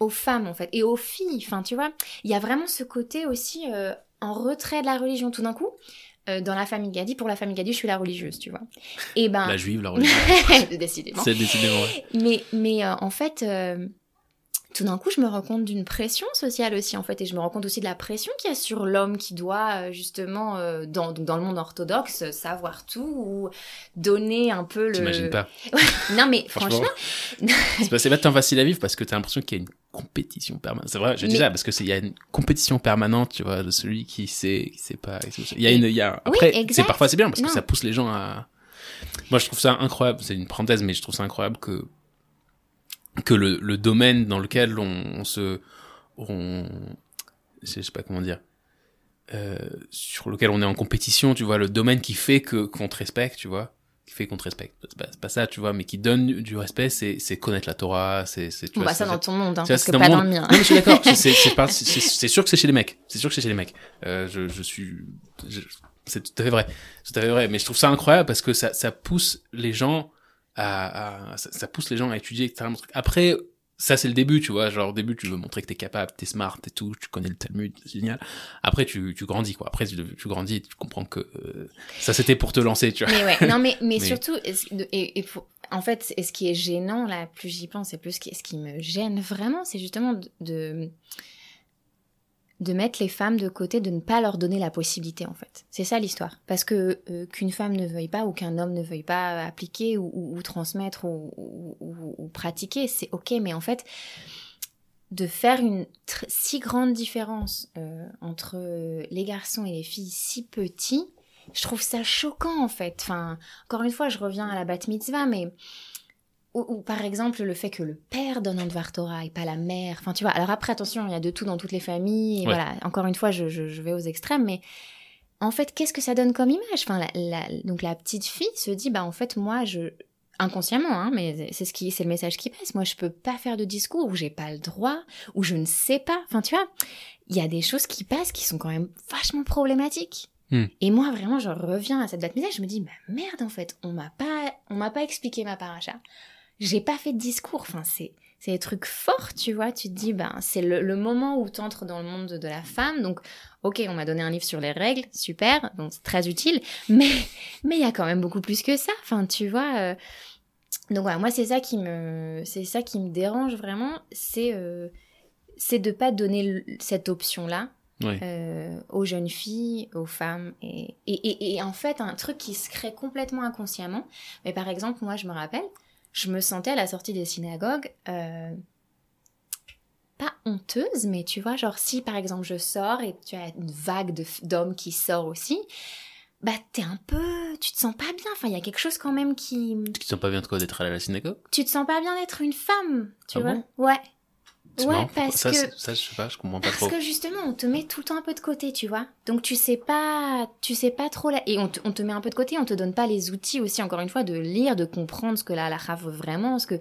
aux femmes, en fait, et aux filles. Enfin, tu vois, il y a vraiment ce côté aussi euh, en retrait de la religion. Tout d'un coup, euh, dans la famille Gadi, pour la famille Gadi, je suis la religieuse, tu vois. Et ben, La juive, la religieuse. (laughs) décidément. c'est décidément vrai. Mais, mais euh, en fait, euh, tout d'un coup, je me rends compte d'une pression sociale aussi, en fait, et je me rends compte aussi de la pression qu'il y a sur l'homme qui doit, euh, justement, euh, dans, donc dans le monde orthodoxe, savoir tout ou donner un peu le. T'imagines pas. Non, mais Franchement. franchement, (laughs) c'est pas, c'est pas tant facile à vivre parce que t'as l'impression qu'il y a une compétition permanente. C'est vrai, je dis Mais- ça parce que c'est, il y a une compétition permanente, tu vois, de celui qui sait, qui sait pas. Il y a une, il y a, Oui, après, c'est parfois c'est bien parce que ça pousse les gens à, moi je trouve ça incroyable, c'est une parenthèse, mais je trouve ça incroyable que, que le, le domaine dans lequel on, on se, on, je sais pas comment dire, euh, sur lequel on est en compétition, tu vois, le domaine qui fait que, qu'on te respecte, tu vois, qui fait qu'on te respecte. C'est pas, pas ça, tu vois, mais qui donne du respect, c'est, c'est connaître la Torah, c'est, c'est, tu bon, bah, ça dans ton monde, hein, parce que pas dans le mien. Non, mais je suis d'accord. (laughs) C'est, sûr que c'est chez les mecs. C'est sûr que c'est chez les mecs. Euh, je, je suis, je- c'est tout à fait vrai. C'est tout à fait vrai. Mais je trouve ça incroyable parce que ça, ça pousse les gens à, à- ça, ça pousse les gens à étudier, etc. Après, ça c'est le début, tu vois. Genre au début, tu veux montrer que t'es capable, t'es smart et tout, tu connais le Talmud, c'est génial. Après, tu, tu grandis, quoi. Après, tu, tu grandis et tu comprends que euh, ça c'était pour te lancer, tu vois. Mais ouais, non, mais, mais, (laughs) Mais- surtout, et, et pour- en fait, ce qui est gênant, là, plus j'y pense, et plus ce qui, ce qui me gêne vraiment, c'est justement de, de, de mettre les femmes de côté, de ne pas leur donner la possibilité, en fait. C'est ça l'histoire. Parce que euh, qu'une femme ne veuille pas ou qu'un homme ne veuille pas appliquer ou, ou- ou transmettre ou, ou- pratiquer, c'est ok, mais en fait, de faire une si grande différence euh, entre euh, les garçons et les filles si petits, je trouve ça choquant en fait. Enfin, encore une fois, je reviens à la bat mitzvah, mais ou, ou par exemple le fait que le père donne un devoir Torah et pas la mère. Enfin, tu vois. Alors après, attention, il y a de tout dans toutes les familles. Et Ouais. Voilà. Encore une fois, je, je- je vais aux extrêmes, mais en fait, qu'est-ce que ça donne comme image? Enfin, la, la- donc la petite fille se dit, bah en fait, moi, je inconsciemment, hein, mais c'est ce qui, c'est le message qui passe. Moi, je peux pas faire de discours où j'ai pas le droit, où je ne sais pas. Enfin, tu vois, il y a des choses qui passent qui sont quand même vachement problématiques. Hmm. Et moi, vraiment, je reviens à cette date misère, je me dis, bah merde, en fait, on m'a pas, on m'a pas expliqué ma paracha. J'ai pas fait de discours. Enfin, c'est, c'est des trucs forts, tu vois. Tu te dis, ben, c'est le, le moment où tu entres dans le monde de la femme. Donc, ok, on m'a donné un livre sur les règles, super, donc c'est très utile. Mais, mais il y a quand même beaucoup plus que ça. Enfin, tu vois. euh, Donc voilà, moi, c'est ça qui me, c'est ça qui me dérange vraiment. C'est, euh, c'est de pas donner cette option-là Ouais. euh, aux jeunes filles, aux femmes. Et, et, et, et en fait, un truc qui se crée complètement inconsciemment. Mais par exemple, moi, je me rappelle, je me sentais à la sortie des synagogues, euh, pas honteuse, mais tu vois, genre si par exemple je sors et tu as une vague d'hommes qui sort aussi, bah t'es un peu, tu te sens pas bien. Enfin, il y a quelque chose quand même qui, Tu te sens pas bien de quoi d'être à la synagogue? Tu te sens pas bien d'être une femme, tu Ah vois? bon? Ouais. C'est Ouais, marrant. parce ça, que- ça, je sais pas, je comprends pas Parce trop. que justement, on te met tout le temps un peu de côté, tu vois. Donc tu sais pas, tu sais pas trop là. Et on te, on te met un peu de côté, on te donne pas les outils aussi, encore une fois, de lire, de comprendre ce que la halakha veut vraiment, ce que.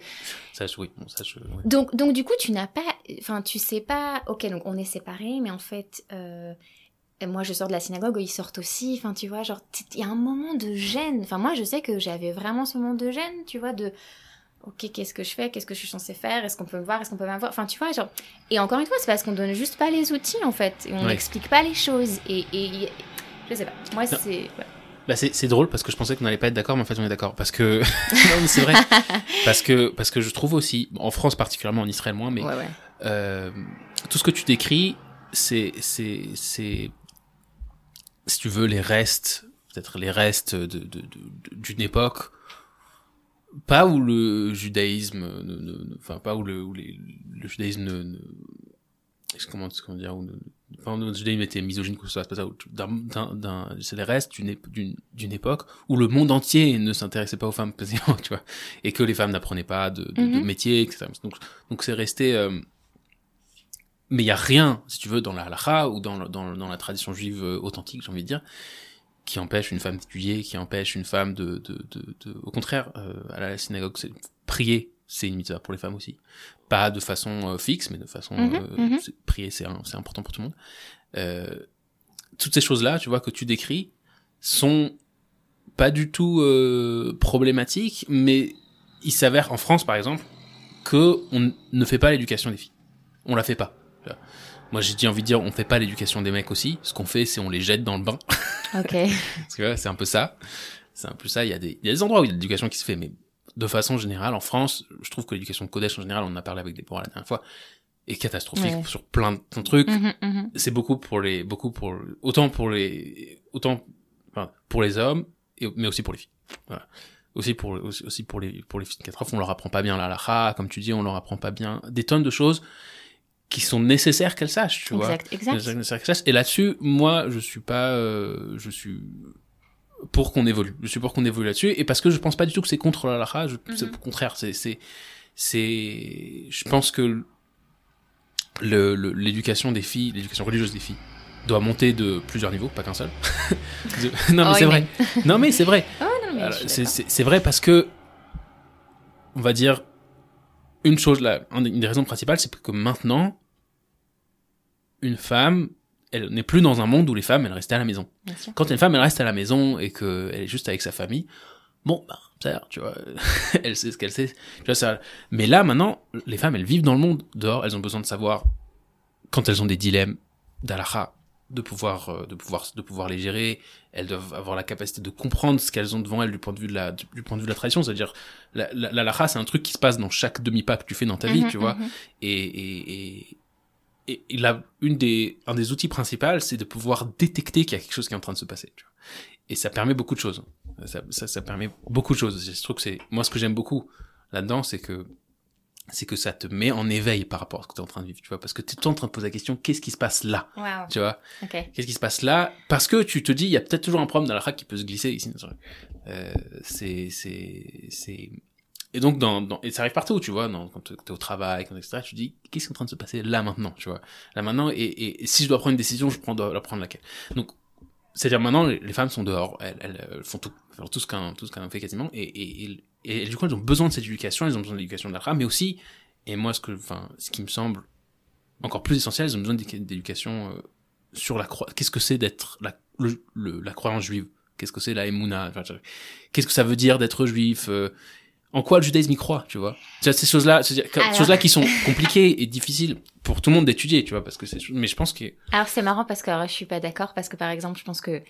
Ça, je- oui, bon, ça, je- ouais. Donc, donc du coup, tu n'as pas, enfin, tu sais pas. Ok, donc on est séparés, mais en fait, euh, moi, je sors de la synagogue, ils sortent aussi. Enfin, tu vois, genre, il y a un moment de gêne. Enfin, moi, je sais que j'avais vraiment ce moment de gêne, tu vois, de. Ok, qu'est-ce que je fais? Qu'est-ce que je suis censée faire? Est-ce qu'on peut me voir? Est-ce qu'on peut m'avoir? Enfin, tu vois, genre. Et encore une fois, c'est parce qu'on donne juste pas les outils, en fait. Et on Ouais. n'explique pas les choses. Et, et, je sais pas. Moi, c'est. ouais. Bah, c'est drôle parce que je pensais qu'on n'allait pas être d'accord, mais en fait on est d'accord parce que (laughs) non mais c'est vrai (laughs) parce que parce que je trouve aussi en France particulièrement en Israël moins, mais Ouais, euh, tout ce que tu décris, c'est c'est c'est si tu veux les restes peut-être les restes de de- de- de- d'une époque pas où le judaïsme ne, ne- ne- enfin pas où le où les- le judaïsme ne, comment comment dire où enfin, le judaïsme était misogyne que ce soit pas ça d'un c'est les restes d'une ép- d'une d'une époque où le monde entier ne s'intéressait pas aux femmes (laughs) tu vois et que les femmes n'apprenaient pas de, de, de Mhm. métier etc donc donc c'est resté euh, mais il y a rien si tu veux dans la halakha ou dans dans, dans la tradition juive euh, authentique j'ai envie de dire qui empêche une femme d'étudier qui empêche une femme de de, de, de- au contraire euh, à la synagogue c'est prier c'est une mitzvah pour les femmes aussi pas de façon euh, fixe mais de façon Mhm, euh, mhm. c'est- prier c'est un- c'est important pour tout le monde euh, toutes ces choses là tu vois que tu décris sont pas du tout euh, problématiques mais il s'avère en France par exemple que on ne fait pas l'éducation des filles on la fait pas. Moi j'ai envie de dire on fait pas l'éducation des mecs aussi ce qu'on fait c'est on les jette dans le bain (laughs) Ok. parce que c'est un peu ça. C'est un peu ça. Il y a des, il y a des endroits où il y a de l'éducation qui se fait, mais de façon générale, en France, je trouve que l'éducation de Kodesh en général, on en a parlé avec des la dernière fois, est catastrophique Ouais. sur plein de trucs. Mhm, mhm. C'est beaucoup pour les, beaucoup pour, autant pour les, autant, enfin, pour les hommes, et, mais aussi pour les filles. Voilà. Aussi pour, aussi, pour les, pour les filles de 4 on leur apprend pas bien la halakha, comme tu dis, on leur apprend pas bien des tonnes de choses qui sont nécessaires qu'elles sachent, tu vois. Exact, exact. Et là-dessus, moi, je suis pas, euh, je suis pour qu'on évolue. Je suis pour qu'on évolue là-dessus, et parce que je pense pas du tout que c'est contre la je, c'est Mhm. au contraire, c'est, c'est, c'est, je pense que le, l'éducation des filles, l'éducation religieuse des filles, doit monter de plusieurs niveaux, pas qu'un seul. (laughs) De- non mais Oh, c'est vrai. Non mais c'est vrai. (laughs) Oh, non, mais c'est, d'accord. c'est, c'est vrai parce que, on va dire, une chose, là, une des raisons principales, c'est que maintenant, une femme, elle n'est plus dans un monde où les femmes, elles restaient à la maison. Quand une femme, elle reste à la maison et qu'elle est juste avec sa famille, bon, bah, ça, tu vois, (laughs) elle sait ce qu'elle sait. Tu vois, ça... Mais là, maintenant, les femmes, elles vivent dans le monde, dehors, elles ont besoin de savoir, quand elles ont des dilemmes d'Alaha, de pouvoir, euh, de pouvoir, de pouvoir les gérer. Elles doivent avoir la capacité de comprendre ce qu'elles ont devant elles du point de vue de la, du point de vue de la tradition. C'est-à-dire, la, la, l'halakha, c'est un truc qui se passe dans chaque demi-pas que tu fais dans ta vie, Mhm, tu vois mhm. et, et, et, et, et là, une des, un des outils principaux, c'est de pouvoir détecter qu'il y a quelque chose qui est en train de se passer. Tu vois. Et ça permet beaucoup de choses. Ça, ça, ça permet beaucoup de choses. Je trouve que c'est, moi, ce que j'aime beaucoup là-dedans, c'est que, c'est que ça te met en éveil par rapport à ce que tu es en train de vivre, tu vois, parce que tu es en train de poser la question, qu'est-ce qui se passe là, Waouh. tu vois, Ok. qu'est-ce qui se passe là, parce que tu te dis, il y a peut-être toujours un problème dans la raque qui peut se glisser ici. Euh, c'est, c'est, c'est, et donc, dans, dans, et ça arrive partout, tu vois, dans, quand t'es au travail, quand etc., tu dis, qu'est-ce qui est en train de se passer là maintenant, tu vois, là maintenant, et, et, et si je dois prendre une décision, je prends, dois la prendre laquelle? Donc, c'est-à-dire maintenant, les, femmes sont dehors, elles, elles, font tout, font tout ce qu'un, ce qu'un fait quasiment, et, et, et, et, du coup, elles ont besoin de cette éducation, elles ont besoin de l'éducation de la mais aussi, et moi, ce que, enfin, ce qui me semble encore plus essentiel, elles ont besoin d'édu- d'éducation euh, sur la croix. Qu'est-ce que c'est d'être la, le, le- la croyance juive? Qu'est-ce que c'est la je- Qu'est-ce que ça veut dire d'être juif euh, En quoi le judaïsme y croit, tu vois? Ces choses-là, ces Alors- choses-là qui sont compliquées et difficiles pour tout le monde d'étudier, tu vois, parce que c'est. Mais je pense que. Alors c'est marrant parce que alors, je suis pas d'accord parce que par exemple je pense que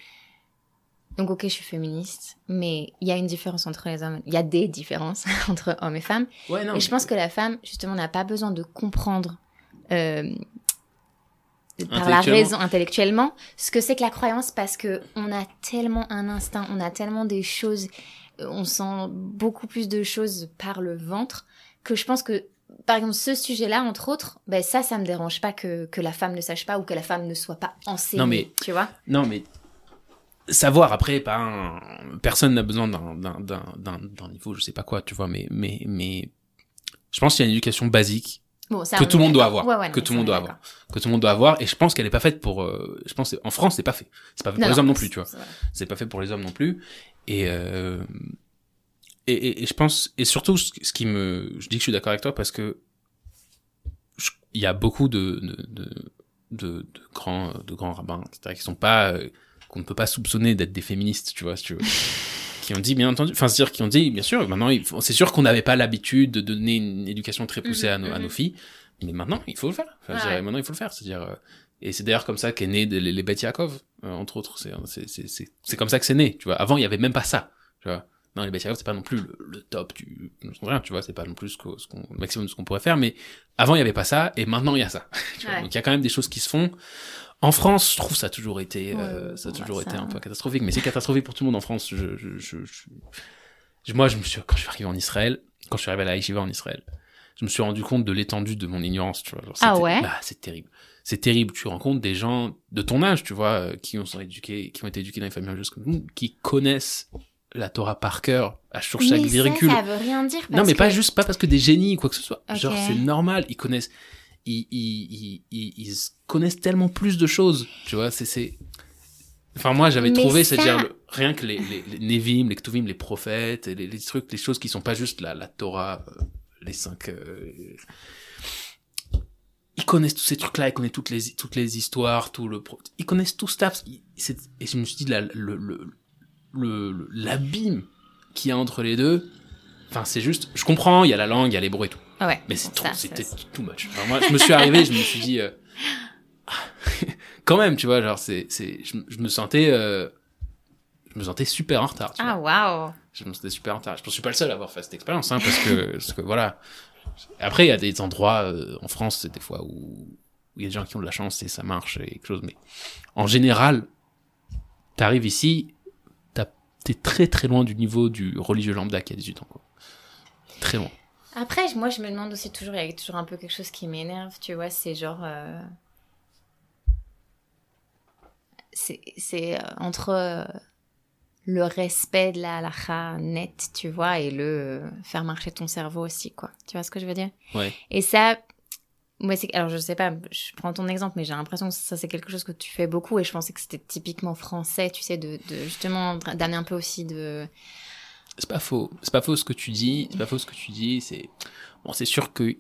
donc ok je suis féministe mais il y a une différence entre les hommes il y a des différences (laughs) entre hommes et femmes Ouais, non. et je pense que la femme justement n'a pas besoin de comprendre euh, par la raison intellectuellement ce que c'est que la croyance parce que on a tellement un instinct on a tellement des choses on sent beaucoup plus de choses par le ventre que je pense que par exemple ce sujet-là entre autres ben ça ça me dérange pas que, que la femme ne sache pas ou que la femme ne soit pas enseignée Non, mais- tu vois Non, mais savoir après, pas un... personne n'a besoin d'un niveau, je sais pas quoi, tu vois, mais mais mais je pense qu'il y a une éducation basique Bon, ça, que tout le monde doit avoir, Ouais, ouais, non, que tout le monde doit avoir, que tout le monde doit avoir. Et je pense qu'elle est pas faite pour. euh, je pense en France, c'est pas fait. C'est pas fait pour les hommes non plus, tu vois. C'est pas fait pour les hommes non plus. Et euh, et, et, et je pense et surtout ce qui me, je dis que je suis d'accord avec toi parce que il y a beaucoup de de, de de de grands de grands rabbins etc qui sont pas euh, qu'on ne peut pas soupçonner d'être des féministes, tu vois, si tu veux. (laughs) qui ont dit bien entendu enfin c'est-à-dire qui ont dit bien sûr maintenant c'est sûr qu'on n'avait pas l'habitude de donner une éducation très poussée à, nos, à nos filles mais maintenant il faut le faire Enfin, ouais. maintenant il faut le faire c'est-à-dire euh, et c'est d'ailleurs comme ça qu'est né les, les Beth Yaakov euh, entre autres c'est c'est c'est c'est c'est comme ça que c'est né tu vois avant il y avait même pas ça tu vois non les Beth Yaakov c'est pas non plus le, le top du rien tu vois c'est pas non plus ce qu'on le maximum de ce qu'on pourrait faire mais avant il y avait pas ça et maintenant il y a ça (laughs) tu vois. Ouais. donc il y a quand même des choses qui se font en France, je trouve ça a toujours été, euh, ça a ouais, toujours ça- été un peu catastrophique, mais c'est catastrophique pour tout le monde en France. Je, je, je, je- moi, je me suis, quand je suis arrivé en Israël, quand je suis arrivé à la Yeshiva en Israël, je me suis rendu compte de l'étendue de mon ignorance, tu vois. Genre, Ah ouais? bah, c'est terrible. C'est terrible. Tu rencontres des gens de ton âge, tu vois, euh, qui ont, sont éduqués, qui ont été éduqués dans les familles religieuses comme nous, qui connaissent la Torah par cœur, à sur chaque Mais ça, virgule. ça veut rien dire. Non, parce mais pas juste, pas parce que des génies ou quoi que ce soit. Genre, c'est normal. Ils connaissent, ils, ils, ils, ils, connaissent tellement plus de choses. Tu vois, c'est, c'est. Enfin, moi, j'avais trouvé, ça- c'est-à-dire, rien que les, les, les Nevim, les Ktuvim, les prophètes, les, les trucs, les choses qui sont pas juste la, la Torah, euh, les cinq. euh, Ils connaissent tous ces trucs-là, ils connaissent toutes les, toutes les histoires, tout le. pro- Ils connaissent tout ça. Et je me suis dit, la- le, le, le, l'abîme qu'il y a entre les deux, enfin, c'est juste. Je comprends, il y a la langue, il y a l'hébreu et tout. Ah ouais. Mais c'est trop, c'était too much. Enfin, moi, je me suis arrivé, je me suis dit, euh, (laughs) quand même, tu vois, genre, c'est, c'est, je, je me sentais, euh, je me sentais super en retard. Tu Ah waouh. Je me sentais super en retard. Je ne suis pas le seul à avoir fait cette expérience, hein, parce que, parce que voilà. Après, il y a des endroits euh, en France, c'est des fois où il y a des gens qui ont de la chance et ça marche et quelque chose, mais en général, t'arrives ici, t'es très très loin du niveau du religieux lambda qui a 18 ans. Très loin. Après, moi, je me demande aussi toujours, il y a toujours un peu quelque chose qui m'énerve, tu vois, c'est genre. euh, C'est c'est, euh, entre euh, le respect de la halakha nette, tu vois, et le euh, faire marcher ton cerveau aussi, quoi. Tu vois ce que je veux dire? Ouais. Et ça. Moi, c'est alors je sais pas, je prends ton exemple, mais j'ai l'impression que ça c'est quelque chose que tu fais beaucoup et je pensais que c'était typiquement français, tu sais, de, de justement d'amener un peu aussi de C'est pas faux. C'est pas faux ce que tu dis. C'est pas faux ce que tu dis. C'est bon, c'est sûr que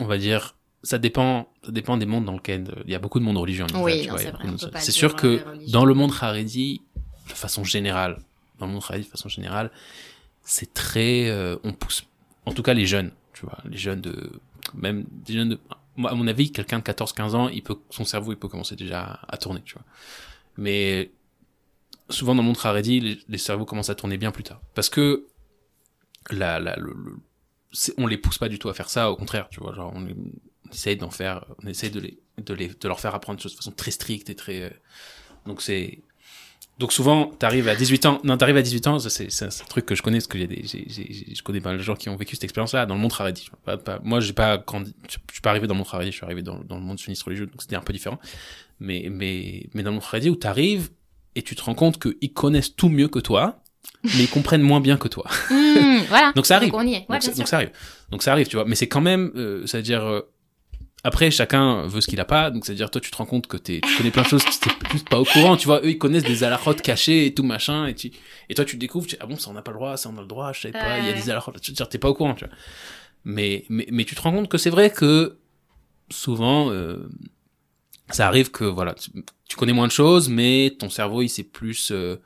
on va dire ça dépend. Ça dépend des mondes dans lesquels euh, il y a beaucoup de mondes religieux. en Israël, Oui, c'est sûr euh, que religions. dans le monde haredi, de façon générale, dans le monde haredi de façon générale, c'est très. euh, on pousse. En tout cas, les jeunes. Tu vois, les jeunes de même des jeunes de. À mon avis, quelqu'un de 14-15 ans, il peut, son cerveau, il peut commencer déjà à tourner, tu vois. Mais souvent dans le monde haredi, les, les cerveaux commencent à tourner bien plus tard. Parce que la, la, le, le- on les pousse pas du tout à faire ça, au contraire, tu vois. Genre, on, on essaye d'en faire, on essaye de, les, de, les, de leur faire apprendre des choses de façon très stricte et très. euh, donc c'est. Donc souvent, t'arrives à 18 ans. Non, t'arrives à 18 ans, c'est un truc que je connais, parce que j'ai des, j'ai, j'ai, j'ai- je connais pas de gens qui ont vécu cette expérience-là dans le monde vois. Pas, pas, moi, j'ai pas grandi, je suis pas arrivé dans le monde haredi, je suis arrivé dans, dans le monde sunniste religieux, donc c'était un peu différent. Mais, mais, mais dans le monde haredi où t'arrives et tu te rends compte qu'ils connaissent tout mieux que toi, mais ils comprennent moins bien que toi. Hmm, voilà. (laughs) Donc ça arrive. on y est. Ouais, donc, donc ça arrive. Donc ça arrive, tu vois. Mais c'est quand même, euh, c'est-à-dire, euh, après chacun veut ce qu'il a pas. Donc c'est-à-dire toi tu te rends compte que t'es, tu connais plein de choses, que t'es juste pas au courant. Tu vois, eux ils connaissent des alachotes cachées et tout machin. Et, tu, et toi tu découvres, tu dis, ah bon ça on n'a pas le droit, ça on a le droit, je sais pas. Il y a des alachotes. Tu t'es pas au courant, tu vois. Mais mais mais tu te rends compte que c'est vrai que souvent euh, ça arrive que voilà tu, tu connais moins de choses, mais ton cerveau il sait plus. euh,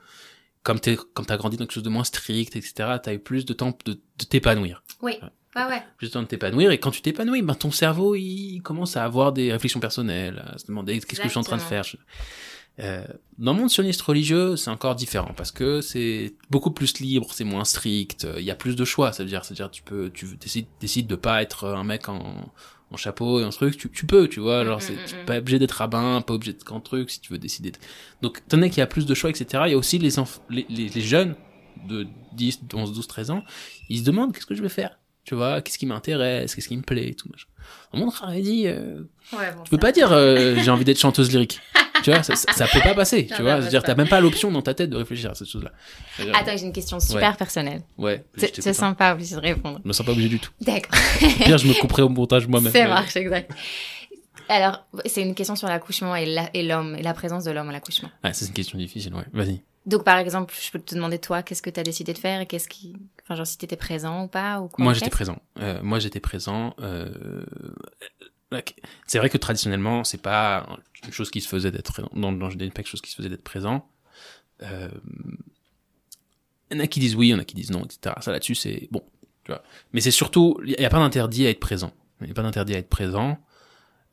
comme t'es comme t'as grandi dans quelque chose de moins strict, etc. T'as eu plus de temps de, de t'épanouir Oui. Ouais, ouais. plus de temps de t'épanouir et quand tu t'épanouis ben ton cerveau il commence à avoir des réflexions personnelles à se demander qu'est-ce que je suis en train de faire? Euh, dans le monde sioniste religieux c'est encore différent parce que c'est beaucoup plus libre c'est moins strict euh, il y a plus de choix ça veut dire c'est à dire tu peux tu décides décides de pas être un mec en en chapeau et en truc tu, tu peux tu vois genre Mm, c'est mm, tu mm, es pas obligé d'être rabbin pas obligé d'être grand truc si tu veux décider de- donc étant donné qu'il y a plus de choix etc il y a aussi les les, les, les jeunes de 10 11 12 13 ans ils se demandent qu'est-ce que je vais faire? Tu vois, qu'est-ce qui m'intéresse, qu'est-ce qui me plaît, et tout machin. Mon dit, euh, Ouais, bon, tu peux ça- pas dire euh, (laughs) j'ai envie d'être chanteuse lyrique. tu vois, ça, ça, ça peut pas passer, tu vois. pas Je veux dire, ça. t'as même pas l'option dans ta tête de réfléchir à cette chose-là. C'est-à-dire- Attends, j'ai une question super personnelle. Ouais, je Tu te hein. sens pas obligé de répondre. Je me sens pas obligé du tout. D'accord. Pire, je me couperai au montage moi-même. Ça marche, exact. Alors, c'est une question sur l'accouchement et la- et l'homme, et la présence de l'homme à l'accouchement. Ouais, c'est une question difficile, ouais. Vas-y. Donc, par exemple, je peux te demander, toi, qu'est-ce que tu as décidé de faire et qu'est-ce qui. Enfin, genre, si tu étais présent ou pas ou quoi Moi, j'étais présent. Euh, moi, j'étais présent. euh, C'est vrai que traditionnellement, c'est pas une chose qui se faisait d'être présent. Dans le pas quelque chose qui se faisait d'être présent. Euh, Il y en a qui disent oui, il y en a qui disent non, etc. Ça là-dessus, c'est bon. Tu vois. Mais c'est surtout, il n'y a pas d'interdit à être présent. Il n'y a pas d'interdit à être présent.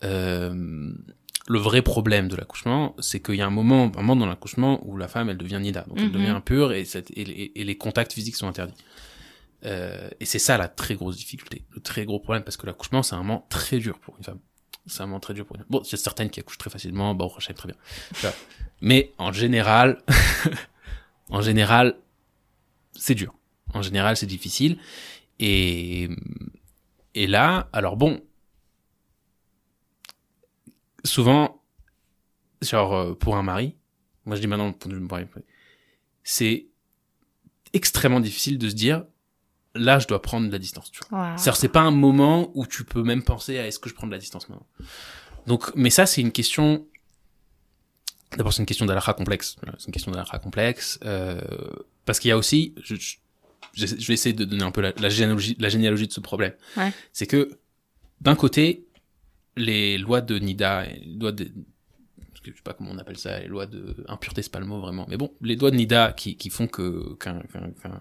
Euh, le vrai problème de l'accouchement, c'est qu'il y a un moment, un moment dans l'accouchement où la femme, elle devient nida, donc elle Mhm. devient impure et, cette- et, et- et les contacts physiques sont interdits. Euh, et c'est ça la très grosse difficulté, le très gros problème, parce que l'accouchement, c'est un moment très dur pour une femme. C'est un moment très dur pour une femme. Bon, il y a certaines qui accouchent très facilement, bon, Rachel, très bien. Mais en général, (laughs) en général, c'est dur. En général, c'est difficile. Et, et là, alors bon, souvent, genre euh, pour un mari, moi je dis maintenant pour un mari, c'est extrêmement difficile de se dire, là je dois prendre de la distance. Tu vois. C'est-à-dire, c'est pas un moment où tu peux même penser à est-ce que je prends de la distance maintenant? Donc, mais ça, c'est une question. D'abord, c'est une question d'alakha complexe. Voilà, C'est une question d'alakha complexe. euh, parce qu'il y a aussi. Je, je, je vais essayer de donner un peu la, la généalogie, la généalogie de ce problème. Ouais. C'est que, d'un côté, les lois de Nida, les lois de. Je sais pas comment on appelle ça, les lois de. Impureté, c'est pas le mot vraiment. Mais bon, les lois de Nida qui, qui font que. qu'un, qu'un, qu'un-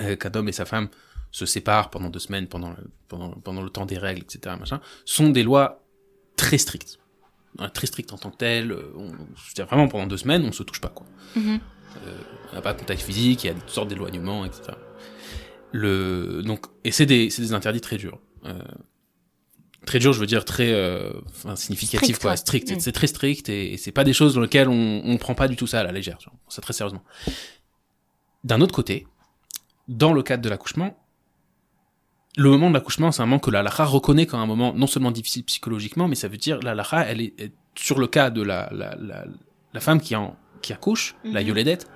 euh, qu'un homme et sa femme se séparent pendant deux semaines, pendant le, pendant, pendant le temps des règles, etc., machin, sont des lois très strictes. Ouais, Très strictes en tant que telles. euh, On, je vraiment, pendant deux semaines, on se touche pas, quoi. Mhm. On n'a pas de contact physique, il y a toutes sortes d'éloignements, etc. Le, donc, et c'est des, des interdits très durs. Euh, très durs, je veux dire très euh, enfin, significatifs, Strict, quoi. Strict. Mm. C'est très strict et, et c'est pas des choses dans lesquelles on, on prend pas du tout ça à la légère. vois. C'est très sérieusement. D'un autre côté, dans le cadre de l'accouchement, le moment de l'accouchement, c'est un moment que la Lara reconnaît comme un moment non seulement difficile psychologiquement, mais ça veut dire la Lara, elle est, est- sur le cas de la, la, la, la femme qui, en, qui accouche, la Mhm. Yoledette,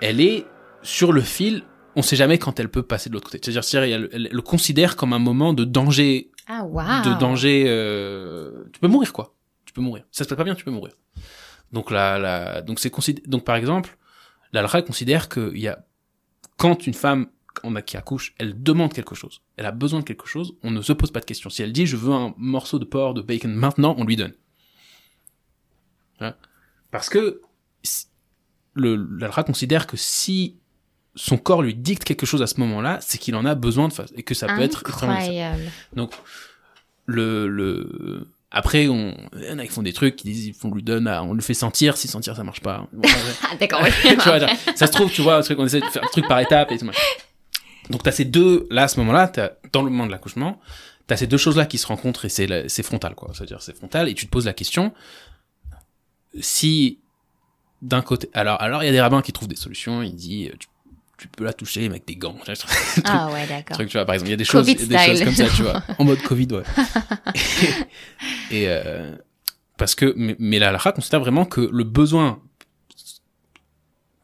elle est sur le fil, on sait jamais quand elle peut passer de l'autre côté. C'est-à-dire, c'est-à-dire, elle, elle le considère comme un moment de danger, Ah, waouh. de danger, euh, tu peux mourir quoi. Tu peux mourir. Ça se passe pas bien, tu peux mourir. Donc la, la, donc c'est donc par exemple, la Lara considère que il y a, quand une femme on a, qui accouche, elle demande quelque chose, elle a besoin de quelque chose, on ne se pose pas de questions. Si elle dit je veux un morceau de porc, de bacon maintenant, on lui donne. Hein? Parce que si- le, la Lara considère que si son corps lui dicte quelque chose à ce moment-là, c'est qu'il en a besoin de face et que ça peut être extrêmement donc, le, le... après, on... il y en a qui font des trucs, qui disent, ils font lui donne, à- on le fait sentir, si sentir ça marche pas. Bon. (laughs) Ah, d'accord, oui. (laughs) ça se trouve, tu vois, un truc, on essaie de faire un truc par étapes et tout. Donc, t'as ces deux, là, à ce moment-là, t'as- dans le moment de l'accouchement, t'as ces deux choses-là qui se rencontrent et c'est, c'est frontal, quoi. C'est-à-dire, c'est frontal et tu te poses la question, si, d'un côté, alors, alors, il y a des rabbins qui trouvent des solutions, ils disent, tu, tu peux la toucher avec des gants. (laughs) Ah, ouais, d'accord. truc, tu vois, par exemple, il y a des choses, des choses comme ça, tu vois, (laughs) en mode Covid, ouais. (laughs) et euh, parce que, mais, mais la halakha considère vraiment que le besoin,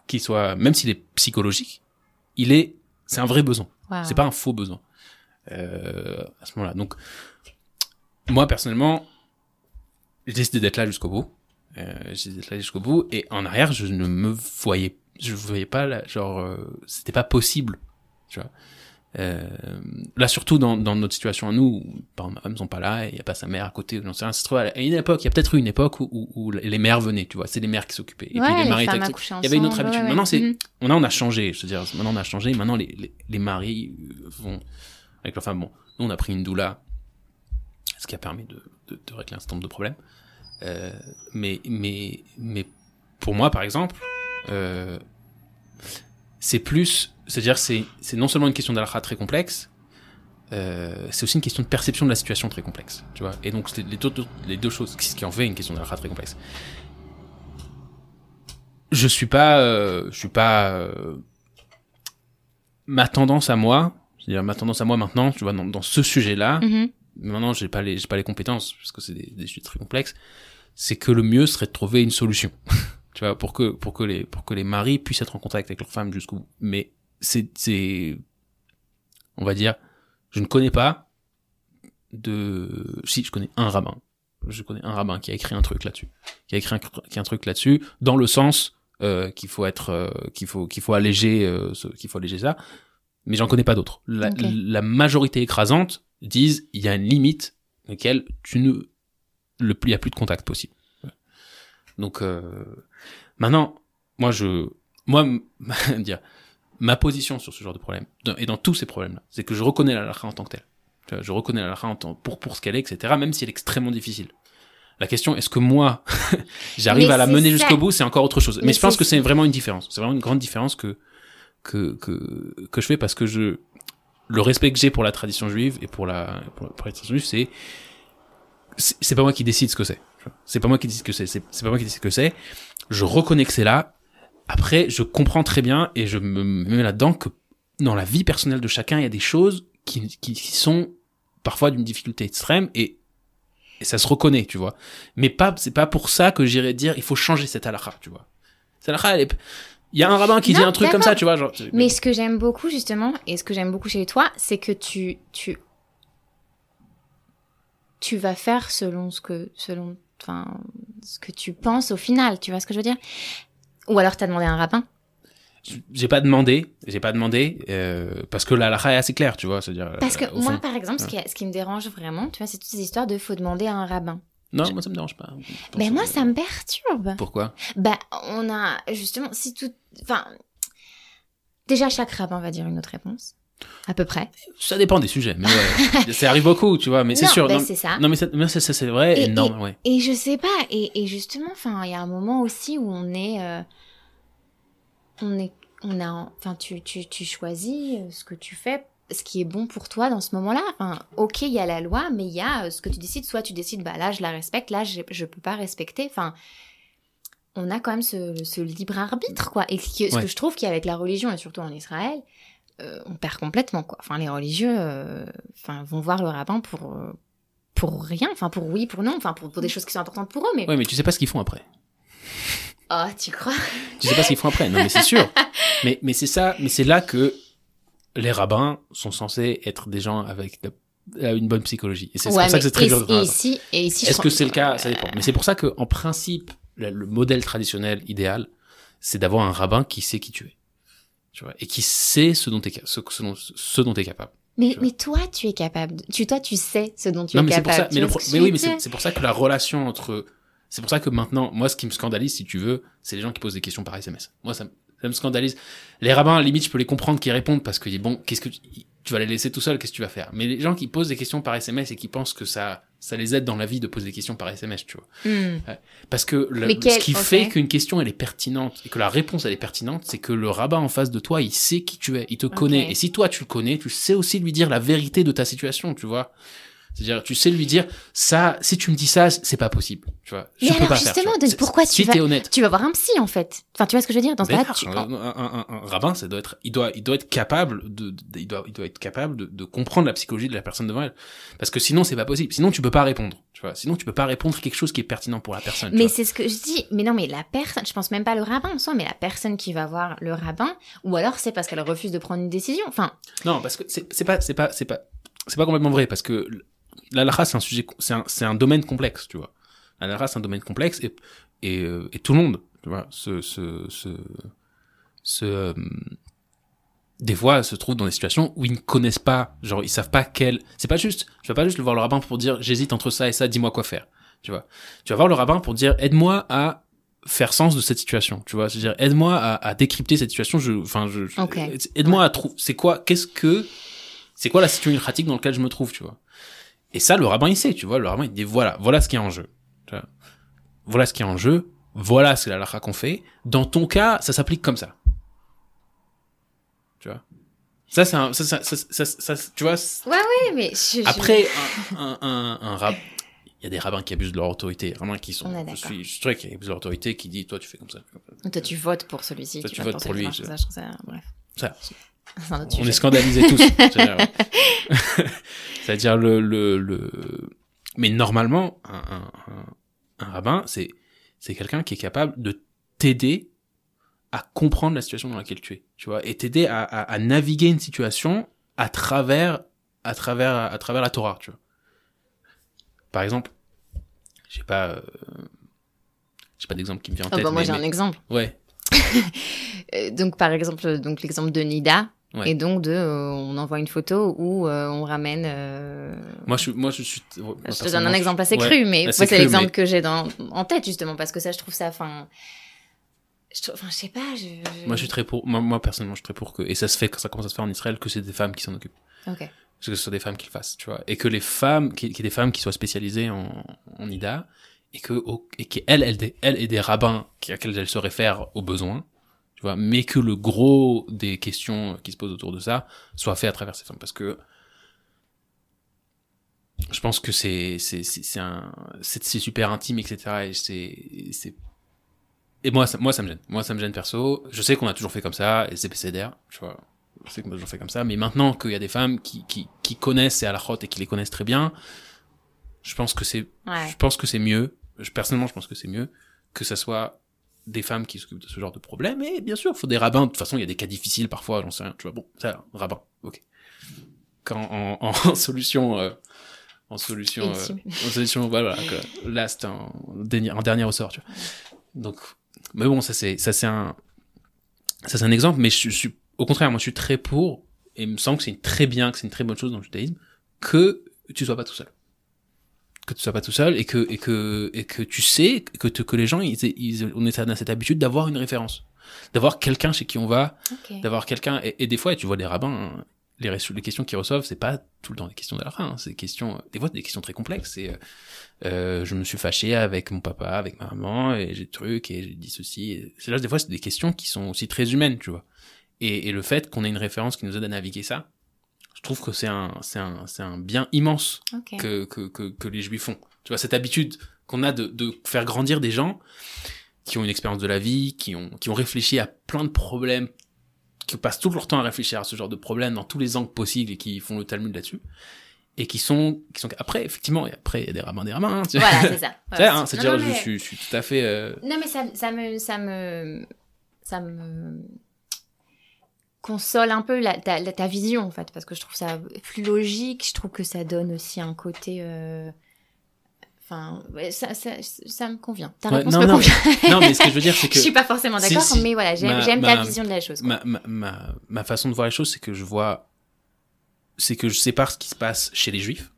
qu'il soit, même s'il est psychologique, il est, c'est un vrai besoin. Waouh. C'est pas un faux besoin. Euh, à ce moment-là. Donc, moi, personnellement, j'ai décidé d'être là jusqu'au bout. Euh, j'ai décidé d'être là jusqu'au bout. Et en arrière, je ne me voyais, je voyais pas, là, genre, euh, c'était pas possible. Tu vois. Euh, là, surtout dans, dans notre situation à nous, par exemple, ma femme sont pas là et il n'y a pas sa mère à côté. J'en sais rien. Trouve, à une époque, il y a peut-être eu une époque où, où, où les mères venaient, tu vois. C'est les mères qui s'occupaient. Et ouais, puis les maris étaient- il y avait une autre habitude. ouais, Maintenant, ouais. c'est, on a, on a changé. Je veux dire, maintenant, on a changé. Maintenant, les, les, les maris euh, vont, avec leurs femmes, bon, nous, on a pris une doula, ce qui a permis de, de, de régler un certain nombre de problèmes. Euh, mais, mais, mais pour moi, par exemple, euh, c'est plus, c'est-à-dire, c'est, c'est non seulement une question d'alakha très complexe, euh, c'est aussi une question de perception de la situation très complexe, tu vois. Et donc, les deux, les deux choses, ce qui en fait une question d'alakha très complexe. Je suis pas, euh, je suis pas, euh, ma tendance à moi, c'est-à-dire ma tendance à moi maintenant, tu vois, dans, dans ce sujet-là, Mhm. maintenant j'ai pas les j'ai pas les compétences parce que c'est des, des sujets très complexes c'est que le mieux serait de trouver une solution. (laughs) tu vois, pour que, pour que les, pour que les maris puissent être en contact avec leurs femmes jusqu'au bout. Mais c'est, c'est, on va dire, je ne connais pas de, si, je connais un rabbin. Je connais un rabbin qui a écrit un truc là-dessus. Qui a écrit un, qui a un truc là-dessus, dans le sens, euh, qu'il faut être, euh, qu'il faut, qu'il faut alléger, euh, qu'il faut alléger ça. Mais j'en connais pas d'autres. La, Ok. la majorité écrasante disent, il y a une limite laquelle tu ne, le, il y a plus de contact possible. Donc, euh, maintenant, moi, je, moi, (laughs) dire, ma position sur ce genre de problème, et dans tous ces problèmes-là, c'est que je reconnais la halakha en tant que telle. Je reconnais la halakha en tant, pour, pour ce qu'elle est, etc., même si elle est extrêmement difficile. La question, est-ce que moi, (laughs) j'arrive à la mener jusqu'au bout, c'est encore autre chose. Mais, Mais je pense que c'est vraiment une différence. C'est vraiment une grande différence que, que, que, que je fais parce que je, le respect que j'ai pour la tradition juive et pour la, pour, pour la tradition juive, c'est c'est pas moi qui décide ce que c'est. C'est pas moi qui ce que c'est. C'est pas moi qui décide ce que c'est. Je reconnais que c'est là. Après, je comprends très bien et je me mets là-dedans que dans la vie personnelle de chacun, il y a des choses qui, qui, qui sont parfois d'une difficulté extrême et, et ça se reconnaît, tu vois. Mais pas, c'est pas pour ça que j'irais dire il faut changer cette halakha, tu vois. Cette halakha, elle est. Il y a un rabbin qui dit un truc comme ça, tu vois. Genre, Mais ce que j'aime beaucoup, justement, et ce que j'aime beaucoup chez toi, c'est que tu, tu, tu vas faire selon ce que, selon, enfin, ce que tu penses au final. Tu vois ce que je veux dire? Ou alors t'as demandé à un rabbin j'ai pas demandé, j'ai pas demandé, euh, parce que la halakha est assez claire, tu vois. C'est-à-dire. Parce que euh, moi, fond. par exemple, ce qui, ce qui me dérange vraiment, tu vois, c'est toutes ces histoires de faut demander à un rabbin. Non, moi ça me dérange pas. Mais que- moi, ça me perturbe. Pourquoi? Bah, on a justement, si tout, enfin, déjà chaque rabbin va dire une autre réponse, à peu près. Ça dépend des sujets, mais ouais. ça arrive beaucoup, tu vois. Mais c'est sûr. bah, non, c'est ça. non, mais c'est vrai. Et, Et- ouais. Et je sais pas, et, et justement, enfin, il y a un moment aussi où on est, euh, on est, on a, enfin, tu, tu, tu choisis euh, ce que tu fais, ce qui est bon pour toi dans ce moment-là. Enfin, ok, il y a la loi, mais il y a euh, ce que tu décides. Soit tu décides, bah là, je la respecte, là, je, je peux pas respecter. Enfin, on a quand même ce, ce libre arbitre, quoi. Et ce, qui- ce Ouais. que je trouve qu'avec la religion et surtout en Israël, euh, on perd complètement, quoi. Enfin, les religieux, euh, enfin, vont voir le rabbin pour. euh, pour rien, enfin pour oui, pour non, enfin pour, pour des choses qui sont importantes pour eux, mais Ouais, mais tu sais pas ce qu'ils font après. oh tu crois? Tu sais pas ce qu'ils font après. Non, mais c'est sûr. (laughs) mais mais c'est ça. Mais c'est là que les rabbins sont censés être des gens avec de- une bonne psychologie. Et c'est Ouais, pour ça que c'est très et- dur de et ici, et ici, Est-ce que c'est le cas? Ça dépend. Mais c'est pour ça que, en principe, le, le modèle traditionnel idéal, c'est d'avoir un rabbin qui sait qui tu es. Tu vois, et qui sait ce dont tu es, ce, ce dont, ce dont t'es capable. Mais, mais toi, tu es capable. de- Tu, toi, tu sais ce dont tu non, es mais c'est pour capable. ça. Mais, le pro- oui, mais c'est pour ça que la relation entre. C'est pour ça que maintenant, moi, ce qui me scandalise, si tu veux, c'est les gens qui posent des questions par SMS. Moi, ça, me- ça me scandalise. Les rabbins, à la limite, je peux les comprendre qu'ils répondent parce que, bon, qu'est-ce que tu, tu vas les laisser tout seuls, qu'est-ce que tu vas faire? Mais les gens qui posent des questions par SMS et qui pensent que ça, ça les aide dans la vie de poser des questions par SMS, tu vois. Hmm. Parce que ce qui fait qu'une question elle est pertinente et que la réponse elle est pertinente, c'est que le rabbin en face de toi, il sait qui tu es, il te connaît. Et si toi tu le connais, tu sais aussi lui dire la vérité de ta situation, tu vois. C'est-à-dire, tu sais lui dire ça, si tu me dis ça, c'est pas possible, tu vois. Je Mais peux alors, pas faire. tu justement, donc C'est- pourquoi tu si vas- honnête. Tu vas voir un psy en fait. Enfin, tu vois ce que je veux dire? Dans ce D'accord, tu... un, un- rabbin, ça doit être, il doit, il doit être capable de, de- il doit, il doit être capable de, de comprendre la psychologie de la personne devant elle. Parce que sinon, c'est pas possible. Sinon, tu peux pas répondre. Tu vois. Sinon, tu peux pas répondre quelque chose qui est pertinent pour la personne. tu Mais c'est ce que je dis. Mais non, mais la personne, je pense même pas le rabbin en soi, mais la personne qui va voir le rabbin, ou alors c'est parce qu'elle refuse de prendre une décision. Enfin, Non, parce que c'est pas, c'est pas, c'est pas, c'est pas complètement vrai parce que la lara c'est un sujet, c'est un, c'est un domaine complexe, tu vois. La lara c'est un domaine complexe et et, euh, et tout le monde, tu vois, se se se, se euh, des fois se trouve dans des situations où ils ne connaissent pas, genre ils savent pas quel. C'est pas juste, je vais pas juste le voir le rabbin pour dire j'hésite entre ça et ça, dis-moi quoi faire, tu vois. Tu vas voir le rabbin pour dire aide-moi à faire sens de cette situation, tu vois. C'est-à-dire aide-moi à, à décrypter cette situation. Je, enfin, je, aide-moi à trouver. C'est quoi, qu'est-ce que, c'est quoi la situation pratique dans laquelle je me trouve, tu vois. Et ça, le rabbin il sait, tu vois. Le rabbin il dit voilà, voilà ce qui est en jeu. Voilà ce qui est en jeu. Voilà c'est la halakha qu'on fait. Dans ton cas, ça s'applique comme ça. Tu vois. Ça, c'est un, ça, ça, ça, ça- tu vois. ouais, ouais, mais je- je- Après, un, un, un, un rab- il y a des rabbins qui abusent de leur autorité, vraiment qui sont. Je suis, je suis sûr qu'il y a de leur autorité qui dit, toi, tu fais comme ça. Toi, tu votes pour celui-ci. Toi, tu votes pour lui, Ça, je trouve ça- Bref. Ça, C'est un autre on est scandalisés tous. (laughs) (laughs) C'est-à-dire, le, le, le, mais normalement, un, un, un- Un rabbin, c'est c'est quelqu'un qui est capable de t'aider à comprendre la situation dans laquelle tu es, tu vois, et t'aider à, à, à naviguer une situation à travers à travers à travers la Torah, tu vois. Par exemple, j'ai pas euh, j'ai pas d'exemple qui me vient en Oh, tête. bah, moi, mais- j'ai un exemple. Ouais, (laughs) Euh, donc, par exemple, donc l'exemple de Nida. Ouais. Et donc, de, euh, on envoie une photo où euh, on ramène. euh, moi je moi je suis je te donne un exemple assez Ouais. cru, mais c'est l'exemple mais- que j'ai dans, en tête, justement, parce que ça, je trouve ça. Enfin, je, trouve- enfin, je sais pas. Je, je- Moi je suis très pour moi, moi personnellement je suis très pour que et ça se fait quand ça commence à se faire en Israël que c'est des femmes qui s'en occupent. Ok. Parce que ce soit des femmes qui le fassent, tu vois. Et que les femmes, qu'il y ait des femmes qui soient spécialisées en, en IDA, et que, et qu'elles, elles, des- elles et des rabbins qui- à elles se réfèrent aux besoins, tu vois, mais que le gros des questions qui se posent autour de ça soit fait à travers ces femmes. Parce que, je pense que c'est, c'est, c'est, un, c'est, c'est super intime, etc. Et c'est, c'est, et moi, ça, moi, ça me gêne. Moi, ça me gêne perso. Je sais qu'on a toujours fait comme ça, et c'est PCDR, tu vois. Je sais qu'on a toujours fait comme ça, mais maintenant qu'il y a des femmes qui, qui, qui connaissent ces halachot et qui les connaissent très bien, je pense que c'est, Ouais. je pense que c'est mieux. Je, personnellement, je pense que c'est mieux que ça soit des femmes qui s'occupent de ce genre de problème. Et bien sûr, il faut des rabbins. De toute façon, il y a des cas difficiles parfois, j'en sais rien. Tu vois, bon, ça, rabbin, ok. Quand en, en (laughs) solution, euh, en solution, euh, en solution, voilà, que last, en dernier, en dernier ressort, tu vois. Donc, mais bon, ça c'est, ça c'est un, ça c'est un exemple. Mais je, suis, au contraire, moi, je suis très pour. Et il me semble que c'est une très bien, que c'est une très bonne chose dans le judaïsme que tu sois pas tout seul que tu sois pas tout seul et que et que et que tu sais que que les gens ils, ils on est dans cette habitude d'avoir une référence d'avoir quelqu'un chez qui on va Ok. d'avoir quelqu'un et, et des fois tu vois les rabbins hein, les, les questions qu'ils reçoivent c'est pas tout le temps des questions d'alakha hein, c'est des questions des fois des questions très complexes c'est euh, euh, je me suis fâché avec mon papa avec ma maman et j'ai des trucs et j'ai dit ceci Et c'est là des fois c'est des questions qui sont aussi très humaines tu vois et, et le fait qu'on ait une référence qui nous aide à naviguer ça je trouve que c'est un c'est un un bien immense que, que, que, que les juifs font. Tu vois, cette habitude qu'on a de, de faire grandir des gens qui ont une expérience de la vie, qui ont, qui ont réfléchi à plein de problèmes, qui passent tout leur temps à réfléchir à ce genre de problèmes dans tous les angles possibles et qui font le Talmud là-dessus. Et qui sont, qui sont, après, effectivement, et après, il y a des rabbins, des rabbins, hein, tu. Voilà, c'est ça. (laughs) Voilà, hein, c'est- c'est-à-dire, je, mais- suis, je suis tout à fait, euh, Non, mais ça, ça me, ça me, ça me console un peu la, ta, la- ta vision, en fait, parce que je trouve ça plus logique. Je trouve que ça donne aussi un côté. euh, Enfin, ouais, ça, ça, ça me convient. Ta Ouais, réponse non, me non, convient. (laughs) non, mais ce que je veux dire, c'est (laughs) que Je suis pas forcément d'accord, si. mais voilà, j'aime ta vision de la chose. quoi. ma, ma, ma, façon de voir les choses, c'est que je vois, c'est que je sépare ce qui se passe chez les juifs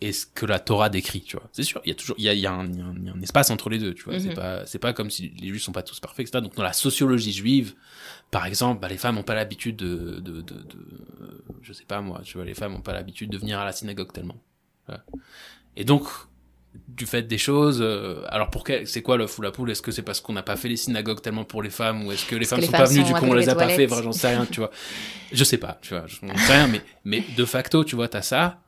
et ce que la Torah décrit, tu vois. C'est sûr, il y a toujours, il y a, il y a, un, y a un- il y a un espace entre les deux, tu vois. C'est Mhm. pas, c'est pas comme si les juifs sont pas tous parfaits, etc. Donc dans la sociologie juive, par exemple, bah, les femmes ont pas l'habitude de, de, de, de- je sais pas moi, tu vois, les femmes ont pas l'habitude de venir à la synagogue tellement. Voilà. Et donc, du fait des choses, euh, alors pour quel, c'est quoi le fou la poule? Est-ce que c'est parce qu'on n'a pas fait les synagogues tellement pour les femmes ou est-ce que les femmes que les sont femmes pas venues sont du coup on les les a pas fait? J'en sais rien, tu vois. Je sais pas, tu vois, j'en sais rien, mais mais de facto, tu vois, t'as ça.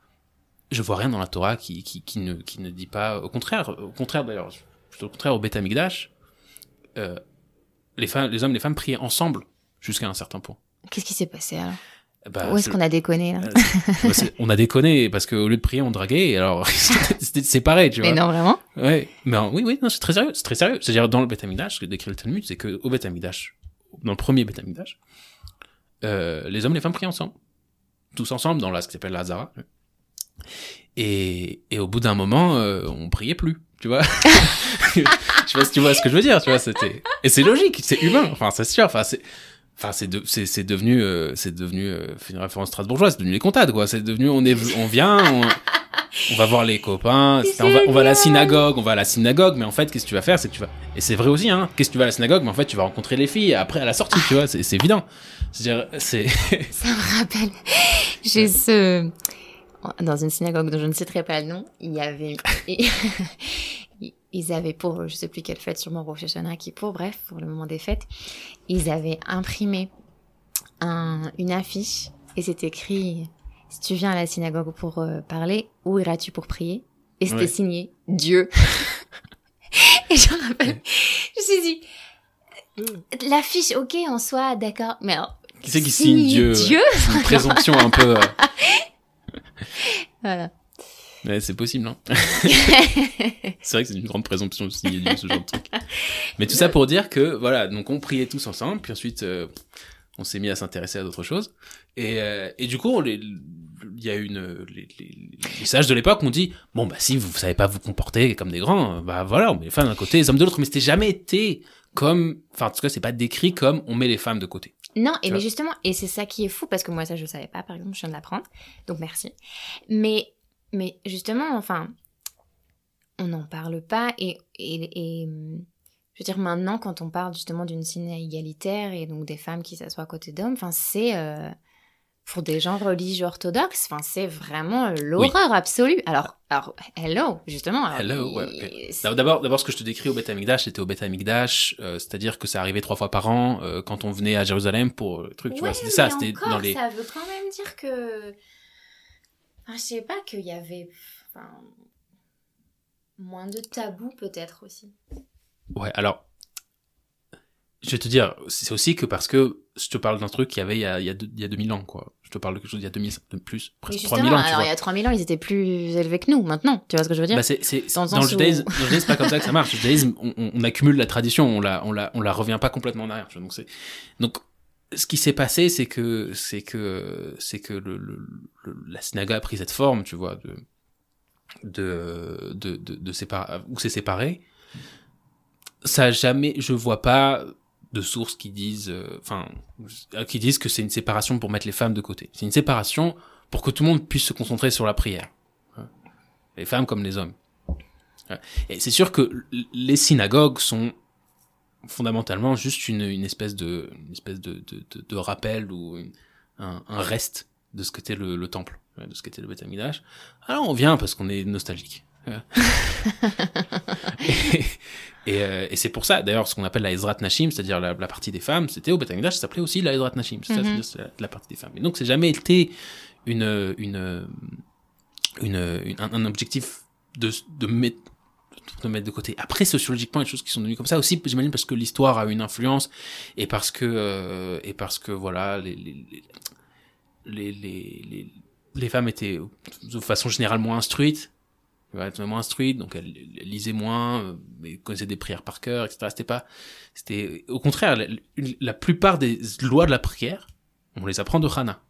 Je vois rien dans la Torah qui qui qui ne qui ne dit pas au contraire, au contraire d'ailleurs, plutôt au contraire au Beth Amikdash, euh, les femmes, les hommes, les femmes priaient ensemble jusqu'à un certain point. Qu'est-ce qui s'est passé alors? Bah, Où est-ce c'est- qu'on a déconné là? Euh, bah, c'est- on a déconné parce qu'au lieu de prier, on draguait. et Alors (laughs) c'était séparé, tu vois. Mais non, vraiment? Ouais, mais oui, oui, non, c'est très sérieux, c'est très sérieux. C'est-à-dire dans le Beth Amikdash, ce que décrit le Talmud, c'est que au Beth Amikdash, dans le premier Beth Amikdash, euh, les hommes et les femmes prient ensemble, tous ensemble dans la ce qui s'appelle la Hazara. Et, et au bout d'un moment, euh, on priait plus, tu vois. (laughs) je sais pas si tu vois ce que je veux dire, tu vois. C'était et c'est logique, c'est humain. Enfin, c'est sûr. Enfin, c'est Enfin, c'est de, c'est, c'est devenu, euh, c'est devenu, euh, une référence strasbourgeoise, c'est devenu les comptables, quoi. C'est devenu, on est, on vient, on, on va voir les copains, on va, on va à la synagogue, on va à la synagogue, mais en fait, qu'est-ce que tu vas faire, c'est que tu vas, et c'est vrai aussi, hein, qu'est-ce que tu vas à la synagogue, mais en fait, tu vas rencontrer les filles après à la sortie, tu vois, c'est, c'est évident. C'est-à-dire, c'est, (laughs) Ça me rappelle. (laughs) J'ai ce. Dans une synagogue dont je ne citerai pas le nom, il y avait. (laughs) Ils avaient pour, je sais plus quelle fête, sûrement Rosh Hashanah, qui pour, bref, pour le moment des fêtes, ils avaient imprimé un, une affiche et c'est écrit Si tu viens à la synagogue pour euh, parler, où iras-tu pour prier? Et c'était Ouais. signé Dieu. (laughs) et je me rappelle, je me suis dit L'affiche, ok, en soi, d'accord, mais alors, qui c'est qui signe Dieu? Dieu? une présomption un peu, euh, (laughs) Voilà. Ouais, c'est possible, non (laughs) (laughs) C'est vrai que c'est une grande présomption aussi, ce genre de truc. Mais tout ça pour dire que, voilà, donc on priait tous ensemble, puis ensuite, euh, on s'est mis à s'intéresser à d'autres choses. Et, euh, et du coup, il y a une, les, les, sages de l'époque ont dit, bon, bah si vous savez pas vous comporter comme des grands, bah voilà, on met les femmes d'un côté, les hommes de l'autre. Mais c'était jamais été comme, enfin, en tout cas, c'est pas décrit comme on met les femmes de côté. Non, et mais justement, et c'est ça qui est fou, parce que moi, ça, je savais pas, par exemple, je viens de l'apprendre, donc merci. Mais, mais justement, enfin, on n'en parle pas, et, et, et, je veux dire, maintenant, quand on parle justement d'une ciné égalitaire, et donc des femmes qui s'assoient à côté d'hommes, enfin, c'est... Euh, pour des gens religieux orthodoxes, enfin, c'est vraiment l'horreur absolue. Alors, alors, hello, justement. hello, ouais. D'abord, d'abord, ce que je te décris au Beth Amikdash, c'était au Beth Amikdash, euh, c'est-à-dire que ça arrivait trois fois par an euh, quand on venait à Jérusalem pour le truc, tu vois. C'était ça, c'était dans les. Ça veut quand même dire que. Enfin, je sais pas qu'il y avait. Enfin, moins de tabous peut-être aussi. Ouais, alors je vais te dire, c'est aussi que parce que je te parle d'un truc qu'il y avait il y, a, il, y a il y a 2000 ans, quoi. Je te parle de quelque chose il y a 2000, de plus, presque 3000 ans. alors, il y a 3000 ans, ils étaient plus élevés que nous, maintenant. Tu vois ce que je veux dire? Bah c'est, Dans, le judaïsme, où... c'est pas comme ça que ça marche. Le judaïsme, on, on, accumule la tradition, on la, on, la, on la revient pas complètement en arrière. Donc, c'est... Donc, ce qui s'est passé, c'est que, c'est que, c'est que le, le, la synagogue a pris cette forme, tu vois, de, de, de, de, de où c'est séparé. Ça jamais, je vois pas de sources qui disent, euh, enfin, qui disent que c'est une séparation pour mettre les femmes de côté. C'est une séparation pour que tout le monde puisse se concentrer sur la prière, les femmes comme les hommes. Et c'est sûr que les synagogues sont fondamentalement juste une, une espèce de, une espèce de, de, de, rappel ou un, un, reste de ce qu'était le, le, temple, de ce qu'était le Beth Alors on vient parce qu'on est nostalgique. (laughs) et, euh, et, c'est pour ça, d'ailleurs, ce qu'on appelle la Ezrat Nashim, c'est-à-dire la, partie des femmes, c'était au Betamidash, ça s'appelait aussi la Ezrat Nashim, c'est mm la, partie des femmes. Et donc, c'est jamais été une, une, une, un, objectif de, de mettre de mettre de côté. Après, sociologiquement, il y a des choses qui sont devenues comme ça aussi, j'imagine, parce que l'histoire a une influence et parce que, euh, et parce que voilà, les, les, les, les, les femmes étaient de façon générale moins instruites moins instruite, donc elle, lisait moins, euh, mais connaissait des prières par cœur, etc. C'était pas, c'était, au contraire, la, plupart des lois de la prière, on les apprend de Hana.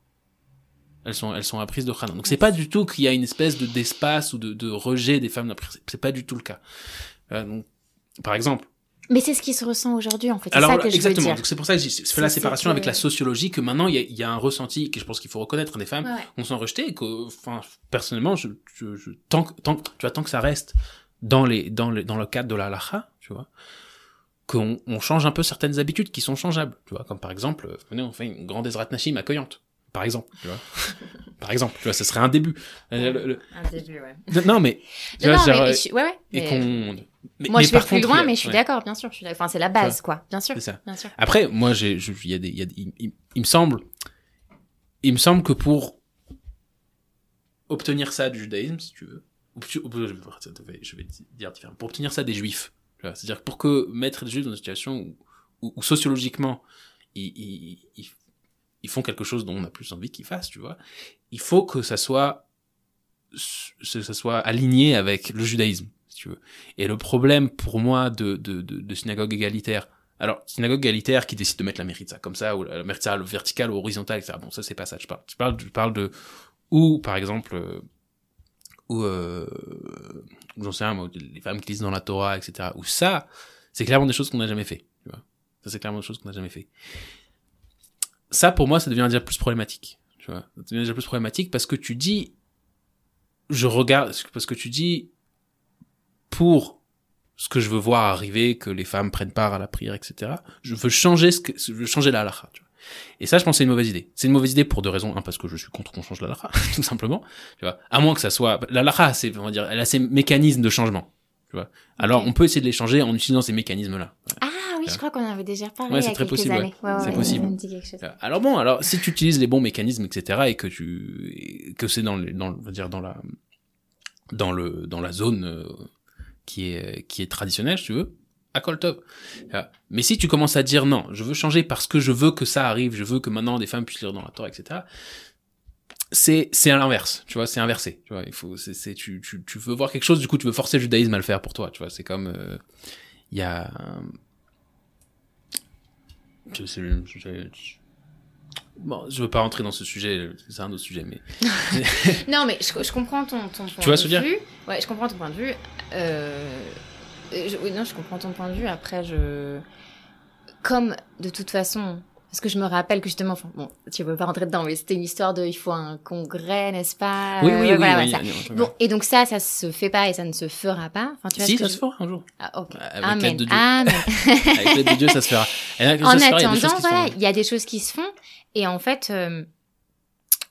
Elles sont, elles sont apprises de Hana. Donc c'est pas du tout qu'il y a une espèce de, d'espace ou de, de rejet des femmes. C'est pas du tout le cas. Euh, donc, par exemple, mais c'est ce qui se ressent aujourd'hui, en fait. Alors, ça que exactement. Donc, c'est pour ça que je fais la séparation avec la sociologie, que maintenant, il y a, y a, un ressenti que je pense qu'il faut reconnaître des femmes ouais. on s'en rejeté, et que, enfin, personnellement, je, je, je, tant, tant, tu vois, tant que ça reste dans les, dans les, dans le cadre de la lacha, tu vois, qu'on on change un peu certaines habitudes qui sont changeables, tu vois, comme par exemple, venez, on fait une grande Ezrat Nashim accueillante, par exemple, tu vois. (laughs) par exemple, tu vois, ce serait un début. Un début, ouais. Non, mais, tu vois, mais, ouais, ouais, et qu'on, mais, moi, je vais plus loin, mais je suis d'accord, bien sûr. Enfin, c'est la base, quoi. Bien sûr. Ça. Bien sûr. Après, moi, j'ai, il y a des, y a il, il, me semble, il me semble que pour obtenir ça du judaïsme, si tu veux, je vais dire différemment, pour obtenir ça des juifs, c'est-à-dire pour que mettre les juifs dans une situation où, où, où sociologiquement, ils, ils, ils, font quelque chose dont on a plus envie qu'ils fassent, tu vois, il faut que ça soit, ça soit aligné avec le judaïsme tu veux. Et le problème pour moi de, de, de, de synagogue égalitaire, alors, synagogue égalitaire qui décide de mettre la mérite ça comme ça, ou la mérite ça verticale ou horizontale, etc. Bon, ça, c'est pas ça, je parle. Je parle, de, ou, par exemple, euh, ou, euh, j'en sais rien, les femmes qui lisent dans la Torah, etc. Ou ça, c'est clairement des choses qu'on n'a jamais fait, tu vois. Ça, c'est clairement des choses qu'on n'a jamais fait. Ça, pour moi, ça devient déjà plus problématique, tu vois. Ça devient déjà plus problématique parce que tu dis, je regarde, parce que tu dis, pour ce que je veux voir arriver, que les femmes prennent part à la prière, etc. Je veux changer ce que, je veux changer la halakha, tu vois. Et ça, je pense c'est une mauvaise idée. C'est une mauvaise idée pour deux raisons. Un, parce que je suis contre qu'on change la halakha, (laughs) tout simplement. Tu vois. À moins que ça soit, la halakha, c'est, on va dire, elle a ses mécanismes de changement. Tu vois. Alors, on peut essayer de les changer en utilisant ces mécanismes-là. Ah oui, je crois qu'on avait déjà parlé. Ouais, c'est très possible. Ouais. Ouais, c'est possible. Alors bon, alors si tu utilises les bons mécanismes, etc., et que tu, que c'est dans, les, dans, on va dire dans la, dans le, dans la zone euh, qui est, qui est traditionnel, si tu veux, à top. Mais si tu commences à dire non, je veux changer parce que je veux que ça arrive, je veux que maintenant des femmes puissent lire dans la Torah, etc. c'est c'est à l'inverse, tu vois, c'est inversé, tu vois. Il faut, c'est, c'est tu, tu, tu veux voir quelque chose, du coup, tu veux forcer le judaïsme à le faire pour toi, tu vois. C'est comme euh, il y a, je sais, je, je- bon, je veux pas rentrer dans ce sujet, c'est un autre sujet, mais (laughs) Non, mais je, comprends ton, ton point vois de ce vue. Ouais, je comprends ton point de vue. Euh, oui, non, je comprends ton point de vue. Après, je. Comme, de toute façon. Parce que je me rappelle que justement, enfin, bon, tu veux pas rentrer dedans, mais c'était une histoire de il faut un congrès, n'est-ce pas? Oui, Euh, oui, oui, voilà, oui, ça. il Bon, et donc ça, ça se fait pas et ça ne se fera pas? Enfin, tu vois si, ça je- se fera un jour. Ah, ok. Avec Amen. l'aide de Dieu. Amen. (laughs) Avec l'aide de Dieu, ça se fera. Et là, en il attendant, se voilà, il y a des choses qui se font. Et en fait, euh,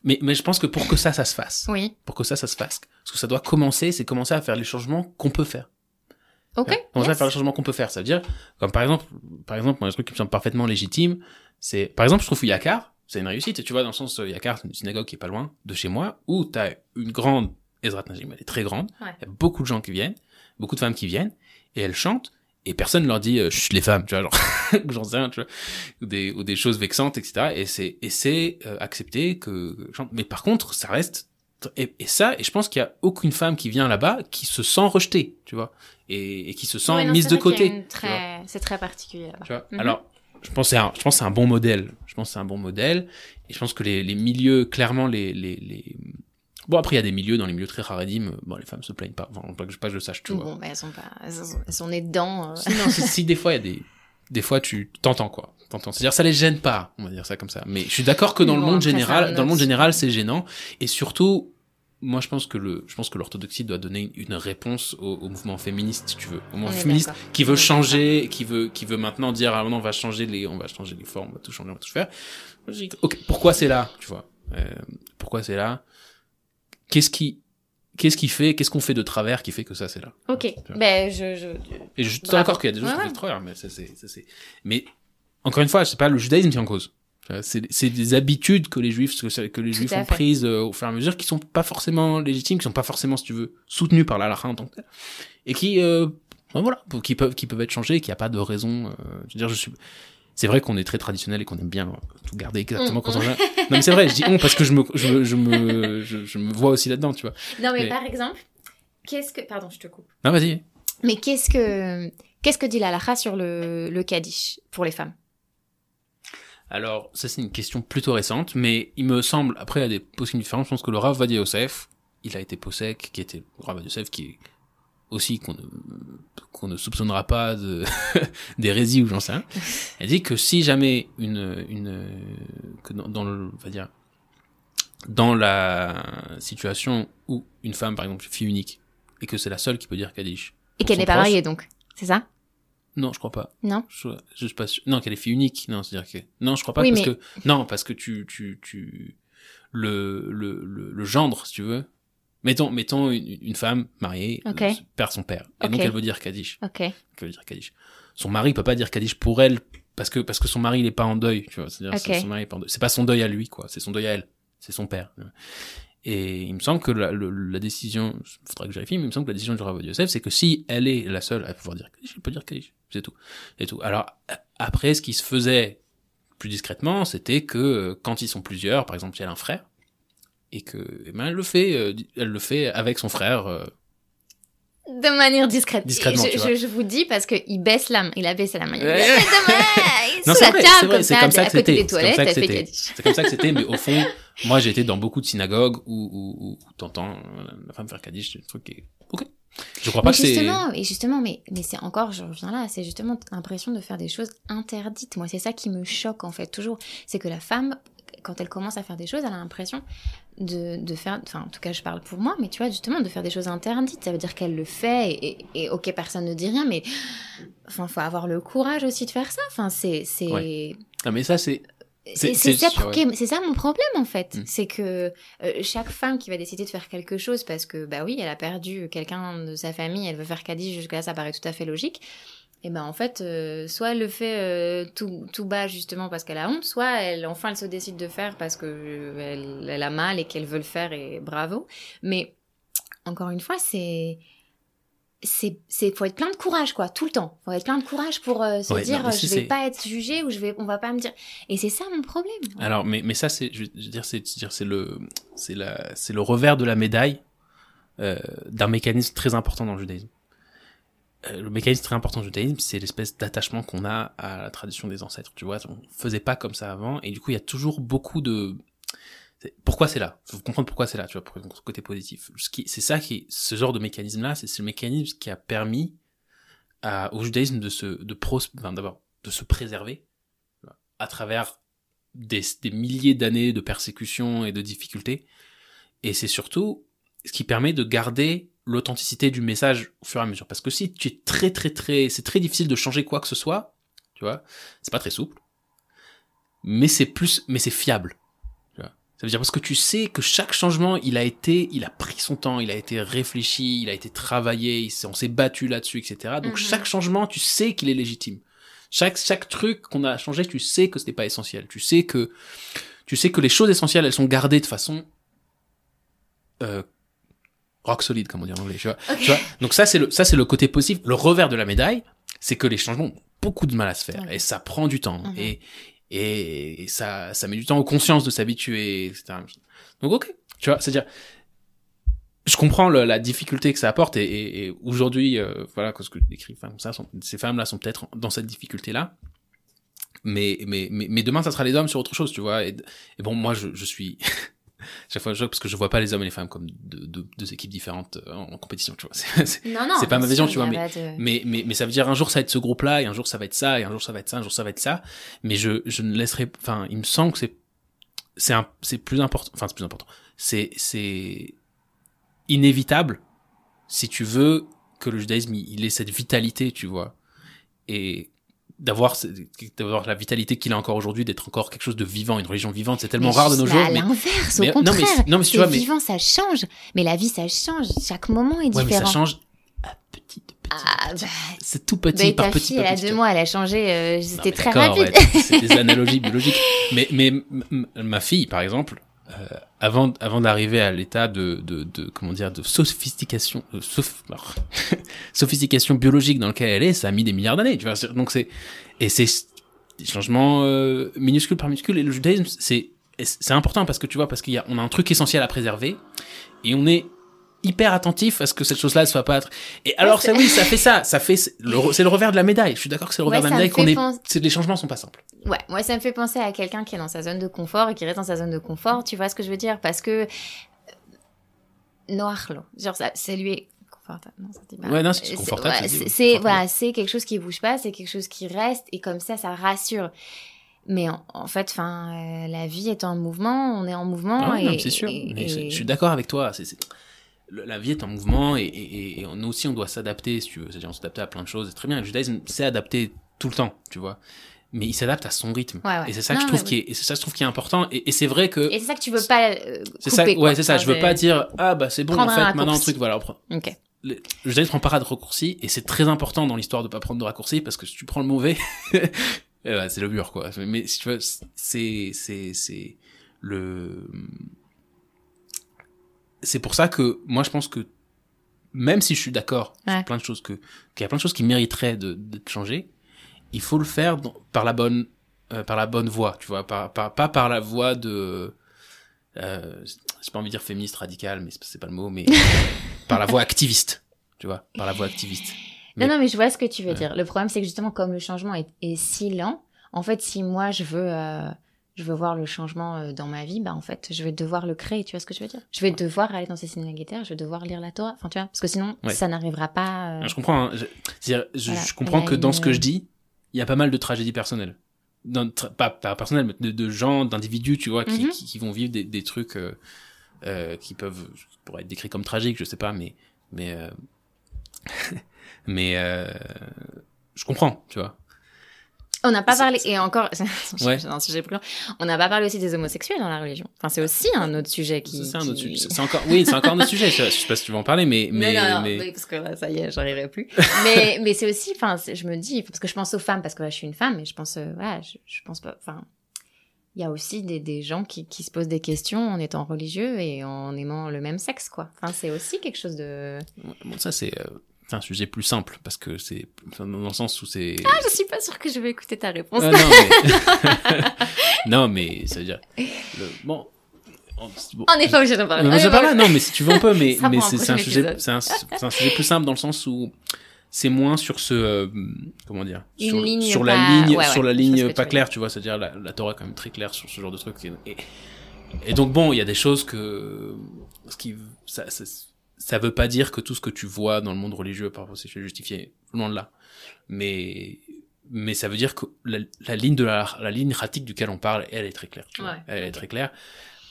Mais, mais je pense que pour que ça, ça se fasse, oui. pour que ça, ça se fasse, parce que ça doit commencer, c'est commencer à faire les changements qu'on peut faire. Ok. Commencer à faire les changements qu'on peut faire. Ça veut dire, comme par exemple, par exemple, moi, un truc qui me semble parfaitement légitime, c'est, par exemple, je trouve Yakar, c'est une réussite, tu vois, dans le sens, euh, Yakar, c'est une synagogue qui est pas loin de chez moi, où t'as une grande Ezrat Najim, elle est très grande, il Ouais. y a beaucoup de gens qui viennent, beaucoup de femmes qui viennent, et elles chantent, et personne leur dit, euh, chut, les femmes, tu vois, genre, (laughs) j'en sais rien, tu vois, ou des, ou des choses vexantes, etc., et c'est, et c'est, euh, accepté que, mais par contre, ça reste, et, et ça, et je pense qu'il y a aucune femme qui vient là-bas qui se sent rejetée, tu vois, et, et qui se sent Ouais, non, mise de côté. très- C'est très particulier là-bas. Tu vois Mhm. Alors, je pense que c'est un, je pense c'est un bon modèle. Je pense que c'est un bon modèle. Et je pense que les, les milieux, clairement, les, les, les... Bon, après, il y a des milieux, dans les milieux très rarédimes, bon, les femmes se plaignent pas. Enfin, pas que je, pas que je le sache, tu vois. Bon, bah, elles sont pas, elles sont, elles sont nées dedans. euh. Si, non, si, si, des fois, il y a des, des fois, tu t'entends, quoi. T'entends. C'est-à-dire, ça les gêne pas, on va dire ça comme ça. Mais je suis d'accord que dans le monde général, dans le monde général, c'est gênant. Et surtout, moi, je pense que le, je pense que l'orthodoxie doit donner une réponse au, au mouvement féministe, si tu veux. Au mouvement féministe qui veut changer, qui veut, qui veut maintenant dire, ah non, on va changer les, on va changer les formes, on va tout changer, on va tout faire. Ok, pourquoi c'est là, tu vois? Euh, pourquoi c'est là? Qu'est-ce qui, qu'est-ce qui fait, qu'est-ce qu'on fait de travers qui fait que ça c'est là? Ok. Ben, je, je, Et je suis d'accord qu'il y a des choses Ouais, qui font de travers, mais ça c'est, ça c'est, mais, encore une fois, c'est pas le judaïsme qui est en cause. C'est, des habitudes que les juifs, que, les juifs ont prises euh, au fur et à mesure, qui sont pas forcément légitimes, qui sont pas forcément, si tu veux, soutenues par la en tant que telle. Et qui, euh, ben voilà, qui peuvent, qui peuvent être changées, et qu'il n'y a pas de raison, euh, je veux dire, je suis, c'est vrai qu'on est très traditionnel et qu'on aime bien euh, tout garder exactement Mm, quand on vient. Non, mais c'est vrai, je dis on parce que je me, je, me- je me, je, je me vois aussi là-dedans, tu vois. Non, mais, Mais- par exemple, qu'est-ce que. Pardon, je te coupe. Non, vas-y. Mais qu'est-ce que. Qu'est-ce que dit la halakha sur le, le kaddish pour les femmes? Alors, ça c'est une question plutôt récente, mais il me semble, après il y a des possibles différences, je pense que le Rav Vadia Yosef, il a été possèque, qui était le Rav Vadia Yosef, qui est aussi qu'on ne, qu'on ne soupçonnera pas de (laughs) d'hérésie ou j'en sais rien. (laughs) Elle dit que si jamais une, une, que dans, dans le, on va dire, dans la situation où une femme, par exemple, fille unique, et que c'est la seule qui peut dire Kaddish. Et qu'elle n'est pas mariée donc C'est ça? Non, je crois pas. Non Je, je suis pas sûr. Non, qu'elle est fille unique. Non, c'est-à-dire que non, je crois pas Oui, parce mais- que non, parce que tu tu tu le le le, le gendre, si tu veux. Mettons mettons une, une femme mariée euh, perd son père et donc Ok. elle veut dire Kaddish. Ok. Elle veut dire Kaddish. Son mari peut pas dire Kaddish pour elle parce que parce que son mari il est pas en deuil, tu vois. C'est-à-dire Ok. c'est- son mari est pas en deuil. C'est pas son deuil à lui quoi, c'est son deuil à elle. C'est son père. Et il me semble que la, le- la décision, faudra que je mais il me semble que la décision du Rav Yosef, c'est que si elle est la seule à pouvoir dire Kaddish, elle peut dire Kaddish. C'est tout. C'est tout. Alors, après, ce qui se faisait plus discrètement, c'était que euh, quand ils sont plusieurs, par exemple, si elle a un frère, et que, eh ben, elle le fait, euh, elle le fait avec son frère, euh, De manière discrète. Discrètement, je, tu je, vois. je vous dis parce qu'il baisse la main. Il a baissé la main. Il a Ouais. dit, Demain, (laughs) Non, sous la vrai, table, comme ça, comme ça à côté des toilettes, elle fait kaddish. C'est comme ça que c'était, mais au fond, (laughs) moi j'ai été dans beaucoup de synagogues où, où, où, t'entends euh, la femme faire Kaddish, c'est un truc qui est... Ok. Je crois pas que c'est... justement, et justement, mais, mais c'est encore, je reviens là, c'est justement l'impression de faire des choses interdites. Moi, c'est ça qui me choque, en fait, toujours. C'est que la femme, quand elle commence à faire des choses, elle a l'impression de, de faire, enfin, en tout cas, je parle pour moi, mais tu vois, justement, de faire des choses interdites. Ça veut dire qu'elle le fait, et, et, et ok, personne ne dit rien, mais, enfin, faut avoir le courage aussi de faire ça. Enfin, c'est, c'est, Ouais. Non mais ça c'est... C'est- ça, ouais. ça mon problème en fait. Mm. C'est que euh, chaque femme qui va décider de faire quelque chose parce que bah oui, elle a perdu quelqu'un de sa famille, elle veut faire caddie jusque-là, ça paraît tout à fait logique. Et ben en fait, euh, soit elle le fait euh, tout, tout bas justement parce qu'elle a honte, soit elle enfin elle se décide de faire parce que euh, elle, elle a mal et qu'elle veut le faire et bravo. Mais encore une fois, c'est c'est c'est faut être plein de courage quoi tout le temps faut être plein de courage pour euh, se Ouais, dire non, si je vais pas être jugé ou je vais on va pas me dire et c'est ça mon problème Alors, mais, mais ça, c'est, je veux dire, c'est, dire, c'est le, c'est la, c'est le revers de la médaille euh, d'un mécanisme très important dans le judaïsme. Euh, le mécanisme très important du judaïsme, c'est l'espèce d'attachement qu'on a à la tradition des ancêtres. Tu vois, on faisait pas comme ça avant, et du coup, il y a toujours beaucoup de. Pourquoi c'est là? Faut comprendre pourquoi c'est là. Tu vois, pour le côté positif. C'est ça qui, ce genre de mécanisme-là, c'est ce mécanisme qui a permis au judaïsme de se, de pros, enfin, d'abord, de se préserver à travers des, des milliers d'années de persécutions et de difficultés. Et c'est surtout ce qui permet de garder l'authenticité du message au fur et à mesure. Parce que si tu es très très très... C'est très difficile de changer quoi que ce soit, tu vois, c'est pas très souple, mais c'est plus... Mais c'est fiable. Tu vois. Ça veut dire parce que tu sais que chaque changement, il a été... Il a pris son temps, il a été réfléchi, il a été travaillé, on s'est battu là-dessus, etc. Donc Mhm. chaque changement, tu sais qu'il est légitime. Chaque, chaque truc qu'on a changé, tu sais que ce n'est pas essentiel. Tu sais que, tu sais que les choses essentielles, elles sont gardées de façon euh, rock solide, comme on dit en anglais. Tu vois. Tu vois Donc ça, c'est le, ça, c'est le côté positif. Le revers de la médaille, c'est que les changements ont beaucoup de mal à se faire et ça prend du temps Mhm. et et ça, ça met du temps aux consciences de s'habituer, etc. Donc ok, tu vois, c'est-à-dire, je comprends le- la difficulté que ça apporte et, et- et aujourd'hui, euh, voilà, ce que je décris, enfin, comme ça, sont- ces femmes-là sont peut-être dans cette difficulté-là. Mais, mais, mais, mais demain, ça sera les hommes sur autre chose, tu vois. Et, et bon, moi, je, je suis. (laughs) Chaque fois, je joue parce que je vois pas les hommes et les femmes comme deux, deux, deux équipes différentes euh, en, en compétition, tu vois. (laughs) C'est- non non c'est pas ma vision, tu vois, de- mais, mais, mais ça veut dire un jour ça va être ce groupe-là, et un jour ça va être ça, et un jour ça va être ça, un jour ça va être ça. Mais je, je ne laisserai, enfin, il me semble que c'est, c'est un, c'est plus important, enfin, c'est plus important. C'est, c'est inévitable si tu veux que le judaïsme, il il ait cette vitalité, tu vois. Et d'avoir, d'avoir la vitalité qu'il a encore aujourd'hui, d'être encore quelque chose de vivant, une religion vivante, c'est tellement Mais rare de nos jours. À Mais, l'inverse, mais- au non, mais- contraire. non, mais tu vois, mais- vivant, ça change. Mais la vie, ça change. Chaque moment est ouais, mais différent. ça change à petit, petit, Ah, bah, C'est tout petit bah, par ta petit, fille, par elle a petit, deux mois, elle a changé. euh, C'était mais très rapide. ouais, c'est (laughs) des analogies biologiques. Mais, mais ma fille, par exemple, euh, avant, avant d'arriver à l'état de, de, de, comment dire, de sophistication, euh, soph- alors, (laughs) sophistication biologique dans lequel elle est, ça a mis des milliards d'années, tu vois. Donc c'est, et c'est des changements euh, minuscules par minuscules. Et le judaïsme, c'est, c'est important parce que tu vois, parce qu'il y a, on a un truc essentiel à préserver et on est hyper attentif à ce que cette chose-là ne soit pas. Et alors, ça, oui, ça fait ça, ça fait, c'est le, revers de la médaille. Je suis d'accord que c'est le revers Ouais, de la médaille qu'on est, c'est les changements sont pas simples. Ouais, moi ça me fait penser à quelqu'un qui est dans sa zone de confort et qui reste dans sa zone de confort, tu vois ce que je veux dire? Parce que euh, noirlo, genre ça, c'est lui. Non, ça dit pas. Ouais, non, c'est confortable, c'est ouais, c'est- confortable. voilà, c'est quelque chose qui bouge pas, c'est quelque chose qui reste et comme ça, ça rassure. Mais en, en fait, enfin, euh, la vie est en mouvement, on est en mouvement Ah et, non, c'est sûr. et- je, je suis d'accord avec toi. C'est, La vie est en mouvement et, et, et nous aussi on doit s'adapter, si tu veux. C'est-à-dire on s'adapte à plein de choses. C'est très bien. Le judaïsme s'est adapté tout le temps, tu vois. Mais il s'adapte à son rythme. Ouais, ouais. Et c'est ça que je trouve qui est, et c'est ça que je trouve qui est important. Et, et c'est vrai que Et c'est ça que tu veux pas euh, c'est ça. Ouais, c'est ça. Je veux pas dire ah bah c'est bon en fait maintenant un truc voilà. on prend- Ok. Le judaïsme prend pas de raccourci et c'est très important dans l'histoire de pas prendre de raccourci parce que si tu prends le mauvais, (laughs) ben, c'est le mur quoi. Mais si tu veux, c'est c'est c'est le c'est pour ça que moi je pense que même si je suis d'accord Ouais. sur plein de choses que qu'il y a plein de choses qui mériteraient de d'être changées, il faut le faire dans- par la bonne euh, par la bonne voie, tu vois, par, par- pas par la voie de euh, j'ai pas envie de dire féministe radicale, mais c'est- pas le mot, mais (laughs) par la voie activiste, tu vois, par la voie activiste. Mais- Non, non, mais je vois ce que tu veux dire. Le problème, c'est que justement, comme le changement est, est si lent, en fait, si moi, je veux, euh, je veux voir le changement euh, dans ma vie, bah, en fait, je vais devoir le créer, tu vois ce que je veux dire? Je vais devoir aller dans ces guitares, je vais devoir lire la Torah, enfin, tu vois, parce que sinon, Ouais. ça n'arrivera pas... euh, Je comprends. hein, je, c'est-à-dire, je, Voilà. je comprends que dans ce que je dis, il y a pas mal de tragédies personnelles. Dans, tra- pas, pas personnelles, mais de, de gens, d'individus, tu vois, qui, Mhm. qui, qui vont vivre des, des trucs euh, euh, qui peuvent pourraient être décrits comme tragiques, je sais pas, mais mais euh, (laughs) mais euh, je comprends, tu vois. On n'a pas parlé, et encore, (laughs) Ouais. un sujet plus long, on n'a pas parlé aussi des homosexuels dans la religion. Enfin, c'est aussi un autre sujet qui... C'est un autre qui- sujet. C'est encore, oui, c'est encore un autre sujet. Je, je sais pas si tu veux en parler, mais mais non, non, non, mais oui, parce que là, ça y est, j'arriverai plus. mais (laughs) mais c'est aussi, enfin, je me dis, parce que je pense aux femmes, parce que là, je suis une femme, mais je pense, euh, voilà, je, je pense pas, enfin, il y a aussi des, des gens qui, qui se posent des questions en étant religieux et en aimant le même sexe, quoi. Enfin, c'est aussi quelque chose de. bon, ça c'est euh, c'est un sujet plus simple parce que c'est dans le sens où c'est. Ah, je suis pas sûre que je vais écouter ta réponse. Ah, non, mais... (laughs) non, mais ça veut dire. Le... Bon. On n'est pas obligé d'en parler. non, pas non, mais si tu veux un peu, mais, mais c'est c'est un sujet, c'est un, c'est un sujet plus simple dans le sens où c'est moins sur ce, euh, comment dire, sur, ligne sur pas- la ligne, ouais, sur la ligne pas claire, tu vois, c'est-à-dire la, la Torah est quand même très claire sur ce genre de trucs. Et, et donc bon, il y a des choses que, ce qui, ça, ça, ça veut pas dire que tout ce que tu vois dans le monde religieux par rapport c'est justifié, loin de là. Mais, mais ça veut dire que la, la ligne de la, la ligne pratique duquel on parle, elle est très claire. tu vois. Ouais, elle est très claire.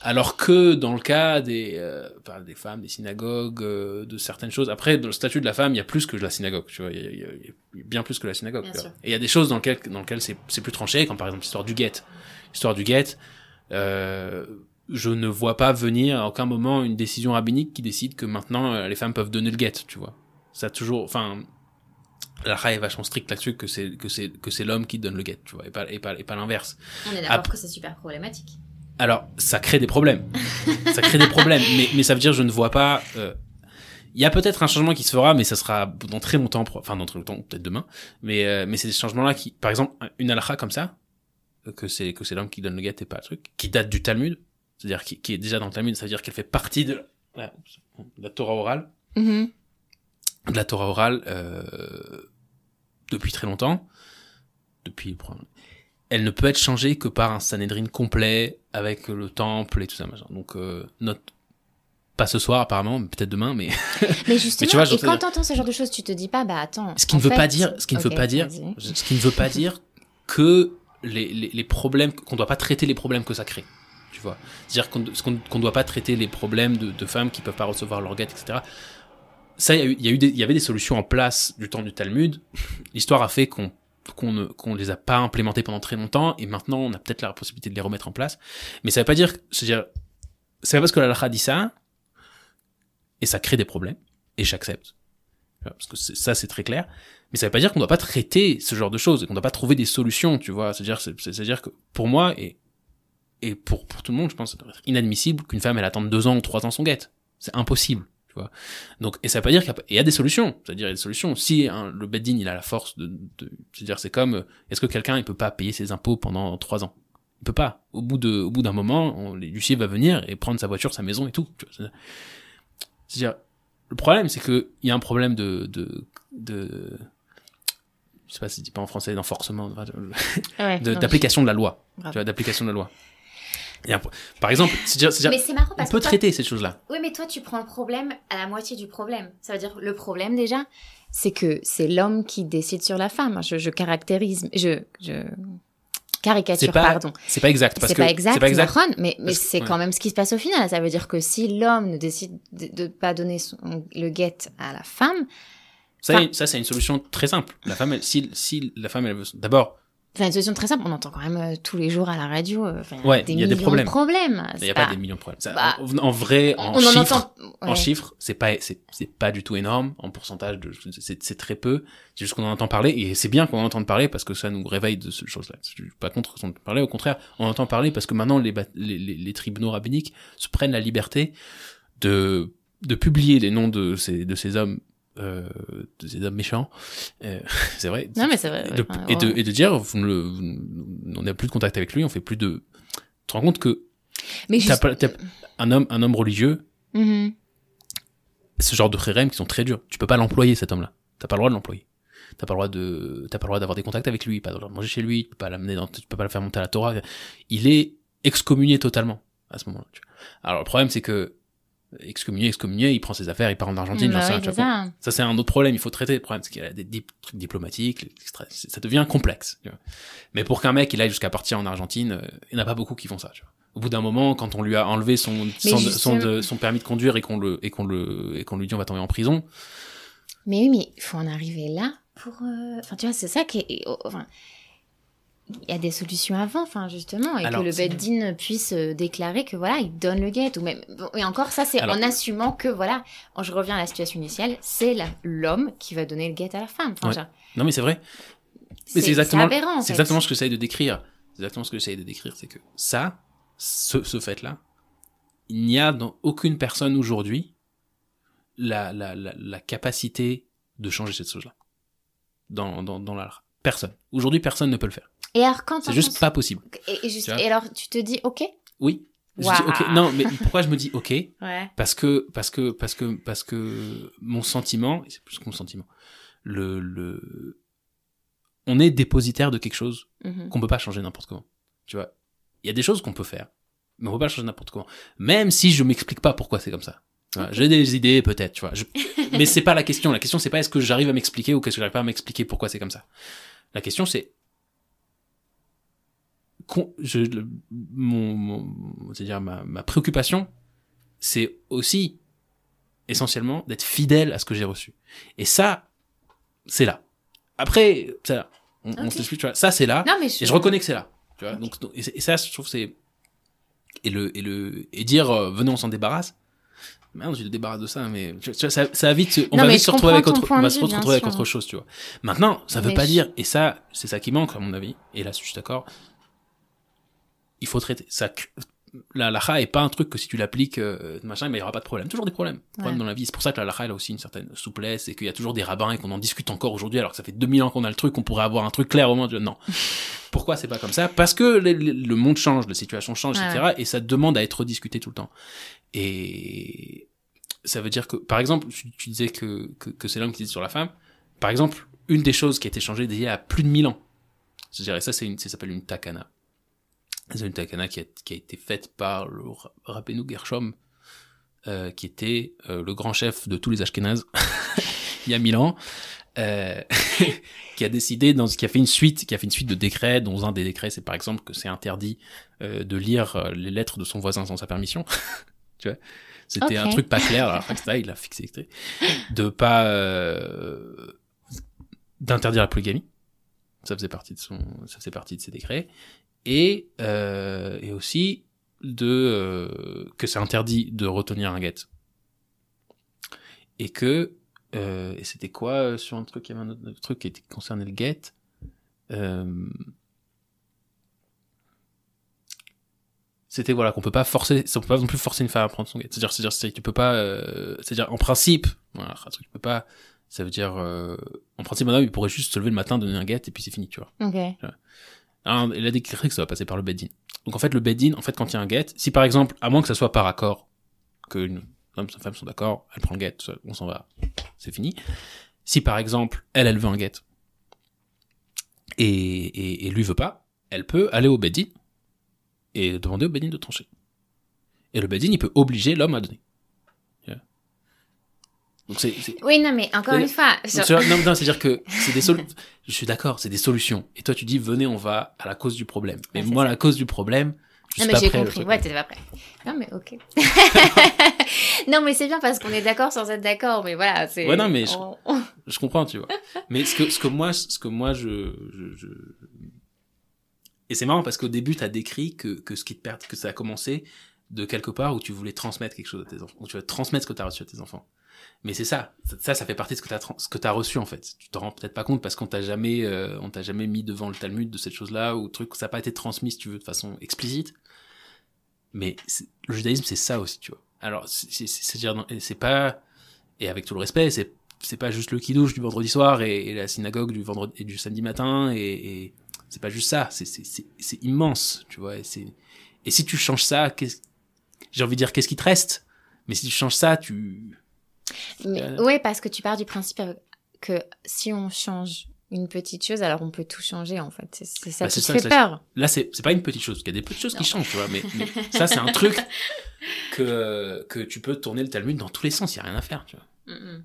Alors que dans le cas des, euh, enfin, des femmes, des synagogues, euh, de certaines choses, après, dans le statut de la femme, il y a plus que la synagogue, tu vois, il y a, il y a- il y a bien plus que la synagogue. Bien sûr. Et il y a des choses dans lesquelles, dans lesquelles c'est, c'est plus tranché, comme par exemple l'histoire du guet. L'histoire du guet, euh, je ne vois pas venir à aucun moment une décision rabbinique qui décide que maintenant euh, les femmes peuvent donner le guet, tu vois. Ça a toujours, enfin, la Ra est vachement stricte là-dessus que c'est que c'est que c'est l'homme qui donne le guet, tu vois, et pas et pas et pas l'inverse. On est d'accord que c'est super problématique. Alors, ça crée des problèmes. (laughs) ça crée des problèmes, mais, mais ça veut dire je ne vois pas. euh, Il y a peut-être un changement qui se fera, mais ça sera dans très longtemps, enfin dans très longtemps, peut-être demain. Mais euh, mais c'est des changements-là qui, par exemple, une halakha comme ça, euh, que c'est que c'est l'homme qui donne le guet et pas le truc, qui date du Talmud, c'est-à-dire qui, qui est déjà dans le Talmud, ça veut dire qu'elle fait partie de la, de la Torah orale, Mhm. de la Torah orale euh, depuis très longtemps, depuis elle ne peut être changée que par un Sanhedrin complet avec le temple et tout ça machin. Donc euh, note pas ce soir apparemment, mais peut-être demain, mais (laughs) Mais justement, (laughs) tu vois, et quand t'entends ce genre de choses, tu te dis pas, bah attends. ce qui ne veut fait- pas dire, ce qui ne Ok, veut pas dire, ce qui ne veut pas dire que les, les, les problèmes qu'on doit pas traiter les problèmes que ça crée. Tu vois, c'est-à-dire qu'on qu'on qu'on doit pas traiter les problèmes de, de femmes qui peuvent pas recevoir leur guet, etc. Ça, il y, a eu- y, y avait des solutions en place du temps du Talmud. L'histoire a fait qu'on qu'on ne qu'on les a pas implémentées pendant très longtemps et maintenant on a peut-être la possibilité de les remettre en place. Mais ça veut pas dire, c'est-à-dire, c'est pas parce que la halakha dit ça et ça crée des problèmes et j'accepte. Parce que ça c'est très clair. Mais ça veut pas dire qu'on doit pas traiter ce genre de choses et qu'on doit pas trouver des solutions, tu vois. C'est-à-dire, c'est- c'est-à-dire que pour moi et et pour pour tout le monde, je pense, que ça doit être inadmissible qu'une femme elle attende deux ans ou trois ans son guette. C'est impossible, tu vois. Donc et ça veut pas dire qu'il y a, y des solutions. C'est-à-dire il y a des solutions. Si hein, le bedding il a la force de, de c'est-à-dire c'est comme euh, est-ce que quelqu'un il peut pas payer ses impôts pendant trois ans? Il peut pas. Au bout de au bout d'un moment, l'huissier va venir et prendre sa voiture, sa maison et tout. C'est-à-dire le problème c'est que il y a un problème de de de je sais pas si je dis pas en français d'enforcement enfin, de- Ouais, de- d'application de la loi Grave. tu vois d'application de la loi par exemple c'est-à-dire, c'est marrant on peut que toi- traiter ces choses là Oui, mais toi, tu prends le problème à la moitié du problème. Ça veut dire, le problème déjà, c'est que c'est l'homme qui décide sur la femme. Je, je caractérise, je, je caricature, c'est pas pardon. c'est pas exact parce C'est que pas exact, c'est pas exact mais, mais c'est ouais. quand même ce qui se passe au final. Ça veut dire que si l'homme ne décide de ne pas donner son- le guet à la femme, ça, ça c'est une solution très simple la femme elle- si si la femme elle veut d'abord c'est une solution très simple. On entend quand même euh, tous les jours à la radio euh, enfin, Ouais, des il y a des millions problèmes. de problèmes. il n'y a pas des millions de problèmes Ça, bah, en, en vrai en, on en chiffres en chiffres c'est pas c'est c'est pas du tout énorme en pourcentage c'est très peu c'est juste qu'on en entend parler et c'est bien qu'on en entende parler parce que ça nous réveille de ce choses là je suis pas contre qu'on en parler au contraire on en entend parler parce que maintenant les, ba- les, les, les tribunaux rabbiniques se prennent la liberté de de publier les noms de ces de ces hommes euh, de ces hommes méchants Euh, (laughs) c'est vrai Non, mais c'est vrai. de- ouais, enfin, et, de, et de dire vous ne le, vous ne- on n'a plus de contact avec lui on fait plus de tu te rends compte que Mais juste- un homme un homme religieux Mhm. ce genre de khérem qui sont très durs. Tu peux pas l'employer cet homme-là. T'as pas le droit de l'employer. T'as pas le droit de, t'as pas le droit d'avoir des contacts avec lui, pas le droit de manger chez lui, tu peux pas l'amener dans, tu peux pas le faire monter à la Torah. Il est excommunié totalement à ce moment-là. Alors le problème c'est que excommunié, excommunié, il prend ses affaires, il part en Argentine, j'en Bah sais rien, ça. Ça c'est un autre problème, il faut traiter le problème, c'est qu'il y a des trucs diplomatiques, ça devient complexe. tu vois. Mais pour qu'un mec il aille jusqu'à partir en Argentine, euh, il n'y en a pas beaucoup qui font ça. Tu vois. Au bout d'un moment, quand on lui a enlevé son son, justement- son, de- son permis de conduire et qu'on le et qu'on le et qu'on lui dit on va t'envoyer en prison, Mais oui, mais il faut en arriver là pour. euh, Enfin, tu vois, c'est ça qui est. oh, Enfin, il y a des solutions avant, enfin, justement, et Alors, que le Beddin puisse euh, déclarer que voilà, il donne le guet. Ou même. et encore, ça, c'est Alors- en assumant que voilà, quand je reviens à la situation initiale, c'est l'homme qui va donner le guet à la femme. Enfin, Ouais. genre, non mais c'est vrai. Mais c'est exactement, en c'est fait. exactement ce que j'essaye de décrire. C'est exactement ce que j'essaye de décrire, c'est que ça, ce, ce fait-là, il n'y a dans aucune personne aujourd'hui la, la, la, la capacité de changer cette chose-là. Dans, dans, dans la Personne. Aujourd'hui, personne ne peut le faire. Et alors, quand C'est juste pas possible. Et, et juste- Tu vois et alors, tu te dis, ok? Oui. Je dis Waouh. ok. Non, mais pourquoi je me dis ok? Ouais. Parce que parce que parce que parce que mon sentiment, c'est plus que mon sentiment, le le on est dépositaire de quelque chose Mhm. qu'on peut pas changer n'importe comment. Tu vois, il y a des choses qu'on peut faire, mais on peut pas changer n'importe comment. Même si je m'explique pas pourquoi c'est comme ça. J'ai des idées peut-être, tu vois. Je- Mais c'est pas la question. La question c'est pas est-ce que j'arrive à m'expliquer ou qu'est-ce que j'arrive pas à m'expliquer pourquoi c'est comme ça. La question c'est je, le- mon, mon- c'est-à-dire ma, ma préoccupation, c'est aussi essentiellement d'être fidèle à ce que j'ai reçu. Et ça, c'est là. Après, ça, on, on Ok. s'explique, tu vois. Ça, c'est là. Non, mais je, Et je reconnais que c'est là. Tu vois. Donc, donc- et, c'est- et ça, je trouve, c'est et le et le et dire euh, venez, on s'en débarrasse. Merde, tu te débarrasses de ça, mais tu vois, ça, ça vite. On Non, va vite je se retrouver avec autre, on va se retrouver avec autre chose, tu vois. Maintenant, ça veut Mais pas je- dire, et ça, c'est ça qui manque à mon avis. Et là, je suis d'accord. Il faut traiter ça. La lacha est pas un truc que si tu l'appliques, euh, machin, mais il y aura pas de problème. Toujours des problèmes, problèmes Ouais. dans la vie. C'est pour ça que la lacha elle a aussi une certaine souplesse et qu'il y a toujours des rabbins et qu'on en discute encore aujourd'hui, alors que ça fait 2000 ans qu'on a le truc, on pourrait avoir un truc clair au moins. Non. (laughs) Pourquoi c'est pas comme ça? Parce que le, monde change, la situation change, Ouais, etc. Et ça demande à être discuté tout le temps. Et ça veut dire que, par exemple, tu, tu disais que, que, que c'est l'homme qui dit sur la femme. Par exemple, une des choses qui a été changée il y a plus de 1000 ans. Je dirais ça, c'est une, ça s'appelle une takana. C'est une takana qui a, qui a été faite par le Ra- Rabbeinu Gershom, euh, qui était euh, le grand chef de tous les Ashkénazes (laughs) il y a 1000 ans, euh, (laughs) qui a décidé, dans, qui a fait une suite, qui a fait une suite de décrets, dont un des décrets, c'est par exemple que c'est interdit euh, de lire euh, les lettres de son voisin sans sa permission. (laughs) tu vois, c'était un truc pas clair. Alors, ça, il l'a fixé. De pas euh, d'interdire la polygamie. Ça faisait partie de son, ça faisait partie de ses décrets. Et euh, et aussi de euh, que c'est interdit de retenir un guet. Et que euh, et c'était quoi euh, sur un truc il y avait un autre, truc qui était concerné le guet. Euh, c'était voilà qu'on peut pas forcer on peut pas non plus forcer une femme à prendre son guet c'est-à-dire c'est-à-dire c'est- tu peux pas euh, c'est-à-dire en principe voilà un truc tu peux pas ça veut dire euh, en principe un homme il pourrait juste se lever le matin donner un guet et puis c'est fini tu vois Ok. Alors, il a déclaré que ça va passer par le bed-in. Donc en fait, le bed-in, en fait, quand il y a un get, si par exemple, à moins que ça soit par accord, que une homme et femme sont d'accord, elle prend le get, on s'en va, c'est fini. Si par exemple, elle, elle veut un get, et, et, et lui veut pas, elle peut aller au bed-in et demander au bed-in de trancher. Et le bed-in, il peut obliger l'homme à donner. Donc c'est, Oui, non, mais encore une fois, vois, non, non, c'est-à-dire que c'est des solutions. Je suis d'accord, c'est des solutions. Et toi, tu dis, venez, on va à la cause du problème. Mais Ouais, moi, ça. la cause du problème, je Non, suis mais pas j'ai compris. Ouais, t'étais pas prêt. Non, mais ok. (laughs) non, mais c'est bien parce qu'on est d'accord sans être d'accord. Mais voilà, c'est. Ouais, non, mais je- on- on- (laughs) Je comprends, tu vois. Mais ce que, ce que moi, ce que moi, je, je, je- et c'est marrant parce qu'au début, t'as décrit que, que ce qui te perd, que ça a commencé de quelque part où tu voulais transmettre quelque chose à tes enfants, où tu vas transmettre ce que t'as reçu à tes enfants. Mais c'est ça, ça, ça fait partie de ce que t'as, ce t'as reçu en fait. Tu t'en rends peut-être pas compte parce qu'on t'a jamais, euh, on t'a jamais mis devant le Talmud de cette chose-là ou truc, ça n'a pas été transmis si tu veux de façon explicite. Mais le judaïsme, c'est ça aussi, tu vois. Alors, c'est, c'est, c'est, c'est-à-dire, c'est pas, et avec tout le respect, c'est, c'est pas juste le kidouche du vendredi soir et, la synagogue du vendredi et du samedi matin et, et c'est pas juste ça. C'est, c'est, immense, tu vois. Et et si tu changes ça, j'ai envie de dire, qu'est-ce qui te reste? Mais si tu changes ça, tu, Mais, Euh. ouais, parce que tu pars du principe que si on change une petite chose, alors on peut tout changer en fait. C'est ça Bah, qui ça fait ça- peur. là, c'est, pas une petite chose, parce qu'il y a des petites choses Non. qui changent, tu vois. Mais, mais (laughs) ça, c'est un truc (laughs) que, que tu peux tourner le Talmud dans tous les sens, il y a rien à faire, tu vois. Mm, mm.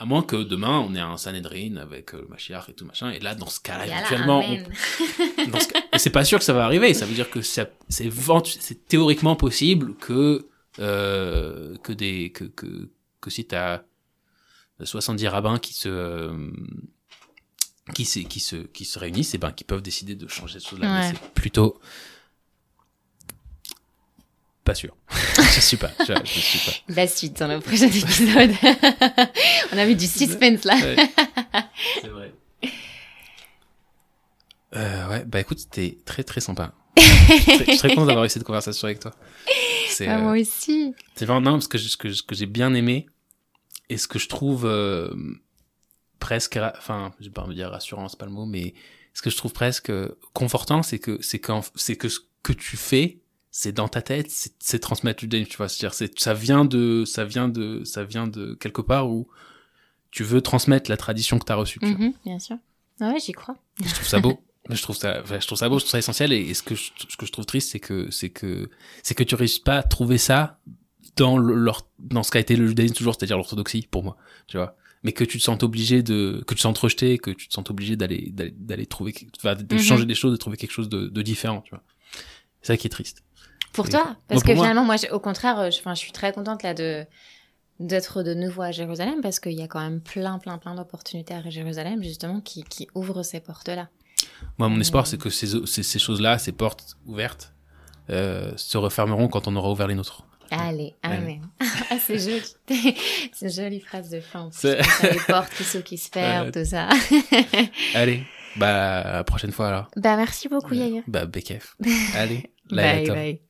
À moins que demain, on ait un Sanhedrin avec euh, le Mashiach et tout machin, et là, dans ce cas-là, éventuellement, on. (laughs) Dans ce cas- et c'est pas sûr que ça va arriver. Ça veut dire que c'est vent- théoriquement possible que euh, que des que que que si t'as 70 rabbins qui se euh, qui se qui se qui se réunissent, et ben qui peuvent décider de changer cette chose-là. Ouais. Mais c'est plutôt pas sûr. (laughs) je suis pas. Je, je suis pas. La suite dans le prochain épisode. (laughs) on a mis du suspense là. Ouais. (laughs) C'est vrai. Euh, ouais, bah écoute, c'était très très sympa. Je suis très- content d'avoir eu cette conversation avec toi. C'est Ah, euh, moi aussi. c'est vraiment non parce que ce que, j'ai bien aimé et ce que je trouve euh, presque, enfin, je vais pas me dire rassurant, c'est pas le mot, mais ce que je trouve presque confortant, c'est que c'est quand c'est que ce que tu fais, c'est dans ta tête, c'est transmettre du tu vois. C'est-à-dire, ça vient de, ça vient de, ça vient de quelque part où tu veux transmettre la tradition que tu as reçue. Mhm, bien sûr. Ouais, j'y crois. Je trouve ça beau. (laughs) je trouve ça, je trouve ça beau, je trouve ça essentiel. Et, ce que je, ce que je trouve triste, c'est que, c'est que, c'est que tu réussis pas à trouver ça dans le, dans ce qu'a été le judaïsme toujours, c'est-à-dire l'orthodoxie pour moi, tu vois. Mais que tu te sens obligé de, que tu te sens rejeté, que tu te sens obligé d'aller, d'aller, trouver, de mhm. changer des choses, de trouver quelque chose de, de différent, tu vois. C'est ça qui est triste. Pour toi Parce que finalement, moi, au contraire, euh, je, je suis très contente là de d'être de nouveau à Jérusalem parce qu'il y a quand même plein, plein, plein d'opportunités à Jérusalem justement qui, qui ouvrent ces portes-là. Moi, mon espoir, c'est que ces, ces, ces choses-là, ces portes ouvertes, euh, se refermeront quand on aura ouvert les nôtres. Allez, amen. (laughs) Ah, c'est joli. (laughs) c'est une jolie phrase de fin. Les portes qui s'ouvrent, qui se ferment, tout ça. (laughs) Allez, bah, à la prochaine fois alors. Bah, merci beaucoup, Yair. Bah, Bekef. Allez, bye, bye.